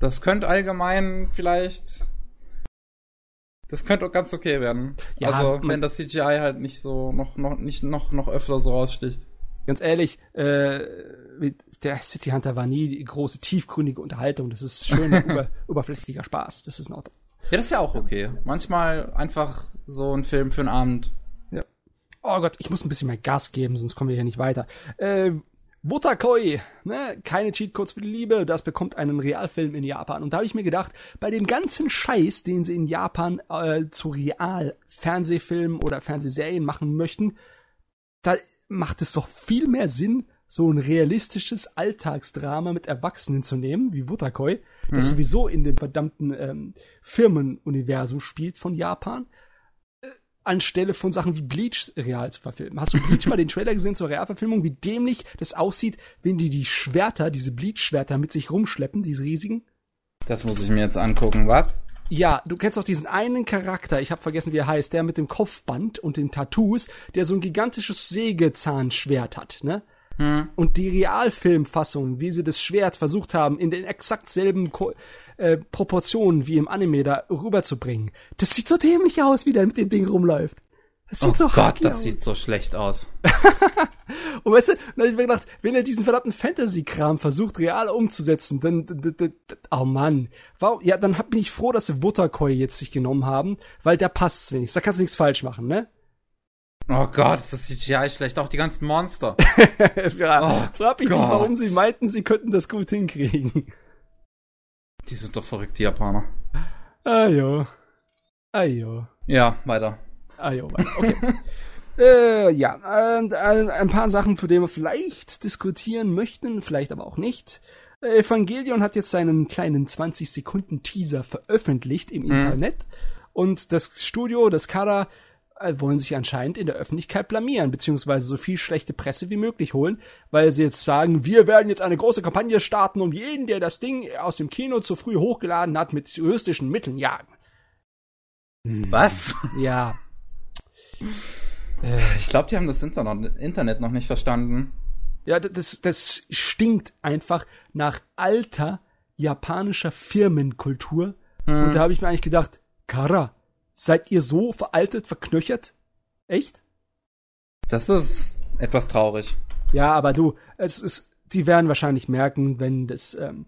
das könnte allgemein vielleicht das könnte auch ganz okay werden. Ja, also, wenn das CGI halt nicht so noch noch nicht noch noch öfter so raussticht. Ganz ehrlich, äh, der City Hunter war nie die große tiefgründige Unterhaltung. Das ist schön über, oberflächlicher Spaß. Das ist in Ordnung. Ja, das ist ja auch okay. Manchmal einfach so ein Film für einen Abend. Oh Gott, ich muss ein bisschen mehr Gas geben, sonst kommen wir hier nicht weiter. Äh, Wotakoi, ne? keine Cheatcodes für die Liebe, das bekommt einen Realfilm in Japan. Und da habe ich mir gedacht, bei dem ganzen Scheiß, den sie in Japan äh, zu Real-Fernsehfilmen oder Fernsehserien machen möchten, da macht es doch viel mehr Sinn, so ein realistisches Alltagsdrama mit Erwachsenen zu nehmen, wie Wotakoi, das sowieso in dem verdammten ähm, Firmenuniversum spielt von Japan, äh, anstelle von Sachen wie Bleach real zu verfilmen. Hast du Bleach mal den Trailer gesehen zur Realverfilmung, wie dämlich das aussieht, wenn die die Schwerter, diese Bleach-Schwerter mit sich rumschleppen, diese riesigen? Das muss ich mir jetzt angucken. Was? Ja, du kennst doch diesen einen Charakter, ich habe vergessen, wie er heißt, der mit dem Kopfband und den Tattoos, der so ein gigantisches Sägezahnschwert hat, ne? Hm. Und die Realfilmfassung, wie sie das Schwert versucht haben, in den exakt selben Ko äh, Proportionen wie im Anime da rüberzubringen, das sieht so dämlich aus, wie der mit dem Ding rumläuft. Das sieht Oh so Gott, das aus. sieht so schlecht aus. Und weißt du, dann hab ich mir gedacht, wenn er diesen verdammten Fantasy-Kram versucht, real umzusetzen, dann, oh Mann. Warum? Ja, dann hab- bin ich froh, dass sie Butterkoi jetzt sich genommen haben, weil da passt's wenigstens. Da kannst du nichts falsch machen, ne? Oh Gott, ist das CGI schlecht. Auch die ganzen Monster. ja, Oh frag mich nicht, Gott. warum sie meinten, sie könnten das gut hinkriegen. Die sind doch verrückt, die Japaner. Ah jo. Ah jo. Ja, weiter. Ah jo, weiter. okay. äh, ja, und, äh, ein paar Sachen, zu denen wir vielleicht diskutieren möchten, vielleicht aber auch nicht. Äh, Evangelion hat jetzt seinen kleinen 20 Sekunden Teaser veröffentlicht im Internet und das Studio, das Kara, wollen sich anscheinend in der Öffentlichkeit blamieren, beziehungsweise so viel schlechte Presse wie möglich holen, weil sie jetzt sagen, wir werden jetzt eine große Kampagne starten und jeden, der das Ding aus dem Kino zu früh hochgeladen hat, mit juristischen Mitteln jagen. Was? Ja, Ich glaube, die haben das Internet, noch nicht verstanden. Ja, das, das stinkt einfach nach alter japanischer Firmenkultur. Hm. Und da habe ich mir eigentlich gedacht, Kara, seid ihr so veraltet, verknöchert? Echt? Das ist etwas traurig. Ja, aber du, es ist, die werden wahrscheinlich merken, wenn das ähm,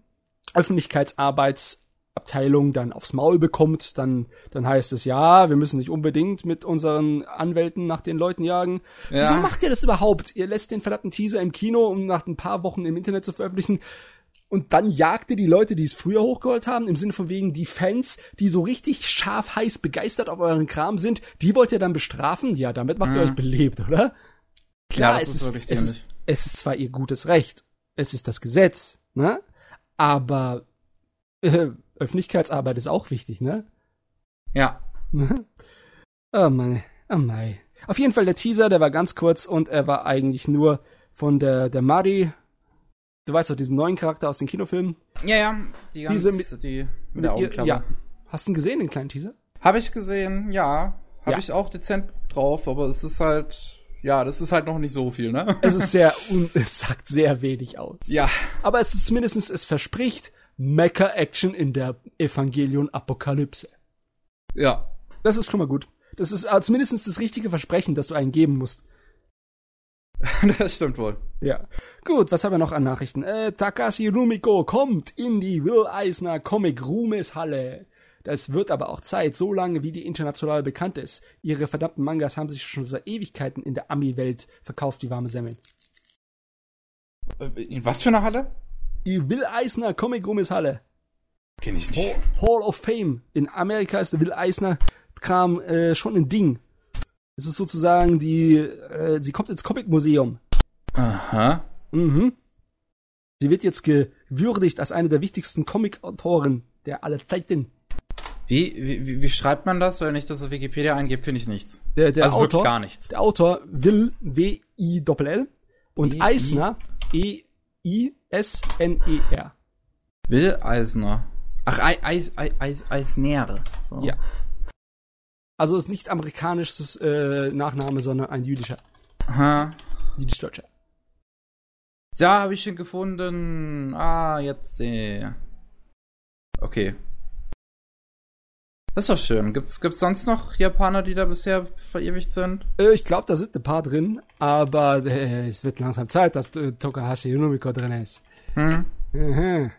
Öffentlichkeitsarbeitsabteilung dann aufs Maul bekommt, dann, dann heißt es, ja, wir müssen nicht unbedingt mit unseren Anwälten nach den Leuten jagen. Ja. Wieso macht ihr das überhaupt? Ihr lässt den verdammten Teaser im Kino, um nach ein paar Wochen im Internet zu veröffentlichen. Und dann jagt ihr die Leute, die es früher hochgeholt haben, im Sinne von wegen die Fans, die so richtig scharf heiß begeistert auf euren Kram sind, die wollt ihr dann bestrafen? Ja, damit macht ihr Mhm. euch belebt, oder? Klar, Ja, es, ist ist, es, ist, es ist zwar ihr gutes Recht, es ist das Gesetz, ne? Aber äh, Öffentlichkeitsarbeit ist auch wichtig, ne? Ja. Ne? Oh Mann, oh Mai. Auf jeden Fall der Teaser, der war ganz kurz und er war eigentlich nur von der, der Mari, du weißt doch, diesem neuen Charakter aus den Kinofilmen. Ja, ja. Die Diese ganze, mit- die mit, der Augenklappe. ja. Hast du ihn gesehen, den kleinen Teaser? Habe ich gesehen, ja. Habe Ja. ich auch dezent drauf, aber es ist halt, ja, das ist halt noch nicht so viel, ne? Es ist sehr, un es sagt sehr wenig aus. ja. Aber es ist zumindestens, es verspricht Mecha-Action in der Evangelion-Apokalypse. Ja. Das ist schon mal gut. Das ist äh, zumindest das richtige Versprechen, das du einen geben musst. das stimmt wohl. Ja. Gut, was haben wir noch an Nachrichten? Äh, Takashi Rumiko kommt in die Will Eisner Comic Ruhmeshalle. Das wird aber auch Zeit, so lange wie die international bekannt ist. Ihre verdammten Mangas haben sich schon seit Ewigkeiten in der Ami-Welt verkauft, wie warme Semmeln. Äh, In was für eine Halle? Die Will Eisner Comic Ruhmeshalle. Kenn ich nicht. Hall, Hall of Fame. In Amerika ist der Will Eisner Kram äh, schon ein Ding. Es ist sozusagen die, äh, sie kommt ins Comic Museum. Aha. Mhm. Sie wird jetzt gewürdigt als eine der wichtigsten Comic-Autoren der aller Zeiten. Wie, wie, wie schreibt man das? Wenn ich das auf Wikipedia eingebe, finde ich nichts. Der, der also Autor, wirklich gar nichts. Der Autor Will W-I-L-L und W-I- Eisner E-I-S-N-E-R. Will Eisner. Ach, Ei- Eis, Eis, Eis, Eisnäre. So. Ja. Also ist nicht amerikanisches äh, Nachname, sondern ein jüdischer, Aha. jüdisch-deutscher. Ja, habe ich ihn gefunden. Ah, jetzt sehe. Okay. Das ist doch schön. Gibt's, gibt's sonst noch Japaner, die da bisher verewigt sind? Äh, ich glaube, da sind ein paar drin, aber äh, es wird langsam Zeit, dass äh, Tokahashi Yumiko drin ist. Hm? Mhm.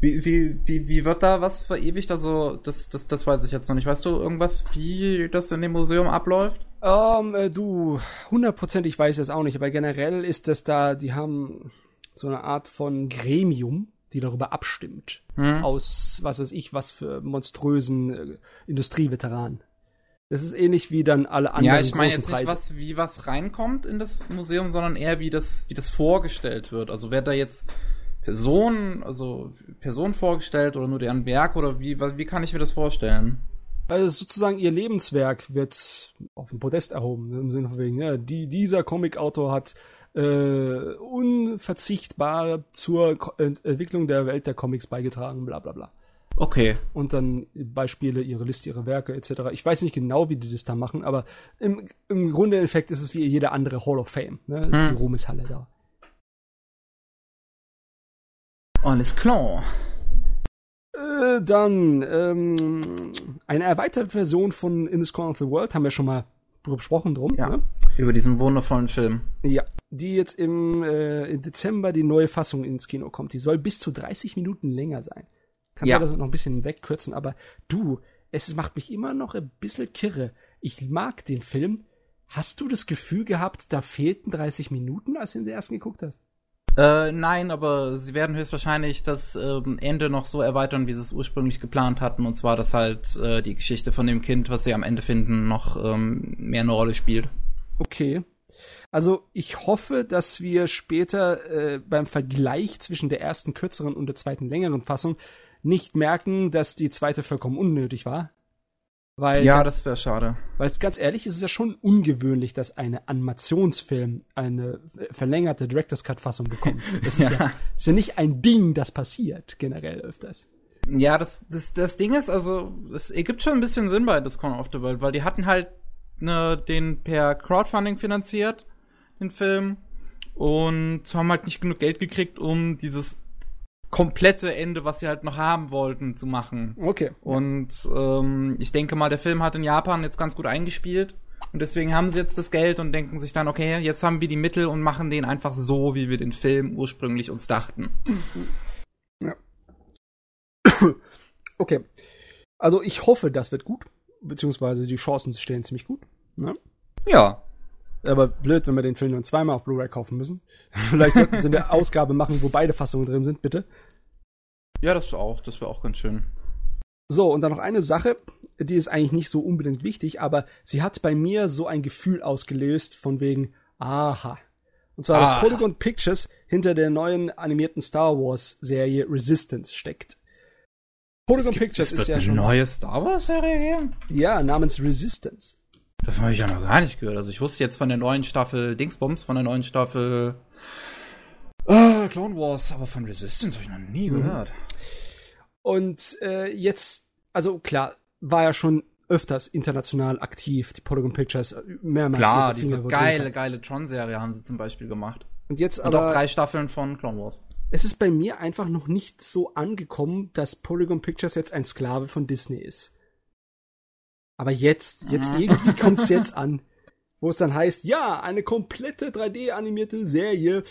Wie, wie, wie, wie wird da was verewigt? Also, das, das, das weiß ich jetzt noch nicht. Weißt du irgendwas, wie das in dem Museum abläuft? Ähm, äh, du, hundertprozentig weiß ich es auch nicht, aber generell ist das da, die haben so eine Art von Gremium, die darüber abstimmt. Hm? Aus, was weiß ich, was für monströsen äh, Industrieveteranen. Das ist ähnlich wie dann alle anderen Ja, ich meine jetzt nicht, was, wie was reinkommt in das Museum, sondern eher, wie das, wie das vorgestellt wird. Also wird da jetzt Personen, also Personen vorgestellt oder nur deren Werk oder wie, wie kann ich mir das vorstellen? Also sozusagen ihr Lebenswerk wird auf den Podest erhoben, im Sinne von wegen, ja, die, dieser Comicautor hat äh, unverzichtbar zur Ko Ent Entwicklung der Welt der Comics beigetragen, bla bla bla. Okay. Und dann Beispiele, ihre Liste, ihre Werke etc. Ich weiß nicht genau, wie die das da machen, aber im, im Grunde Effekt ist es wie jede andere Hall of Fame. Ne? Ist Hm. die Ruhmeshalle da. Alles klar. Äh, dann ähm, eine erweiterte Version von In this Corner of the World haben wir schon mal drüber gesprochen drum. Ja. Ne? Über diesen wundervollen Film. Ja, die jetzt im, äh, Dezember die neue Fassung ins Kino kommt. Die soll bis zu 30 Minuten länger sein. Kann Ja. ja. das noch ein bisschen wegkürzen, aber du, es macht mich immer noch ein bisschen kirre. Ich mag den Film. Hast du das Gefühl gehabt, da fehlten 30 Minuten, als du den ersten geguckt hast? Äh, nein, aber sie werden höchstwahrscheinlich das ähm, Ende noch so erweitern, wie sie es ursprünglich geplant hatten. Und zwar, dass halt äh, die Geschichte von dem Kind, was sie am Ende finden, noch ähm, mehr eine Rolle spielt. Okay. Also ich hoffe, dass wir später äh, beim Vergleich zwischen der ersten kürzeren und der zweiten längeren Fassung nicht merken, dass die zweite vollkommen unnötig war. Weil ja, ganz, das wäre schade. weil ganz ehrlich ist es ja schon ungewöhnlich, dass eine Animationsfilm eine äh, verlängerte Director's Cut Fassung bekommt. Das ist ja. Ja. ist ja nicht ein Ding, das passiert generell öfters. Ja, das, das, das Ding ist, also, es ergibt schon ein bisschen Sinn bei Discount of the World, weil die hatten halt ne, den per Crowdfunding finanziert, den Film, und haben halt nicht genug Geld gekriegt, um dieses komplette Ende, was sie halt noch haben wollten, zu machen. Okay. Und ähm, ich denke mal, der Film hat in Japan jetzt ganz gut eingespielt. Und deswegen haben sie jetzt das Geld und denken sich dann, okay, jetzt haben wir die Mittel und machen den einfach so, wie wir den Film ursprünglich uns dachten. Okay. Also ich hoffe, das wird gut. Beziehungsweise die Chancen stehen ziemlich gut. Ne? Ja. Aber blöd, wenn wir den Film dann zweimal auf Blu-ray kaufen müssen. Vielleicht sollten sie eine Ausgabe machen, wo beide Fassungen drin sind, bitte. Ja, das auch, das wäre auch ganz schön. So, und dann noch eine Sache, die ist eigentlich nicht so unbedingt wichtig, aber sie hat bei mir so ein Gefühl ausgelöst von wegen, aha. Und zwar, Aha. dass Polygon Pictures hinter der neuen animierten Star Wars Serie Resistance steckt. Polygon Pictures ist ja schon, neue Star Wars Serie geben? ja, namens Resistance. Das habe ich ja noch gar nicht gehört. Also ich wusste jetzt von der neuen Staffel Dingsbums, von der neuen Staffel äh, Clone Wars, aber von Resistance habe ich noch nie Mhm. gehört. Und äh, jetzt, also klar, war ja schon öfters international aktiv, die Polygon Pictures äh, mehrmals. Klar, diese geile, geile Tron-Serie haben sie zum Beispiel gemacht. Und jetzt Und aber auch drei Staffeln von Clone Wars. es ist bei mir einfach noch nicht so angekommen, dass Polygon Pictures jetzt ein Sklave von Disney ist. Aber jetzt, jetzt irgendwie kommt's jetzt an, wo es dann heißt, ja, eine komplette 3D-animierte Serie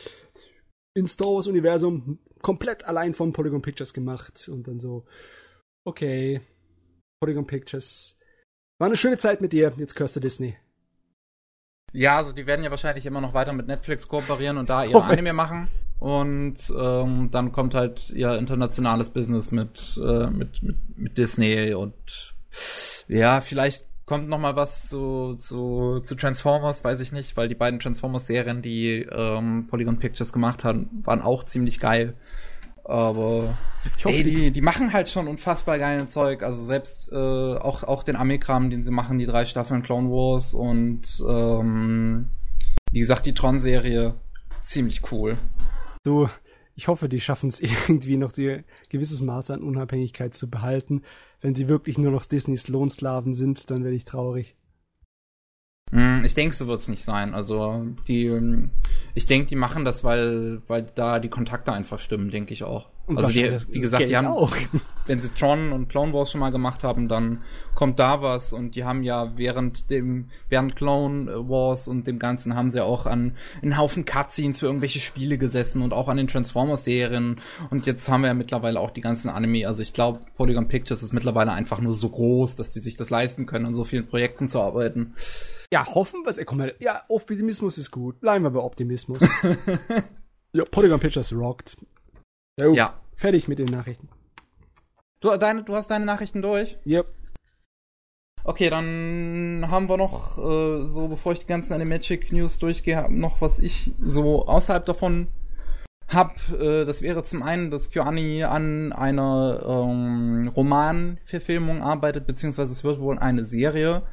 in Star Wars Universum komplett allein von Polygon Pictures gemacht und dann so, okay, Polygon Pictures. War eine schöne Zeit mit dir, jetzt gehörst du Disney. Ja, also die werden ja wahrscheinlich immer noch weiter mit Netflix kooperieren und da ihre Hoffentlich. Anime machen. Und ähm, dann kommt halt ihr internationales Business mit, äh, mit, mit, mit Disney und ja, vielleicht kommt noch mal was zu, zu, zu Transformers, weiß ich nicht, weil die beiden Transformers-Serien, die ähm, Polygon Pictures gemacht haben, waren auch ziemlich geil. Aber ich hoffe, ey, die, die machen halt schon unfassbar geilen Zeug. Also selbst äh, auch, auch den Amikram, den sie machen, die drei Staffeln Clone Wars und ähm, wie gesagt, die Tron-Serie, ziemlich cool. Du, ich hoffe, die schaffen es irgendwie noch ein gewisses Maß an Unabhängigkeit zu behalten. Wenn sie wirklich nur noch Disneys Lohnsklaven sind, dann werde ich traurig. Hm, ich denke, so wird es nicht sein. Also die, ich denke, die machen das, weil, weil da die Kontakte einfach stimmen, denke ich auch. Und also die, wie gesagt, die haben, auch. wenn sie Tron und Clone Wars schon mal gemacht haben, dann kommt da was und die haben ja während dem, während Clone Wars und dem Ganzen haben sie auch an einen Haufen Cutscenes für irgendwelche Spiele gesessen und auch an den Transformers-Serien und jetzt haben wir ja mittlerweile auch die ganzen Anime. Also ich glaube, Polygon Pictures ist mittlerweile einfach nur so groß, dass die sich das leisten können, an so vielen Projekten zu arbeiten. Ja, hoffen wir es. Komm mal, ja, Optimismus ist gut. Bleiben wir bei Optimismus. ja, Polygon Pictures rockt. Jo, ja. Fertig mit den Nachrichten. Du, deine, du hast deine Nachrichten durch? Yep. Okay, dann haben wir noch, äh, so bevor ich die ganzen Animagic News durchgehe, noch was ich so außerhalb davon hab. Äh, das wäre zum einen, dass Kyoani an einer ähm, Romanverfilmung arbeitet, beziehungsweise es wird wohl eine Serie.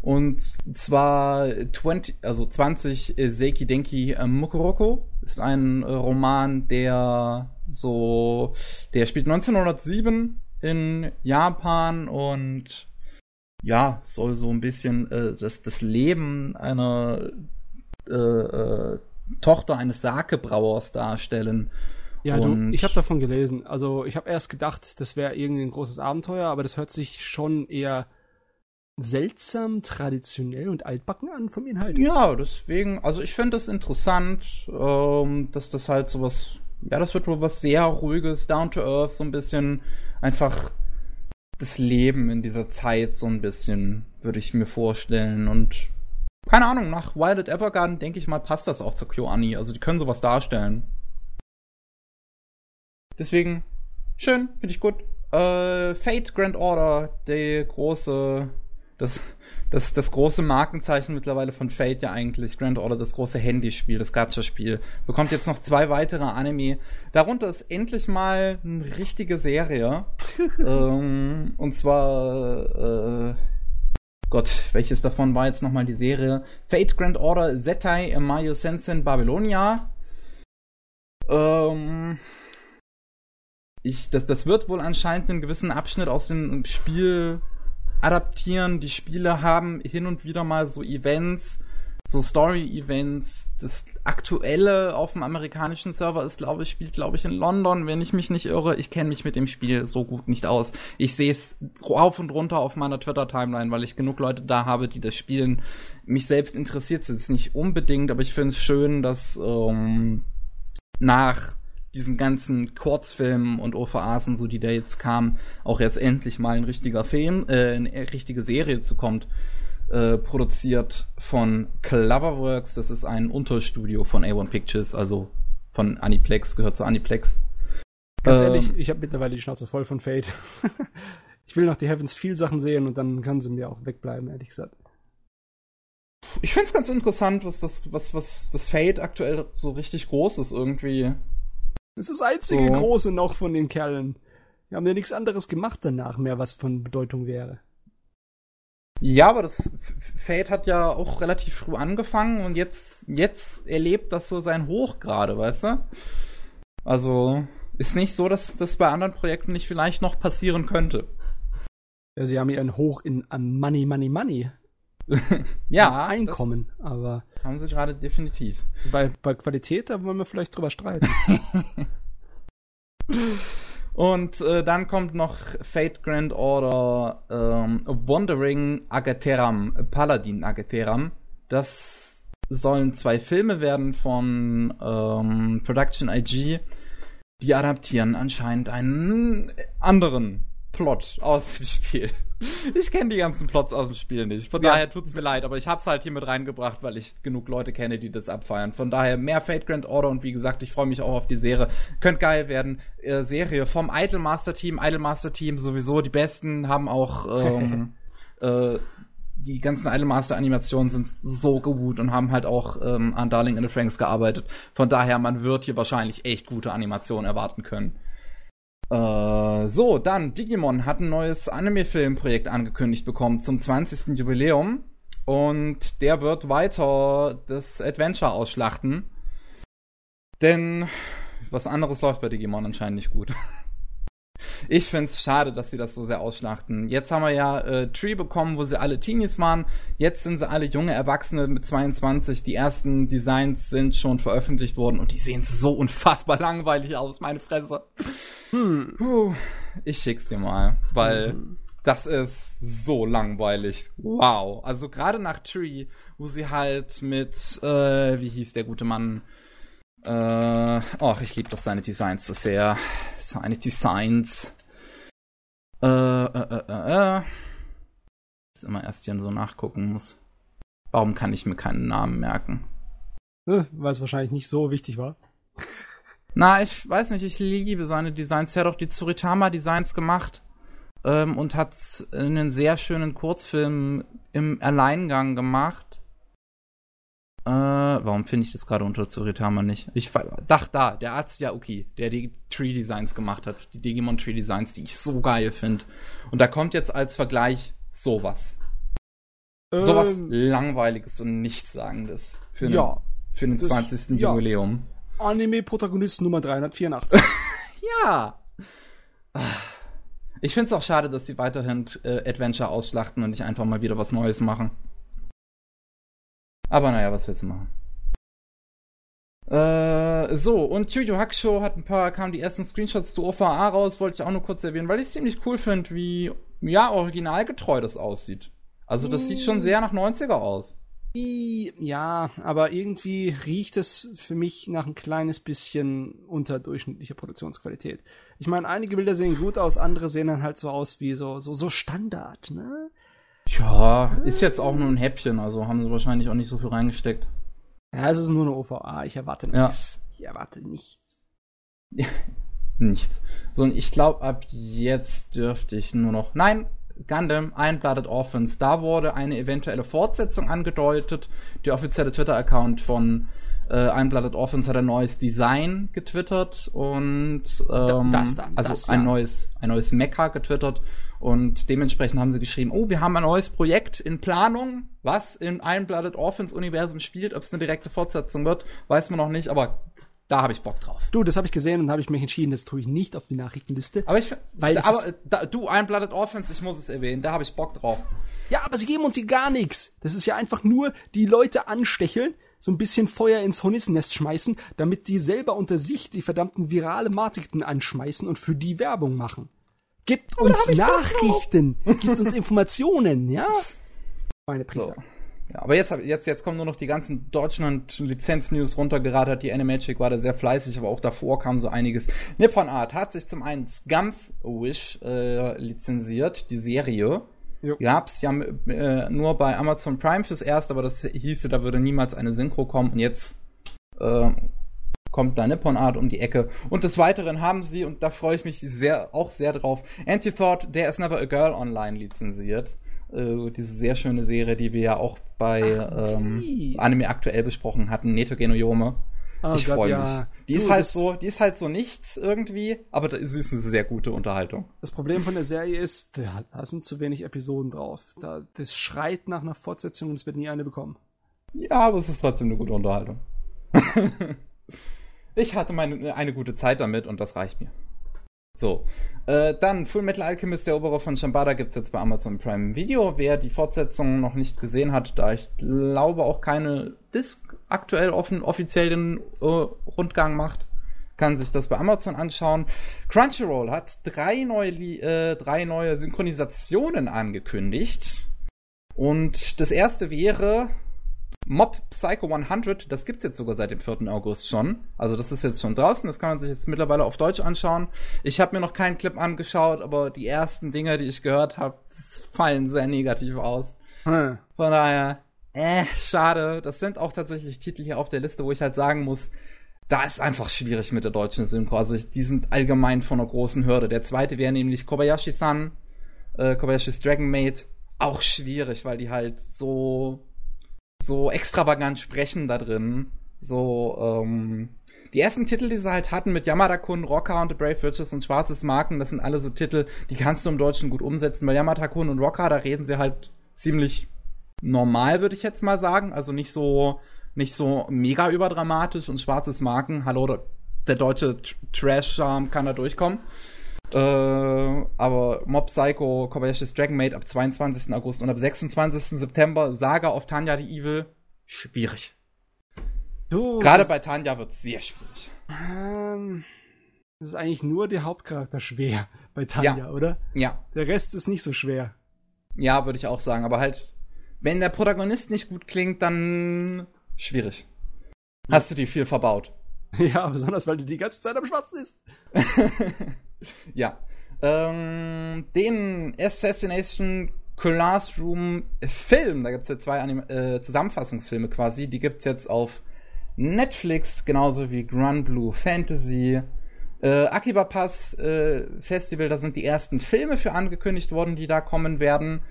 Und zwar 20, also 20 äh, Seiki Denki äh, Mukuroko ist ein äh, Roman, der so, der spielt 1907 in Japan und ja, soll so ein bisschen äh, das, das Leben einer äh, äh, Tochter eines Sake-Brauers darstellen. Ja, du, ich habe davon gelesen. Also ich habe erst gedacht, das wäre irgendwie ein großes Abenteuer, aber das hört sich schon eher seltsam, traditionell und altbacken an vom Inhalt. Ja, deswegen, also ich finde das interessant, ähm, dass das halt sowas, ja, das wird wohl was sehr ruhiges, down to earth, so ein bisschen einfach das Leben in dieser Zeit so ein bisschen, würde ich mir vorstellen und keine Ahnung, nach Violet Evergarden denke ich mal, passt das auch zur KyoAni, also die können sowas darstellen. Deswegen, schön, finde ich gut. Äh, Fate Grand Order, der große das, das, das große Markenzeichen mittlerweile von Fate ja eigentlich, Grand Order, das große Handyspiel, das Gacha-Spiel, bekommt jetzt noch zwei weitere Anime. Darunter ist endlich mal eine richtige Serie. ähm, und zwar, äh, Gott, welches davon war jetzt nochmal die Serie? Fate Grand Order Zetai Mayo Sensen Babylonia. Ähm, ich, das, das wird wohl anscheinend einen gewissen Abschnitt aus dem Spiel adaptieren. Die Spiele haben hin und wieder mal so Events, so Story-Events. Das aktuelle auf dem amerikanischen Server ist, glaube ich, spielt, glaube ich, in London, wenn ich mich nicht irre. Ich kenne mich mit dem Spiel so gut nicht aus. Ich sehe es rauf und runter auf meiner Twitter-Timeline, weil ich genug Leute da habe, die das spielen. Mich selbst interessiert es nicht unbedingt, aber ich finde es schön, dass ähm, nach diesen ganzen Kurzfilmen und OVAs und so, die da jetzt kamen, auch jetzt endlich mal ein richtiger Film, äh, eine richtige Serie zu kommt, äh, produziert von Cloverworks. Das ist ein Unterstudio von A1 Pictures, also von Aniplex, gehört zu Aniplex. Ganz ähm, ehrlich, ich habe mittlerweile die Schnauze voll von Fate. ich will noch die Heavens viel Sachen sehen und dann kann sie mir auch wegbleiben, ehrlich gesagt. Ich find's ganz interessant, was das, was, was das Fate aktuell so richtig groß ist irgendwie. Das ist das einzige so. große noch von den Kerlen. Wir haben ja nichts anderes gemacht danach mehr, was von Bedeutung wäre. Ja, aber das Fate hat ja auch relativ früh angefangen und jetzt, jetzt erlebt das so sein Hoch gerade, weißt du? Also, ist nicht so, dass das bei anderen Projekten nicht vielleicht noch passieren könnte. Ja, sie haben ja ein Hoch in, an Money, Money, Money. Ja. Einkommen, aber. Haben sie gerade definitiv. Bei, bei Qualität, da wollen wir vielleicht drüber streiten. Und äh, dann kommt noch Fate Grand Order ähm, Wandering Agateram, Paladin Agateram. Das sollen zwei Filme werden von ähm, Production IG. Die adaptieren anscheinend einen anderen Plot aus dem Spiel. Ich kenne die ganzen Plots aus dem Spiel nicht. Von ja. daher tut's mir leid, aber ich hab's halt hier mit reingebracht, weil ich genug Leute kenne, die das abfeiern. Von daher mehr Fate Grand Order und wie gesagt, ich freue mich auch auf die Serie. Könnte geil werden. Äh, Serie vom Idolmaster Team. Idolmaster Team sowieso die besten, haben auch ähm, äh, die ganzen Idolmaster Animationen sind so gut und haben halt auch ähm, an Darling in the Franks gearbeitet. Von daher, man wird hier wahrscheinlich echt gute Animationen erwarten können. Äh, so, dann Digimon hat ein neues Anime-Filmprojekt angekündigt bekommen zum 20. Jubiläum. Und der wird weiter das Adventure ausschlachten. Denn was anderes läuft bei Digimon anscheinend nicht gut. Ich find's schade, dass sie das so sehr ausschlachten. Jetzt haben wir ja äh, Tree bekommen, wo sie alle Teenies waren. Jetzt sind sie alle junge Erwachsene mit 22. Die ersten Designs sind schon veröffentlicht worden und die sehen so unfassbar langweilig aus, meine Fresse. Hm. Puh. Ich schick's dir mal, weil hm. das ist so langweilig. Wow. Also gerade nach Tree, wo sie halt mit, äh, wie hieß der gute Mann? Äh, ach, ich liebe doch seine Designs so sehr. Seine Designs. Äh, äh, äh, äh. äh. Dass immer erst hier so nachgucken muss. Warum kann ich mir keinen Namen merken? Äh, Weil es wahrscheinlich nicht so wichtig war. Na, ich weiß nicht, ich liebe seine Designs. Er hat auch die Tsuritama-Designs gemacht ähm, und hat einen sehr schönen Kurzfilm im Alleingang gemacht. Äh, warum finde ich das gerade unter Tsuritama nicht? Ich dachte da, der Arzt ja okay, der die Tree Designs gemacht hat, die Digimon Tree Designs, die ich so geil finde. Und da kommt jetzt als Vergleich sowas. Ähm, sowas langweiliges und nichtssagendes für einen, ja, für den 20. Ja. Jubiläum. Anime-Protagonist Nummer 384. ja. Ich finde es auch schade, dass sie weiterhin äh, Adventure ausschlachten und nicht einfach mal wieder was Neues machen. Aber naja, was willst du machen? Äh, so, und Yu Yu Hakusho hat ein paar, kamen die ersten Screenshots zu OVA raus, wollte ich auch nur kurz erwähnen, weil ich es ziemlich cool finde, wie, ja, originalgetreu das aussieht. Also das sieht schon sehr nach 90er aus. Ja, aber irgendwie riecht es für mich nach ein kleines bisschen unterdurchschnittlicher Produktionsqualität. Ich meine, einige Bilder sehen gut aus, andere sehen dann halt so aus wie so, so, so Standard, ne? Ja, ist jetzt auch nur ein Häppchen, also haben sie wahrscheinlich auch nicht so viel reingesteckt. Ja, es ist nur eine OVA, ich erwarte nichts. Ja. Ich erwarte nichts. Nichts. So, und ich glaube, ab jetzt dürfte ich nur noch. Nein, Gundam, Iron-Blooded Orphans. Da wurde eine eventuelle Fortsetzung angedeutet. Der offizielle Twitter-Account von äh, Iron-Blooded Orphans hat ein neues Design getwittert und ähm, das da, also das, ein ja. neues ein neues Mecha getwittert und dementsprechend haben sie geschrieben, oh, wir haben ein neues Projekt in Planung, was in Iron-Blooded Orphans Universum spielt. Ob es eine direkte Fortsetzung wird, weiß man noch nicht, aber da habe ich Bock drauf. Du, das habe ich gesehen und habe ich mich entschieden, das tue ich nicht auf die Nachrichtenliste. Aber ich, weil da, aber da, du Iron-Blooded Orphans, ich muss es erwähnen, da habe ich Bock drauf. Ja, aber sie geben uns hier gar nichts. Das ist ja einfach nur die Leute anstecheln, so ein bisschen Feuer ins Hornissennest schmeißen, damit die selber unter sich die verdammten virale Marketing anschmeißen und für die Werbung machen. Gibt uns Nachrichten, gibt uns Informationen, ja? Meine Priester. So. Ja, aber jetzt, jetzt, jetzt kommen nur noch die ganzen Deutschland-Lizenz-News runtergerattert. Die Animagic war da sehr fleißig, aber auch davor kam so einiges. Nippon Art hat sich zum einen Scums Wish äh, lizenziert, die Serie. Jo. Gab's ja äh, nur bei Amazon Prime fürs erste, aber das hieße, da würde niemals eine Synchro kommen. Und jetzt äh, kommt da Nippon Art um die Ecke. Und des Weiteren haben sie, und da freue ich mich sehr, auch sehr drauf, Anti-Thought, There is Never a Girl online lizenziert. Äh, diese sehr schöne Serie, die wir ja auch bei Ach, ähm, Anime aktuell besprochen hatten, Neto Genoyome. Oh ich freue mich. Ja. Die du, ist halt so, die ist halt so nichts irgendwie, aber sie ist eine sehr gute Unterhaltung. Das Problem von der Serie ist, da, da sind zu wenig Episoden drauf. Da, das schreit nach einer Fortsetzung und es wird nie eine bekommen. Ja, aber es ist trotzdem eine gute Unterhaltung. Ich hatte meine, eine gute Zeit damit und das reicht mir. So, äh, dann Full Metal Alchemist, der Oberer von Shambada, gibt's jetzt bei Amazon Prime Video. Wer die Fortsetzung noch nicht gesehen hat, da ich glaube auch keine Disc aktuell offen, offiziell den äh, Rundgang macht, kann sich das bei Amazon anschauen. Crunchyroll hat drei neue, äh, drei neue Synchronisationen angekündigt. Und das erste wäre Mob Psycho 100, das gibt's jetzt sogar seit dem 4. August schon. Also das ist jetzt schon draußen, das kann man sich jetzt mittlerweile auf Deutsch anschauen. Ich habe mir noch keinen Clip angeschaut, aber die ersten Dinge, die ich gehört habe, fallen sehr negativ aus. Hm. Von daher, äh, schade. Das sind auch tatsächlich Titel hier auf der Liste, wo ich halt sagen muss, da ist einfach schwierig mit der deutschen Synchro. Also die sind allgemein von einer großen Hürde. Der zweite wäre nämlich Kobayashi-san, äh, Kobayashi's Dragon Maid. Auch schwierig, weil die halt so so extravagant sprechen da drin. So, ähm, die ersten Titel, die sie halt hatten mit Yamada-kun, Rocker und The Brave Witches und Schwarzes Marken, das sind alle so Titel, die kannst du im Deutschen gut umsetzen. Bei Yamada-kun und Rocker, da reden sie halt ziemlich normal, würde ich jetzt mal sagen. Also nicht so, nicht so mega überdramatisch und Schwarzes Marken, hallo, der deutsche Trash-Charm kann da durchkommen. Äh, aber Mob Psycho, Kobayashi's Dragon Maid ab 22. August und ab 26. September Saga of Tanya the Evil. Schwierig. Du, Gerade bei Tanya wird es sehr schwierig. Ähm, das ist eigentlich nur der Hauptcharakter schwer bei Tanya, ja. oder? Ja. Der Rest ist nicht so schwer. Ja, würde ich auch sagen. Aber halt, wenn der Protagonist nicht gut klingt, dann schwierig. Hast du dir viel verbaut. Ja, besonders weil du die ganze Zeit am Schwarzen ist. ja. Ähm, den Assassination Classroom Film, da gibt es ja zwei Anim äh, Zusammenfassungsfilme quasi, die gibt es jetzt auf Netflix, genauso wie Grand Blue Fantasy. Äh, Akiba Pass äh, Festival, da sind die ersten Filme für angekündigt worden, die da kommen werden.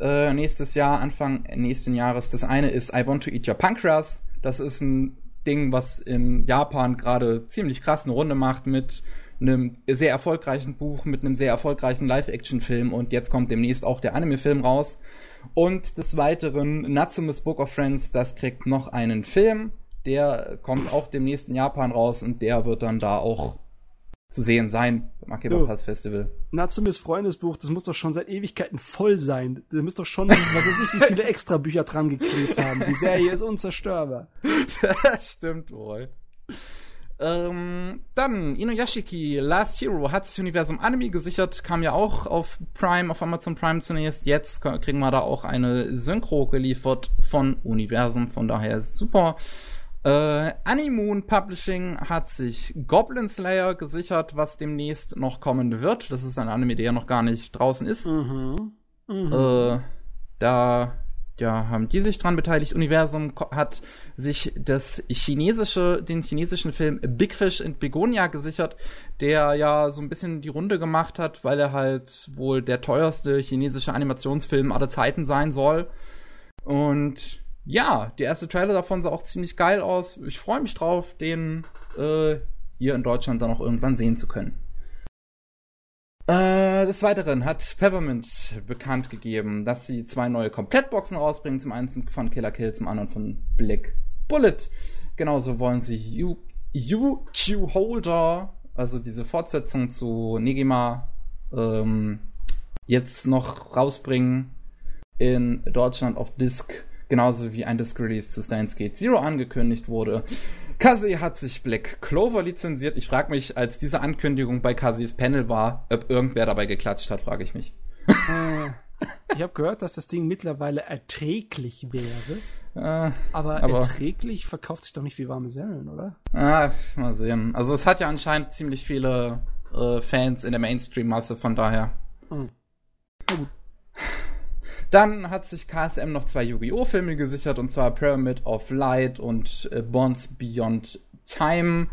Äh, nächstes Jahr, Anfang nächsten Jahres. Das eine ist I Want to Eat Your Pancreas. Das ist ein Ding, was in Japan gerade ziemlich krass eine Runde macht mit einem sehr erfolgreichen Buch, mit einem sehr erfolgreichen Live-Action-Film und jetzt kommt demnächst auch der Anime-Film raus. Und des Weiteren Natsume's Book of Friends, das kriegt noch einen Film, der kommt auch demnächst in Japan raus und der wird dann da auch zu sehen sein beim Akiba Pass Festival. Natsumes Freundesbuch, das muss doch schon seit Ewigkeiten voll sein. Da müsst doch schon, was weiß ich, wie viele extra Bücher dran geklebt haben. Die Serie ist unzerstörbar. das stimmt wohl. Ähm, dann, Inuyashiki, Last Hero, hat sich Universum Anime gesichert, kam ja auch auf Prime, auf Amazon Prime zunächst. Jetzt kriegen wir da auch eine Synchro geliefert von Universum, von daher super. Äh, Animoon Publishing hat sich Goblin Slayer gesichert, was demnächst noch kommen wird. Das ist ein Anime, der ja noch gar nicht draußen ist. Mhm. Mhm. Äh, da ja, haben die sich dran beteiligt. Universum hat sich das chinesische, den chinesischen Film Big Fish in Begonia gesichert, der ja so ein bisschen die Runde gemacht hat, weil er halt wohl der teuerste chinesische Animationsfilm aller Zeiten sein soll. Und ja, der erste Trailer davon sah auch ziemlich geil aus. Ich freue mich drauf, den äh, hier in Deutschland dann auch irgendwann sehen zu können. Äh, des Weiteren hat Peppermint bekannt gegeben, dass sie zwei neue Komplettboxen rausbringen. Zum einen von Killer Kill, zum anderen von Black Bullet. Genauso wollen sie UQ Holder, also diese Fortsetzung zu Negima, ähm, jetzt noch rausbringen in Deutschland auf Disc genauso wie ein Disc Release zu Steins Gate Zero angekündigt wurde. Kazi hat sich Black Clover lizenziert. Ich frage mich, als diese Ankündigung bei Kazis Panel war, ob irgendwer dabei geklatscht hat, frage ich mich. Ich habe gehört, dass das Ding mittlerweile erträglich wäre. Äh, aber, aber, erträglich verkauft sich doch nicht wie warme Semmeln, oder? Ah, mal sehen. Also es hat ja anscheinend ziemlich viele äh, Fans in der Mainstream-Masse, von daher. Mhm. Na gut. Dann hat sich KSM noch zwei Yu-Gi-Oh! Filme gesichert, und zwar Pyramid of Light und äh, Bonds Beyond Time.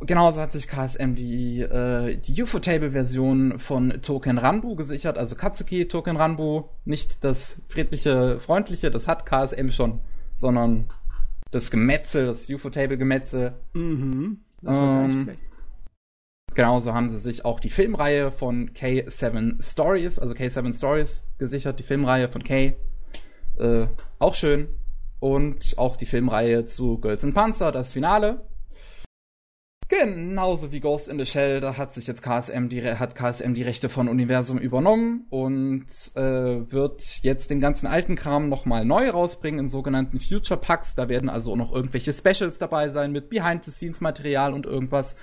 Genauso hat sich KSM die, äh, die UFO-Table-Version von Token Ranbu gesichert, also Katsuki Token Ranbu, nicht das friedliche, freundliche, das hat KSM schon, sondern das Gemetzel, das UFO-Table-Gemetzel. Mhm. Das war ähm, Genauso haben sie sich auch die Filmreihe von K7 Stories, also K7 Stories gesichert, die Filmreihe von K. Äh, auch schön. Und auch die Filmreihe zu Girls in Panzer, das Finale. Genauso wie Ghost in the Shell, da hat sich jetzt KSM die, hat KSM die Rechte von Universum übernommen und äh, wird jetzt den ganzen alten Kram nochmal neu rausbringen in sogenannten Future Packs. Da werden also auch noch irgendwelche Specials dabei sein mit Behind-the-Scenes-Material und irgendwas.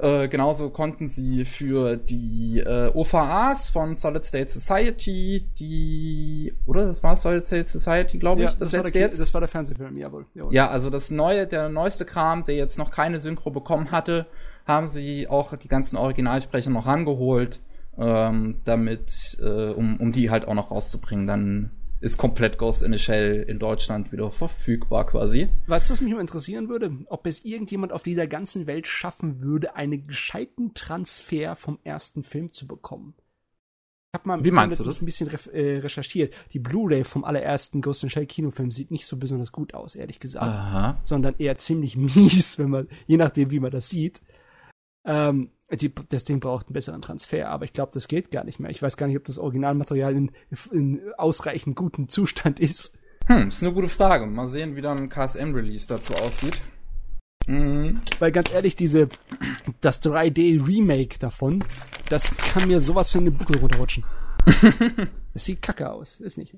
Äh, genauso konnten sie für die äh, OVAs von Solid State Society, die, oder das war Solid State Society, glaube ich, ja, das, das, war der, jetzt. das war der Fernsehfilm, jawohl, jawohl. Ja, also das neue, der neueste Kram, der jetzt noch keine Synchro bekommen hatte, haben sie auch die ganzen Originalsprecher noch rangeholt, ähm, damit, äh, um, um die halt auch noch rauszubringen. Dann ist komplett Ghost in the Shell in Deutschland wieder verfügbar quasi. Weißt du, was mich nur interessieren würde? Ob es irgendjemand auf dieser ganzen Welt schaffen würde, einen gescheiten Transfer vom ersten Film zu bekommen. Ich habe mal Wie meinst du das? ein bisschen äh, recherchiert. Die Blu-ray vom allerersten Ghost in Shell Kinofilm sieht nicht so besonders gut aus, ehrlich gesagt. Aha. Sondern eher ziemlich mies, wenn man, je nachdem, wie man das sieht. Ähm, die, das Ding braucht einen besseren Transfer, aber ich glaube, das geht gar nicht mehr. Ich weiß gar nicht, ob das Originalmaterial in, in ausreichend gutem Zustand ist. Hm, ist eine gute Frage. Mal sehen, wie dann ein KSM-Release dazu aussieht. Mhm. Weil ganz ehrlich, diese, das 3D-Remake davon, das kann mir sowas für eine Buckel runterrutschen. das sieht kacke aus, ist nicht.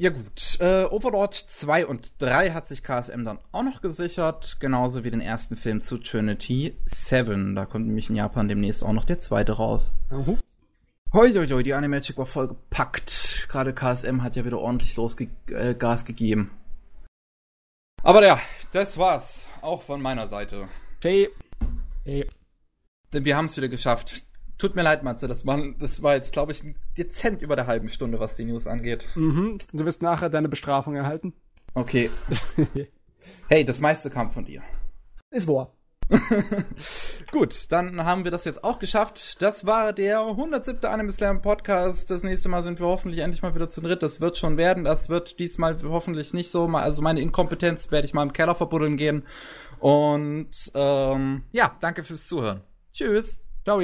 Ja gut, äh, Overlord 2 und 3 hat sich KSM dann auch noch gesichert, genauso wie den ersten Film zu Trinity 7. Da kommt nämlich in Japan demnächst auch noch der zweite raus. Uh Hoi, hoi, hoi, die Animagic war voll gepackt. Gerade KSM hat ja wieder ordentlich losge äh, Gas gegeben. Aber ja, das war's. Auch von meiner Seite. Hey. Hey. Denn wir haben es wieder geschafft. Tut mir leid, Matze, das war, das war jetzt, glaube ich, dezent über der halben Stunde, was die News angeht. Mhm. Du wirst nachher deine Bestrafung erhalten. Okay. hey, das meiste kam von dir. Ist wahr. Gut, dann haben wir das jetzt auch geschafft. Das war der 107. Anime Slam Podcast. Das nächste Mal sind wir hoffentlich endlich mal wieder zu dritt. Das wird schon werden. Das wird diesmal hoffentlich nicht so. Also meine Inkompetenz werde ich mal im Keller verbuddeln gehen. Und ähm, ja, danke fürs Zuhören. Tschüss. Ciao.